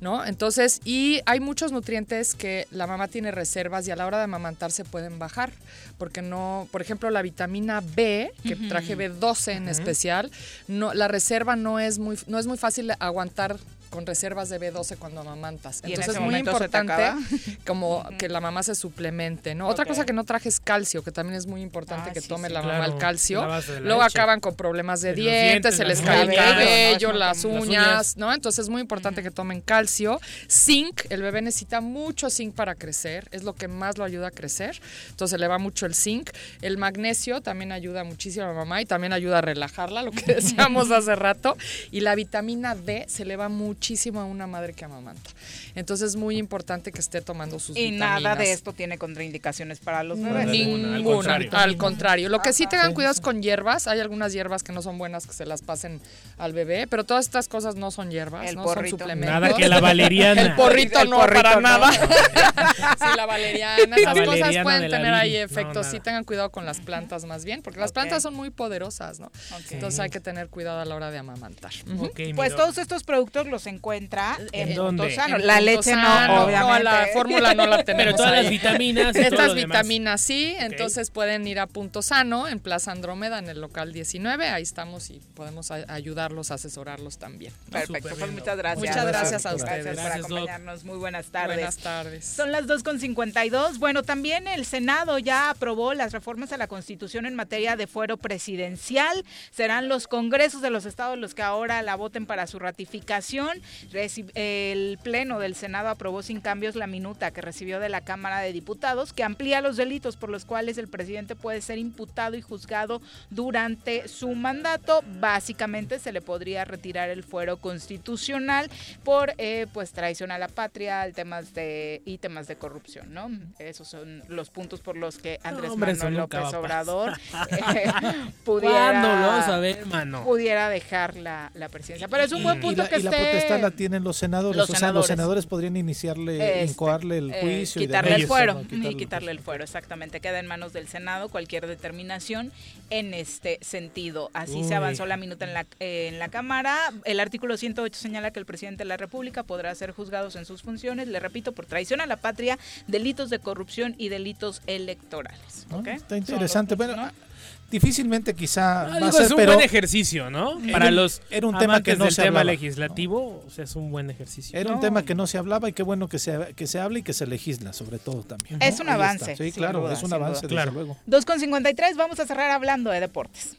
¿no? Entonces, y hay muchos nutrientes que la mamá tiene reservas y a la hora de amamantar se pueden bajar, porque no, por ejemplo, la vitamina B, que traje B12 en especial, no, la reserva no es muy, no es muy fácil aguantar con reservas de B12 cuando amamantas. ¿Y en Entonces es muy importante como que la mamá se suplemente, ¿no? Otra cosa que no traje es calcio, que también es muy importante Ah, que tome sí. la mamá el calcio. Luego leche. acaban con problemas de dientes, dientes, se les cae el Cabello, las uñas. ¿no? Entonces es muy importante que tomen calcio. Zinc, el bebé necesita mucho zinc para crecer, es lo que más lo ayuda a crecer. Entonces le va mucho el zinc. El magnesio también ayuda muchísimo a la mamá y también ayuda a relajarla, lo que decíamos hace rato. Y la vitamina D se le va muchísimo a una madre que amamanta. Entonces es muy importante que esté tomando sus Y vitaminas. nada de esto tiene contraindicaciones para los bebés. ninguna, al contrario. al contrario. Lo que sí tengan cuidado es con hierbas. Hay algunas hierbas que no son buenas que se las pasen al bebé, pero todas estas cosas no son hierbas, El no porrito. son suplementos. Nada que la valeriana. El porrito El no, porrito para no. nada. sí, la valeriana. La Esas cosas pueden tener ahí. No, efectos. sí, tengan cuidado con las plantas más bien, porque las plantas son muy poderosas, ¿no? Entonces hay que tener cuidado a la hora de amamantar. Ujú. Ok, mi Pues todos estos productos los encuentra en, ¿En dónde? Punto Sano. En La leche no, obviamente. la fórmula no la tenemos Pero todas ahí. las vitaminas y todo Estas demás. vitaminas sí, entonces pueden ir a Punto Sano en Plaza Andrómeda en el local 19, ahí estamos y podemos a- ayudarlos, asesorarlos también. Perfecto, pues muchas gracias. Muchas gracias a ustedes. Gracias por acompañarnos. Muy buenas tardes. Buenas tardes. Son las 2.52. Bueno, también el Senado ya aprobó las reformas a la Constitución en materia de fuero presidencial. Serán los congresos de los estados los que ahora la voten para su ratificación. El Pleno del Senado aprobó sin cambios la minuta que recibió de la Cámara de Diputados que amplía los delitos por los cuales el presidente puede ser imputado y juzgado durante su mandato. Básicamente se le podría retirar el fuero constitucional por eh, pues traición a la patria, temas de y temas de corrupción, ¿no? Esos son los puntos por los que Andrés hombre, eso Manuel López Obrador eh, pudiera dejar la, la presidencia. Pero es un buen Y punto la, que esté potestad la tienen los senadores. los o sea, senadores. los senadores podrían iniciarle, Este, incoarle el eh, juicio. y quitarle demás. el fuero No, y quitarle el fuero, exactamente. Queda en manos del Senado cualquier determinación en este sentido. Así Uy. se avanzó la minuta en la, eh, en la Cámara. El artículo 108 señala que el presidente de la República podrá ser juzgado en sus funciones, le repito, por traición a la patria, delitos de corrupción y delitos electorales. ¿ok? Está interesante. puntos, Bueno, ¿no? Difícilmente quizá Ah, va digo, a ser, es un pero buen ejercicio, ¿no? Para un- los era un tema que no del se tema hablaba, legislativo, o sea, es un buen ejercicio. era un No. tema que no se hablaba y qué bueno que se, que se hable y que se legisla, sobre todo también. ¿no? Es un Ahí está. avance, Sí, sin claro, duda, es un avance, duda. desde Claro. luego. 2.53, vamos a cerrar hablando de deportes.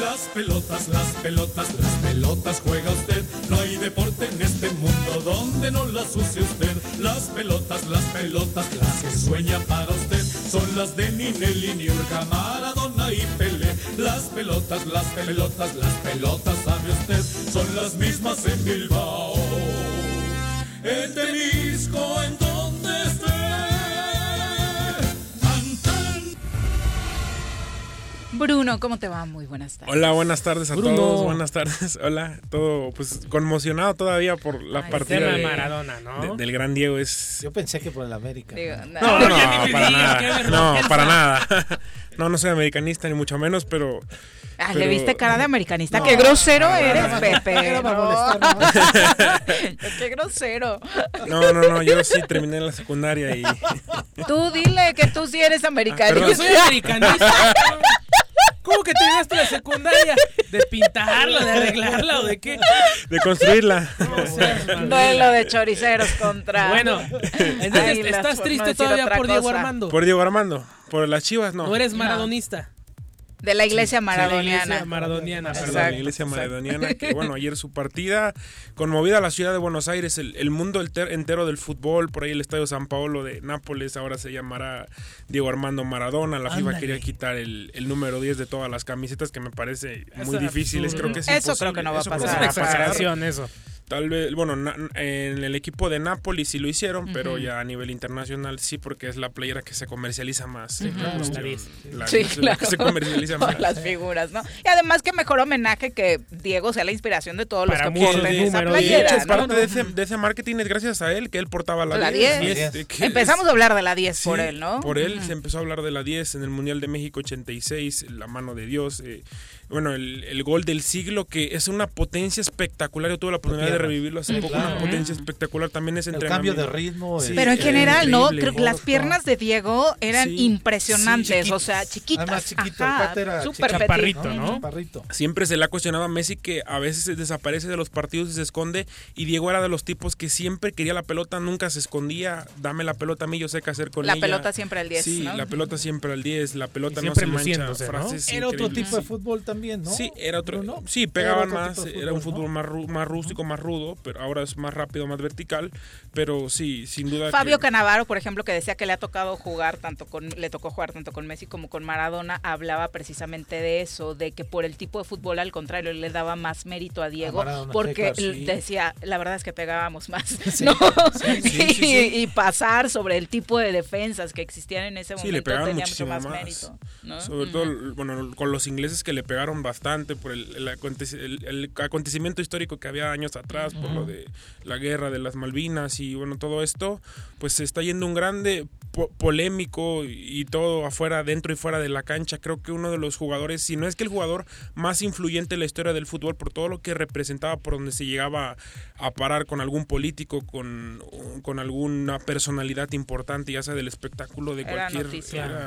Las pelotas, las pelotas, las pelotas juega usted. No hay deporte en este mundo donde no las use usted. Las pelotas, las pelotas, las que sueña para usted. Son las de Ninelli, Niurka, Y Pelé. Las pelotas, las pelotas, las pelotas, sabe usted. Son las mismas en Bilbao. En Temisco, en Bruno, ¿cómo te va? Muy buenas tardes. Hola, buenas tardes a Bruno. todos. Buenas tardes. Hola, todo pues conmocionado todavía por la Ay, partida tema de, de Maradona, ¿no? de- del gran Diego es Yo pensé que por el América. Digo, ¿no? no. No, no, ya ni me para nada. No, para nada. No, no soy americanista ni mucho menos, pero Ah, le viste cara de americanista. No, Qué grosero no, eres, no. Pepe. Qué grosero. no, no, no, yo sí terminé la secundaria y Tú dile que tú sí eres Ah, Yo americanista. soy americanista. ¿Cómo que terminaste la secundaria? ¿De pintarla, de arreglarla o de qué? de construirla. Duelo de choriceros contra. Bueno, entonces estás por triste no todavía por Diego. Armando. Por Diego Armando, por las Chivas no. No eres maradonista. De la iglesia Sí, la maradoniana. iglesia maradoniana, Perdón, perdón. la iglesia maradoniana, que bueno, ayer su partida conmovida la ciudad de Buenos Aires, el, el mundo enter- entero del fútbol, por ahí el Estadio San Paolo de Nápoles, ahora se llamará Diego Armando Maradona, la FIFA Ándale. quería quitar el, el número 10 de todas las camisetas, que me parece muy Es difícil, es- absurdo. creo que es Eso creo que no va a eso pasar. Es una no va a pasar. exageración eso. Tal vez, bueno, na- en el equipo de Nápoles sí lo hicieron, pero Ujú. ya a nivel internacional sí, porque es la playera que se comercializa más. En Claro, cuestión. la 10. La Sí, 10 la que claro. se comercializa más. las figuras, ¿no? Y además que mejor homenaje que Diego sea la inspiración de todos Para los que porten de esa playera. hecho, ¿no? parte de ese, de ese marketing es gracias a él, que él portaba la, La 10. 10. Este, que él Empezamos es- a hablar de la 10 por Sí, él, ¿no? Por él Ujú. se empezó a hablar de la 10 en el Mundial de México 86, la mano de Dios. eh, bueno, el, el gol del siglo, que es una potencia espectacular. Yo tuve la oportunidad de revivirlo hace Sí, poco, claro. una potencia espectacular también es El entrenamiento. cambio de ritmo, Sí, Pero en es general, ¿no? increíble. Creo que las piernas de Diego eran Sí. impresionantes, Sí, o sea, chiquitas. Además, chiquito, el ajá, cuate era petit. ¿no? Chaparrito. Siempre se le ha cuestionado a Messi que a veces se desaparece de los partidos y se esconde. Y Diego era de los tipos que siempre quería la pelota, nunca se escondía. Dame la pelota a mí, yo sé qué hacer con La ella. pelota siempre al 10, Sí, ¿no? la pelota siempre al 10, la pelota Y no siempre se mancha. ¿no? Era otro tipo de fútbol también, ¿no? Sí, era otro. ¿No? Sí, Era pegaban otro más, de era un fútbol, fútbol más, ru- más rústico, más rudo, pero ahora es más rápido, más vertical. Pero sí, sin duda. Fabio que- Canavaro, por ejemplo, que decía que le ha tocado jugar tanto con, le tocó jugar tanto con Messi como con Maradona, hablaba precisamente de eso, de que por el tipo de fútbol, al contrario, le daba más mérito a Diego, Maradona, sí, porque claro, l- sí. decía, la verdad es que pegábamos más, ¿no? y, y pasar sobre el tipo de defensas que existían en ese Sí, momento le pegaban tenía mucho muchísimo más, más. mérito. ¿no? Sobre todo, bueno, con los ingleses que le pegaron bastante por el, el aconte- el- el acontecimiento histórico que había años atrás, por lo de la guerra de las Malvinas y bueno, todo esto, pues se está yendo un grande po- polémico y todo afuera, dentro y fuera de la cancha. Creo que uno de los jugadores, si no es que el jugador más influyente en la historia del fútbol, por todo lo que representaba, por donde se llegaba a parar con algún político, con, con alguna personalidad importante, ya sea del espectáculo, de Era cualquier...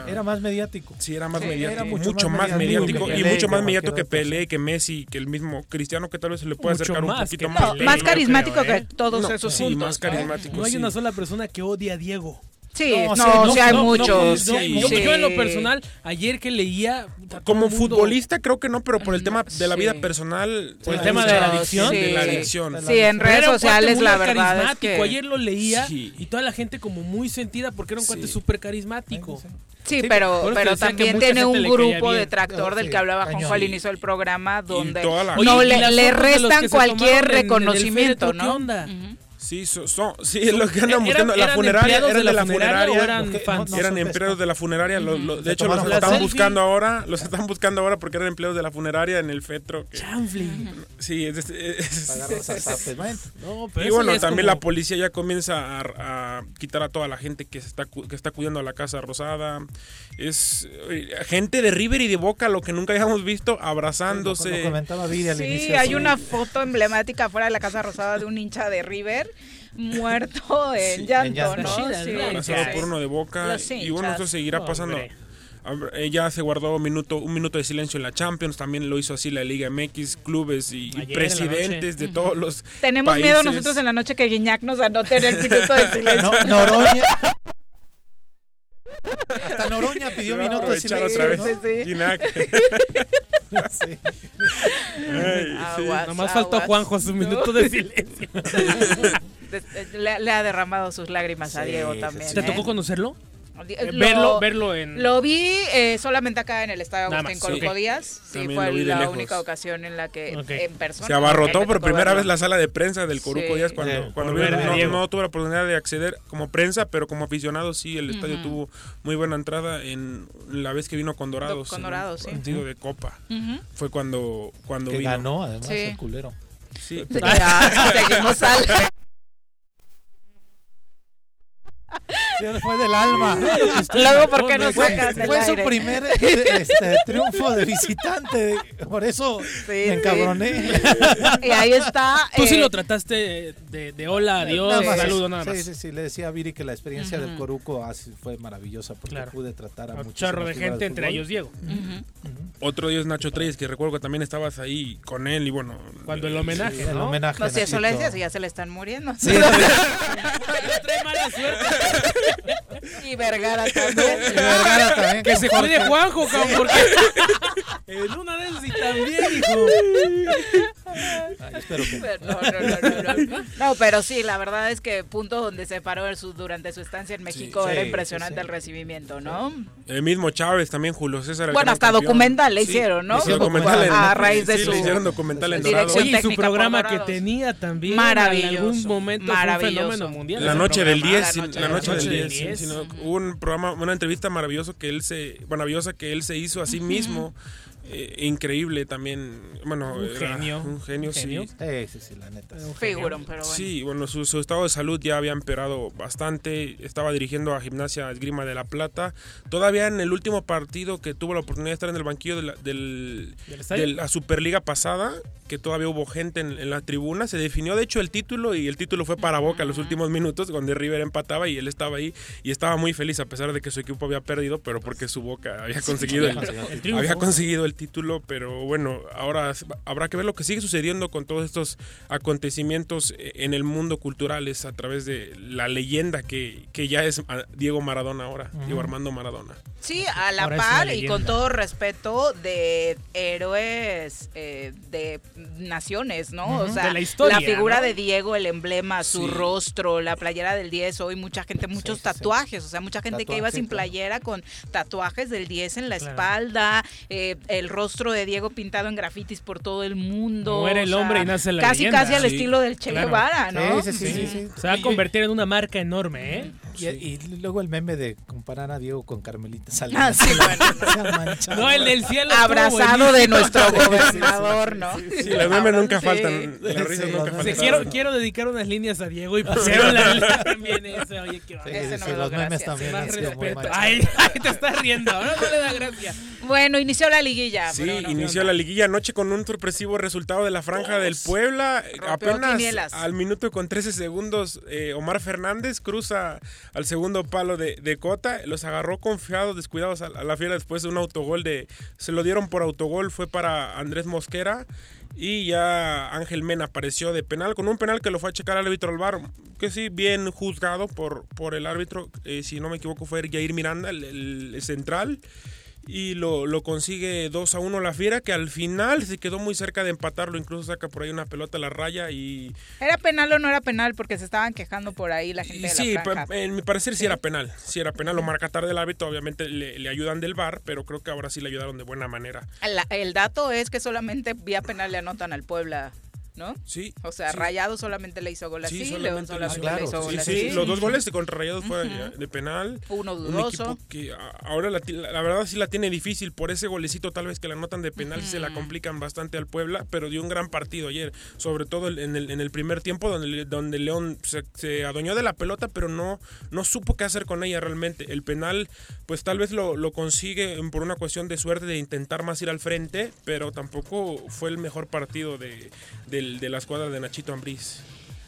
Era más mediático. Sí, era más Sí, mediático, era mucho, mucho más más mediático, mediático y mucho más que que Pelé, que Messi, que el mismo Cristiano, que tal vez se le puede Mucho acercar un más poquito que más. No, más carismático creo, ¿eh? que todos No, esos sí, juntos. más carismático. No hay sí. una sola persona que odia a Diego. Sí, no, hay no, muchos. no, sí. yo, yo en lo personal, ayer que leía... Como futbolista creo que no, pero por el tema de la vida personal. ¿Por el tema de la sí, adicción? De la Sí. adicción. Sí, en redes sociales la verdad es carismático. que... Ayer lo leía Sí. y toda la gente como muy sentida porque era un cuate Sí. súper carismático. Sí, Sí, pero, pero también tiene un grupo bien. detractor del Sí, que hablaba. Juanjo al inicio del programa, donde toda la- no Oye, ¿y le, de restan cualquier reconocimiento, ¿no? Sí, so- son, sí, es lo que andan ¿Eran- buscando. La funeraria, eran de la funeraria eran fans? eran empleados de la funeraria. de hecho, los están selfie. buscando ahora. Los están buscando ahora porque eran empleados de la funeraria en el Fetro. que- sí, es, es- es-. No, pero y bueno, también como- la policía ya comienza a, a quitar a toda la gente que se está cu- que está cuidando a la casa rosada. Es eh, gente de River y de Boca, lo que nunca habíamos visto, Lo abrazándose. comentaba Viri al Sí, inicio. hay una foto emblemática fuera de la Casa Rosada de un hincha de River muerto en Sí, llanto, en. ¿no? Sí, por uno de Boca. Los Y bueno, esto hinchas. seguirá pasando. Hombre. Ya se guardó un minuto, un minuto de silencio en la Champions, también lo hizo así la Liga MX, clubes y, Ayer presidentes de todos los Tenemos países. miedo nosotros en la noche que Guiñac nos anote en el minuto de silencio. No, Noroña. Hasta Noroña pidió Se va a minuto de aprovechar silencio. otra vez. ¿no? Sí, sí. Ginac. Sí. Ay, sí. Aguas, Nomás faltó aguas. Juanjo su minuto de silencio. Le, le ha derramado sus lágrimas a Diego sí, también. sí. ¿Te ¿eh? tocó conocerlo? Eh, lo- verlo, verlo en... Lo vi eh, solamente acá en el Estadio Agustín más, Corco sí. Díaz. Sí, También fue la lejos. única ocasión en la que Ok. en persona. Se abarrotó por primera verlo. vez la sala de prensa del Coruco Sí. Díaz cuando, Sí, cuando no, no tuve la oportunidad de acceder como prensa, pero como aficionado sí, el estadio Ujú. tuvo muy buena entrada en la vez que vino con Dorados. Con en Dorados, sí. Partido de Copa. Ujú. Fue cuando, cuando Que vino. ganó, además, Sí. el culero. Sí. Ya, seguimos al... Sí, fue del alma. Luego, ¿por qué nos Fue, sacas fue su aire? primer este, triunfo de visitante. Por eso me encabroné. Y ahí está. Tú sí eh, lo trataste de, de hola, adiós, Nada más. saludo, nada más. Sí, sí, sí. Le decía a Viri que la experiencia del. Coruco así fue maravillosa porque Claro. pude tratar a Un muchísimas chorro de gente, entre ellos Diego. Otro día es Nacho Treyes, que recuerdo que también estabas ahí con él y bueno. Cuando el homenaje, Sí, el ¿no? homenaje. No, si eso le Nachito. decías, ya se le están muriendo. Sí, Trae mala suerte. Y Vergara también. y Vergara también, Que se cuide. Juanjo, cabrón, porque en una de esas y también, hijo. Ay, espero que. Pero No, no, no, no, no. No, pero sí, la verdad es que punto donde se paró en su- durante su estancia en México Sí, era sí, impresionante sí. el recibimiento, ¿no? El mismo Chávez también, Julio César. el Bueno, hasta campeón. documental le hicieron, ¿no? hicieron documental en- A raíz de sí, su le hicieron documental en. Oye, y su programa que tenía también. Maravilloso, En algún momento fue un maravilloso. fenómeno mundial. La noche del programa. 10, La noche del 10. 10, sí, sino hubo un programa, una entrevista maravillosa que él se, maravillosa que él se hizo a sí mismo eh, increíble también. Bueno, Un era genio. Un genio, Un sí. genio. Sí, sí, sí, la neta. Figurón, pero bueno. Sí, bueno, su, su estado de salud ya había empeorado bastante. Estaba dirigiendo a Gimnasia Esgrima de la Plata. Todavía en el último partido que tuvo la oportunidad de estar en el banquillo de la, de la Superliga pasada, que todavía hubo gente en, en la tribuna, se definió de hecho el título y el título fue para Boca los últimos minutos, donde River empataba y él estaba ahí y estaba muy feliz a pesar de que su equipo había perdido, pero porque su Boca había conseguido el, El había conseguido el título, pero bueno, ahora habrá que ver lo que sigue sucediendo con todos estos acontecimientos eh, en el mundo culturales a través de la leyenda que, que ya es ah, Diego Maradona ahora, Diego Armando Maradona. Sí, a la Ahora par y con todo respeto de héroes eh, de naciones, ¿no? O sea, De la historia, figura ¿no? de Diego, el emblema, su Sí. rostro, la playera del 10, hoy mucha gente, muchos tatuajes, o sea, mucha gente que iba sin claro. playera con tatuajes del 10 en la Claro. espalda, eh, el rostro de Diego pintado en grafitis por todo el mundo. Muere o el hombre y nace la Casi, leyenda. casi al Sí, estilo del Che claro. Guevara, ¿no? Sí, sí, sí, sí, sí. Se va a convertir en una marca enorme, ¿eh? Y, y luego el meme de comparar a Diego con Carmelita Salinas. Ah. No, el del cielo. Abrazado de nuestro gobernador, ¿no? Sí, los memes nunca Sí. faltan, quiero, quiero dedicar unas líneas a Diego y pusieron la, también ese. Oye, qué Sí, Ese sí, no sí, me los lo memes gracias. también. Ay, ay, te estás riendo. No, no le da gracia. Bueno, inició la liguilla. Sí, Bruno. inició la liguilla anoche con un sorpresivo resultado de la franja del Puebla. Apenas quinielas. al minuto con 13 segundos, eh, Omar Fernández cruza al segundo palo de, de Cota. Los agarró confiados, descuidados a, a la fiera después de un autogol de... Se lo dieron por autogol, fue para Andrés Mosquera. Y ya Ángel Mena apareció de penal, con un penal que lo fue a checar al árbitro Alvar, que sí, bien juzgado por, por el árbitro, eh, si no me equivoco fue Jair Miranda, el central y lo, lo consigue 2 a 1 la Fiera, que al final se quedó muy cerca de empatarlo, incluso saca por ahí una pelota a la raya y... ¿Era penal o no era penal? Porque se estaban quejando por ahí la gente y de sí, la franja. en mi parecer sí. era penal, sí era penal, lo marca tarde el árbitro, obviamente le, le ayudan del VAR, pero creo que ahora sí le ayudaron de buena manera. La- el dato es que solamente vía penal le anotan al Puebla, ¿no? Sí. O sea, sí. Rayado solamente le hizo gol así, Sí, León solamente le hizo- gol Sí, así. sí, los dos goles de contra Rayados fue de penal. Uno Un dudoso. equipo que ahora la, la verdad sí la tiene difícil por ese golecito tal vez que la anotan de penal sí se la complican bastante al Puebla, pero dio un gran partido ayer, sobre todo en el, en el primer tiempo donde, donde León se, se adueñó de la pelota pero no, no supo qué hacer con ella realmente. El penal pues tal vez lo, lo consigue por una cuestión de suerte de intentar más ir al frente, pero tampoco fue el mejor partido de, de la escuadra de Nachito Ambriz.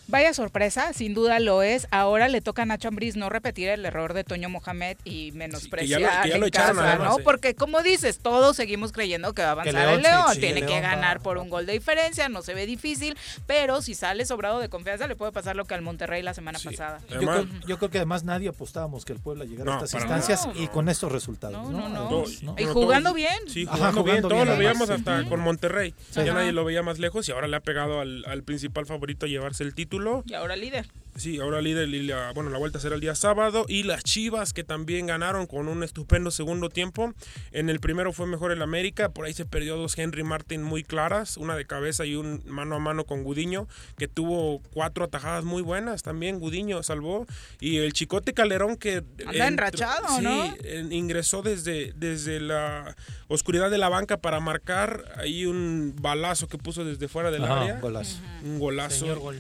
Vaya sorpresa, sin duda lo es. Ahora le toca a Nacho Ambriz no repetir el error de Toño Mohamed y menospreciar que ya lo- que ya lo en echaron casa, además, ¿no? Porque como dices, todos seguimos creyendo que va a avanzar León, el León. sí, sí, Tiene el que León va- ganar por un gol de diferencia, no se ve difícil, pero si sale sobrado de confianza le puede pasar lo que al Monterrey la semana pasada. Yo creo, yo creo que además nadie apostábamos que el Puebla llegara No, a estas instancias y con estos resultados. No, ¿no? no, no. Además, ¿no? Y jugando bien. Sí, Ajá, jugando, bien. Todos lo veíamos hasta con Monterrey. Sí. Ya nadie lo veía más lejos y ahora le ha pegado al, al principal favorito a llevarse el título. Y ahora líder. Sí, ahora líder, y la, bueno, la vuelta será el día sábado. Y las Chivas que también ganaron con un estupendo segundo tiempo. En el primero fue mejor el América, por ahí se perdió dos Henry Martin muy claras, una de cabeza y un mano a mano con Gudiño, que tuvo cuatro atajadas muy buenas también. Gudiño salvó. Y el Chicote Calderón que... Anda enrachado, sí, ¿no? ingresó desde, desde la oscuridad de la banca para marcar ahí un balazo que puso desde fuera del Ajá, área. un golazo. Un golazo. Señor gol.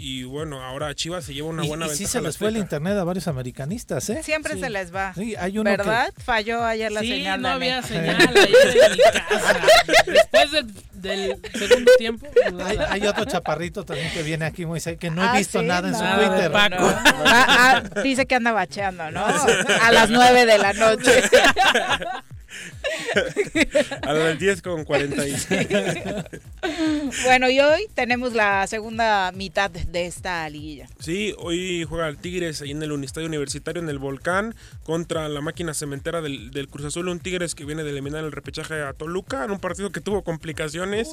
Y bueno, ahora Chivas se lleva una Y, buena y sí ventaja. se les fue el internet a varios americanistas, ¿eh? Siempre Sí. se les va. Sí, hay uno ¿Verdad? Falló ayer la Sí, señal. no había señal ayer en mi casa. Después del, del segundo tiempo. Que... Hay, hay otro chaparrito también que viene aquí muy que no Ah, he visto sí, nada en su Twitter. Paco. no. Ah, ah, dice que anda bacheando, ¿no? A las nueve de la noche. A las 10 con 40 y... bueno, y hoy tenemos la segunda mitad de esta liguilla. Sí, hoy juega el Tigres ahí en el Unistadio Universitario en el Volcán contra la máquina cementera del, del Cruz Azul, un Tigres que viene de eliminar el repechaje a Toluca en un partido que tuvo complicaciones.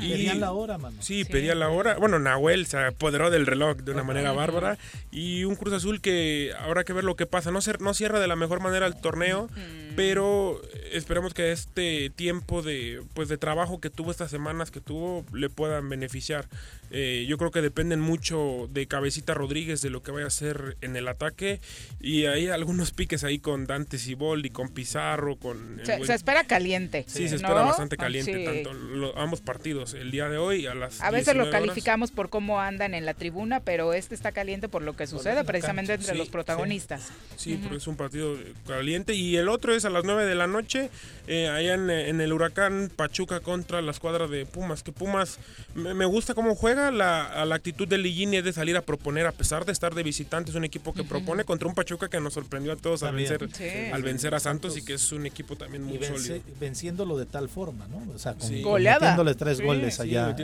y Pedían la hora, mano. Sí, pedía la hora. Bueno, Nahuel se apoderó del reloj de una manera bárbara. Y un Cruz Azul que habrá que ver lo que pasa. No, cer- no cierra de la mejor manera el torneo. pero esperemos que este tiempo de pues de trabajo que tuvo estas semanas que tuvo le puedan beneficiar. Eh, yo creo que dependen mucho de Cabecita Rodríguez de lo que vaya a hacer en el ataque. Y hay algunos piques ahí con Dante Siboldi, con Pizarro, con se, se, espera caliente. Sí, se espera bastante caliente tanto ambos partidos el día de hoy a las A veces lo calificamos por cómo andan en la tribuna, pero este está caliente por lo que sucede precisamente entre los protagonistas. Sí, porque es un partido caliente. Y el otro es a las 9 de la noche eh, allá en, el Huracán Pachuca contra la escuadra de Pumas, que Pumas me, gusta cómo juega, la, la actitud de Ligini es de salir a proponer a pesar de estar de visitante, es un equipo que propone contra un Pachuca que nos sorprendió a todos al vencer, al vencer a Santos y que es un equipo también muy sólido. Venciéndolo de tal forma, ¿no? O sea, con, goleada. tres goles allá.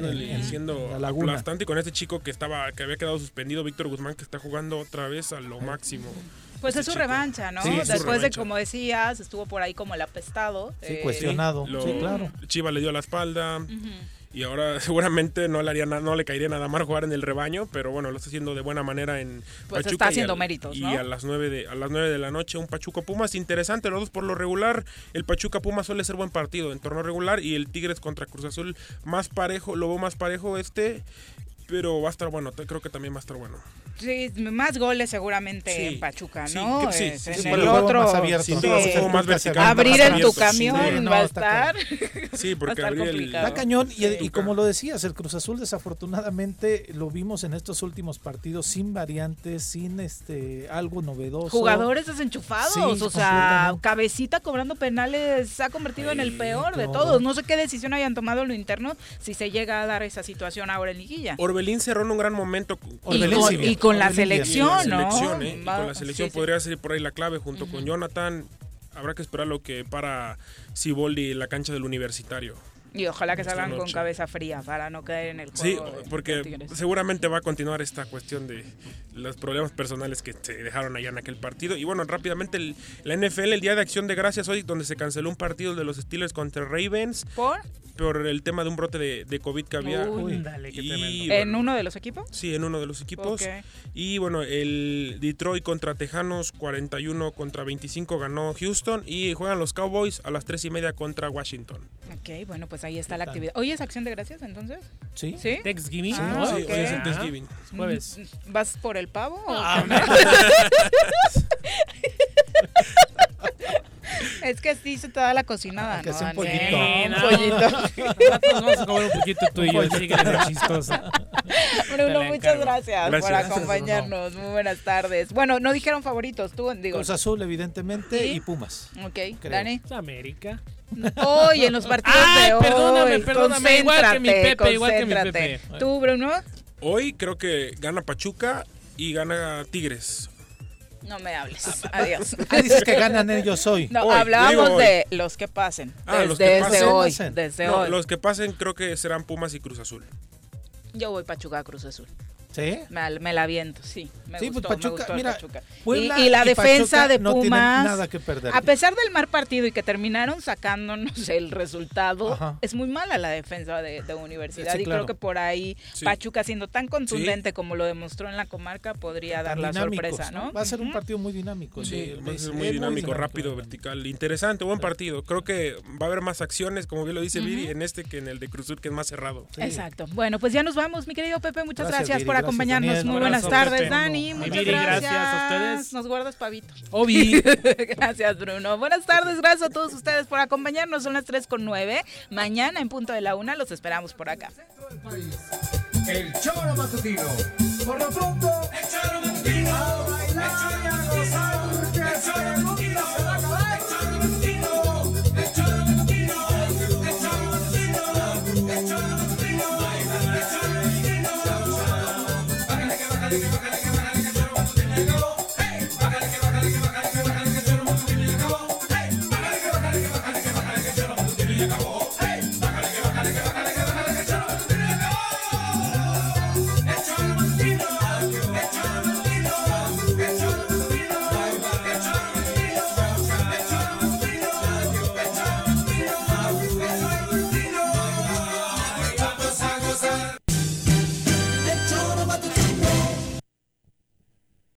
siendo bastante con este chico que estaba que había quedado suspendido, Víctor Guzmán, que está jugando otra vez a lo máximo. Pues es su revancha, ¿no? Después de, como decías, estuvo por ahí como el apestado. Sí, eh, cuestionado. sí, claro. Chiva le dio la espalda. Y ahora seguramente no le haría no le caería nada mal jugar en el rebaño, pero bueno, lo está haciendo de buena manera en pues Pachuca. está haciendo méritos, ¿no? Y a las 9 de a las 9 de la noche un Pachuca Pumas interesante, los dos por lo regular, el Pachuca Pumas suele ser buen partido en torno regular y el Tigres contra Cruz Azul más parejo, lo veo más parejo este pero va a estar bueno, creo que también va a estar bueno. Sí, más goles seguramente en Pachuca, ¿no? Sí, sí, en el otro, más abierto, más vertical, abrir en tu camión va a estar. Sí, porque va a el, cañón y, como lo decías, el Cruz Azul desafortunadamente lo vimos en estos últimos partidos sin variantes, sin este algo novedoso. Jugadores desenchufados, o sea, cabecita cobrando penales se ha convertido en el peor de todos. No sé qué decisión hayan tomado en lo interno si se llega a dar esa situación ahora en liguilla. Orbelín cerró en un gran momento. y con la selección, ¿no? ¿eh? con la selección podría ser por ahí la clave junto con Jonathan. Habrá que esperar lo que para Siboldi en la cancha del universitario. Y ojalá que salgan con cabeza fría para no caer en el juego. Sí, porque seguramente va a continuar esta cuestión de los problemas personales que se dejaron allá en aquel partido. Y bueno, rápidamente la NFL, el Día de Acción de Gracias hoy, donde se canceló un partido de los Steelers contra Ravens. ¿Por? Por el tema de un brote de, COVID que había. ¿En uno de los equipos? Sí, en uno de los equipos. Y bueno, el Detroit contra Tejanos, 41 contra 25 ganó Houston. Y juegan los Cowboys a las 3 y media contra Washington. Ok, bueno, pues ahí está la actividad. ¿Hoy es Acción de Gracias entonces? Sí. ¿Sí? Thanksgiving. Ah, sí, hoy es Thanksgiving. Jueves. ¿Vas por el pavo? Ah, Es que sí se te da la cocinada, que ¿no? un pollito. un pollito. vamos a comer un poquito tú y yo, así que chistoso. Bruno, muchas gracias, por acompañarnos. Muy buenas tardes. Bueno, no dijeron favoritos, tú, digo. Cruz Azul, evidentemente, y Pumas. Ok, Dani. América. Hoy, en los partidos de hoy. perdóname, perdóname. Igual que mi Pepe, igual que mi Pepe. ¿Tú, Bruno? Hoy creo que gana Pachuca y gana Tigres. No me hables. Adiós. ¿Qué dices que ganan ellos hoy? No, hablábamos de los que pasen. Ah, desde, los que pasen, hoy. Desde no, hoy. Los que pasen creo que serán Pumas y Cruz Azul. Yo voy Pachuca Cruz Azul. ¿Sí? Me, me la viento, sí. Me sí, gustó, pues Pachuca, me gustó mira, Pachuca. Puebla y, y, la y defensa Pachuca de no Pumas, nada que perder. a pesar del mal partido y que terminaron sacándonos el resultado, Ajá. es muy mala la defensa de, de Universidad. Sí, y claro. creo que por ahí Sí. Pachuca, siendo tan contundente como lo demostró en la comarca, podría dar la sorpresa, ¿no? Va a ser un partido muy dinámico. Sí, ¿no? va a Es- ser es muy dinámico, rápido, dinámico. vertical, interesante, buen partido. Creo que va a haber más acciones, como bien lo dice Viri, en este que en el de Cruz Azul, que es más cerrado. Exacto. Bueno, pues ya nos vamos, mi querido Pepe. Muchas Gracias, gracias, Viri, por gracias, acompañarnos. Daniel. Muy buenas tardes. Dani. Muchas Viri, gracias. gracias a ustedes. Nos guardas pavito. Obi. gracias, Bruno. Buenas tardes, gracias a todos ustedes por acompañarnos. Son las 3 con 9. Mañana en punto de la una los esperamos por acá. El Choro Matutino. Por lo pronto, el Choro Matutino. Pagaling, pagaling, pagaling.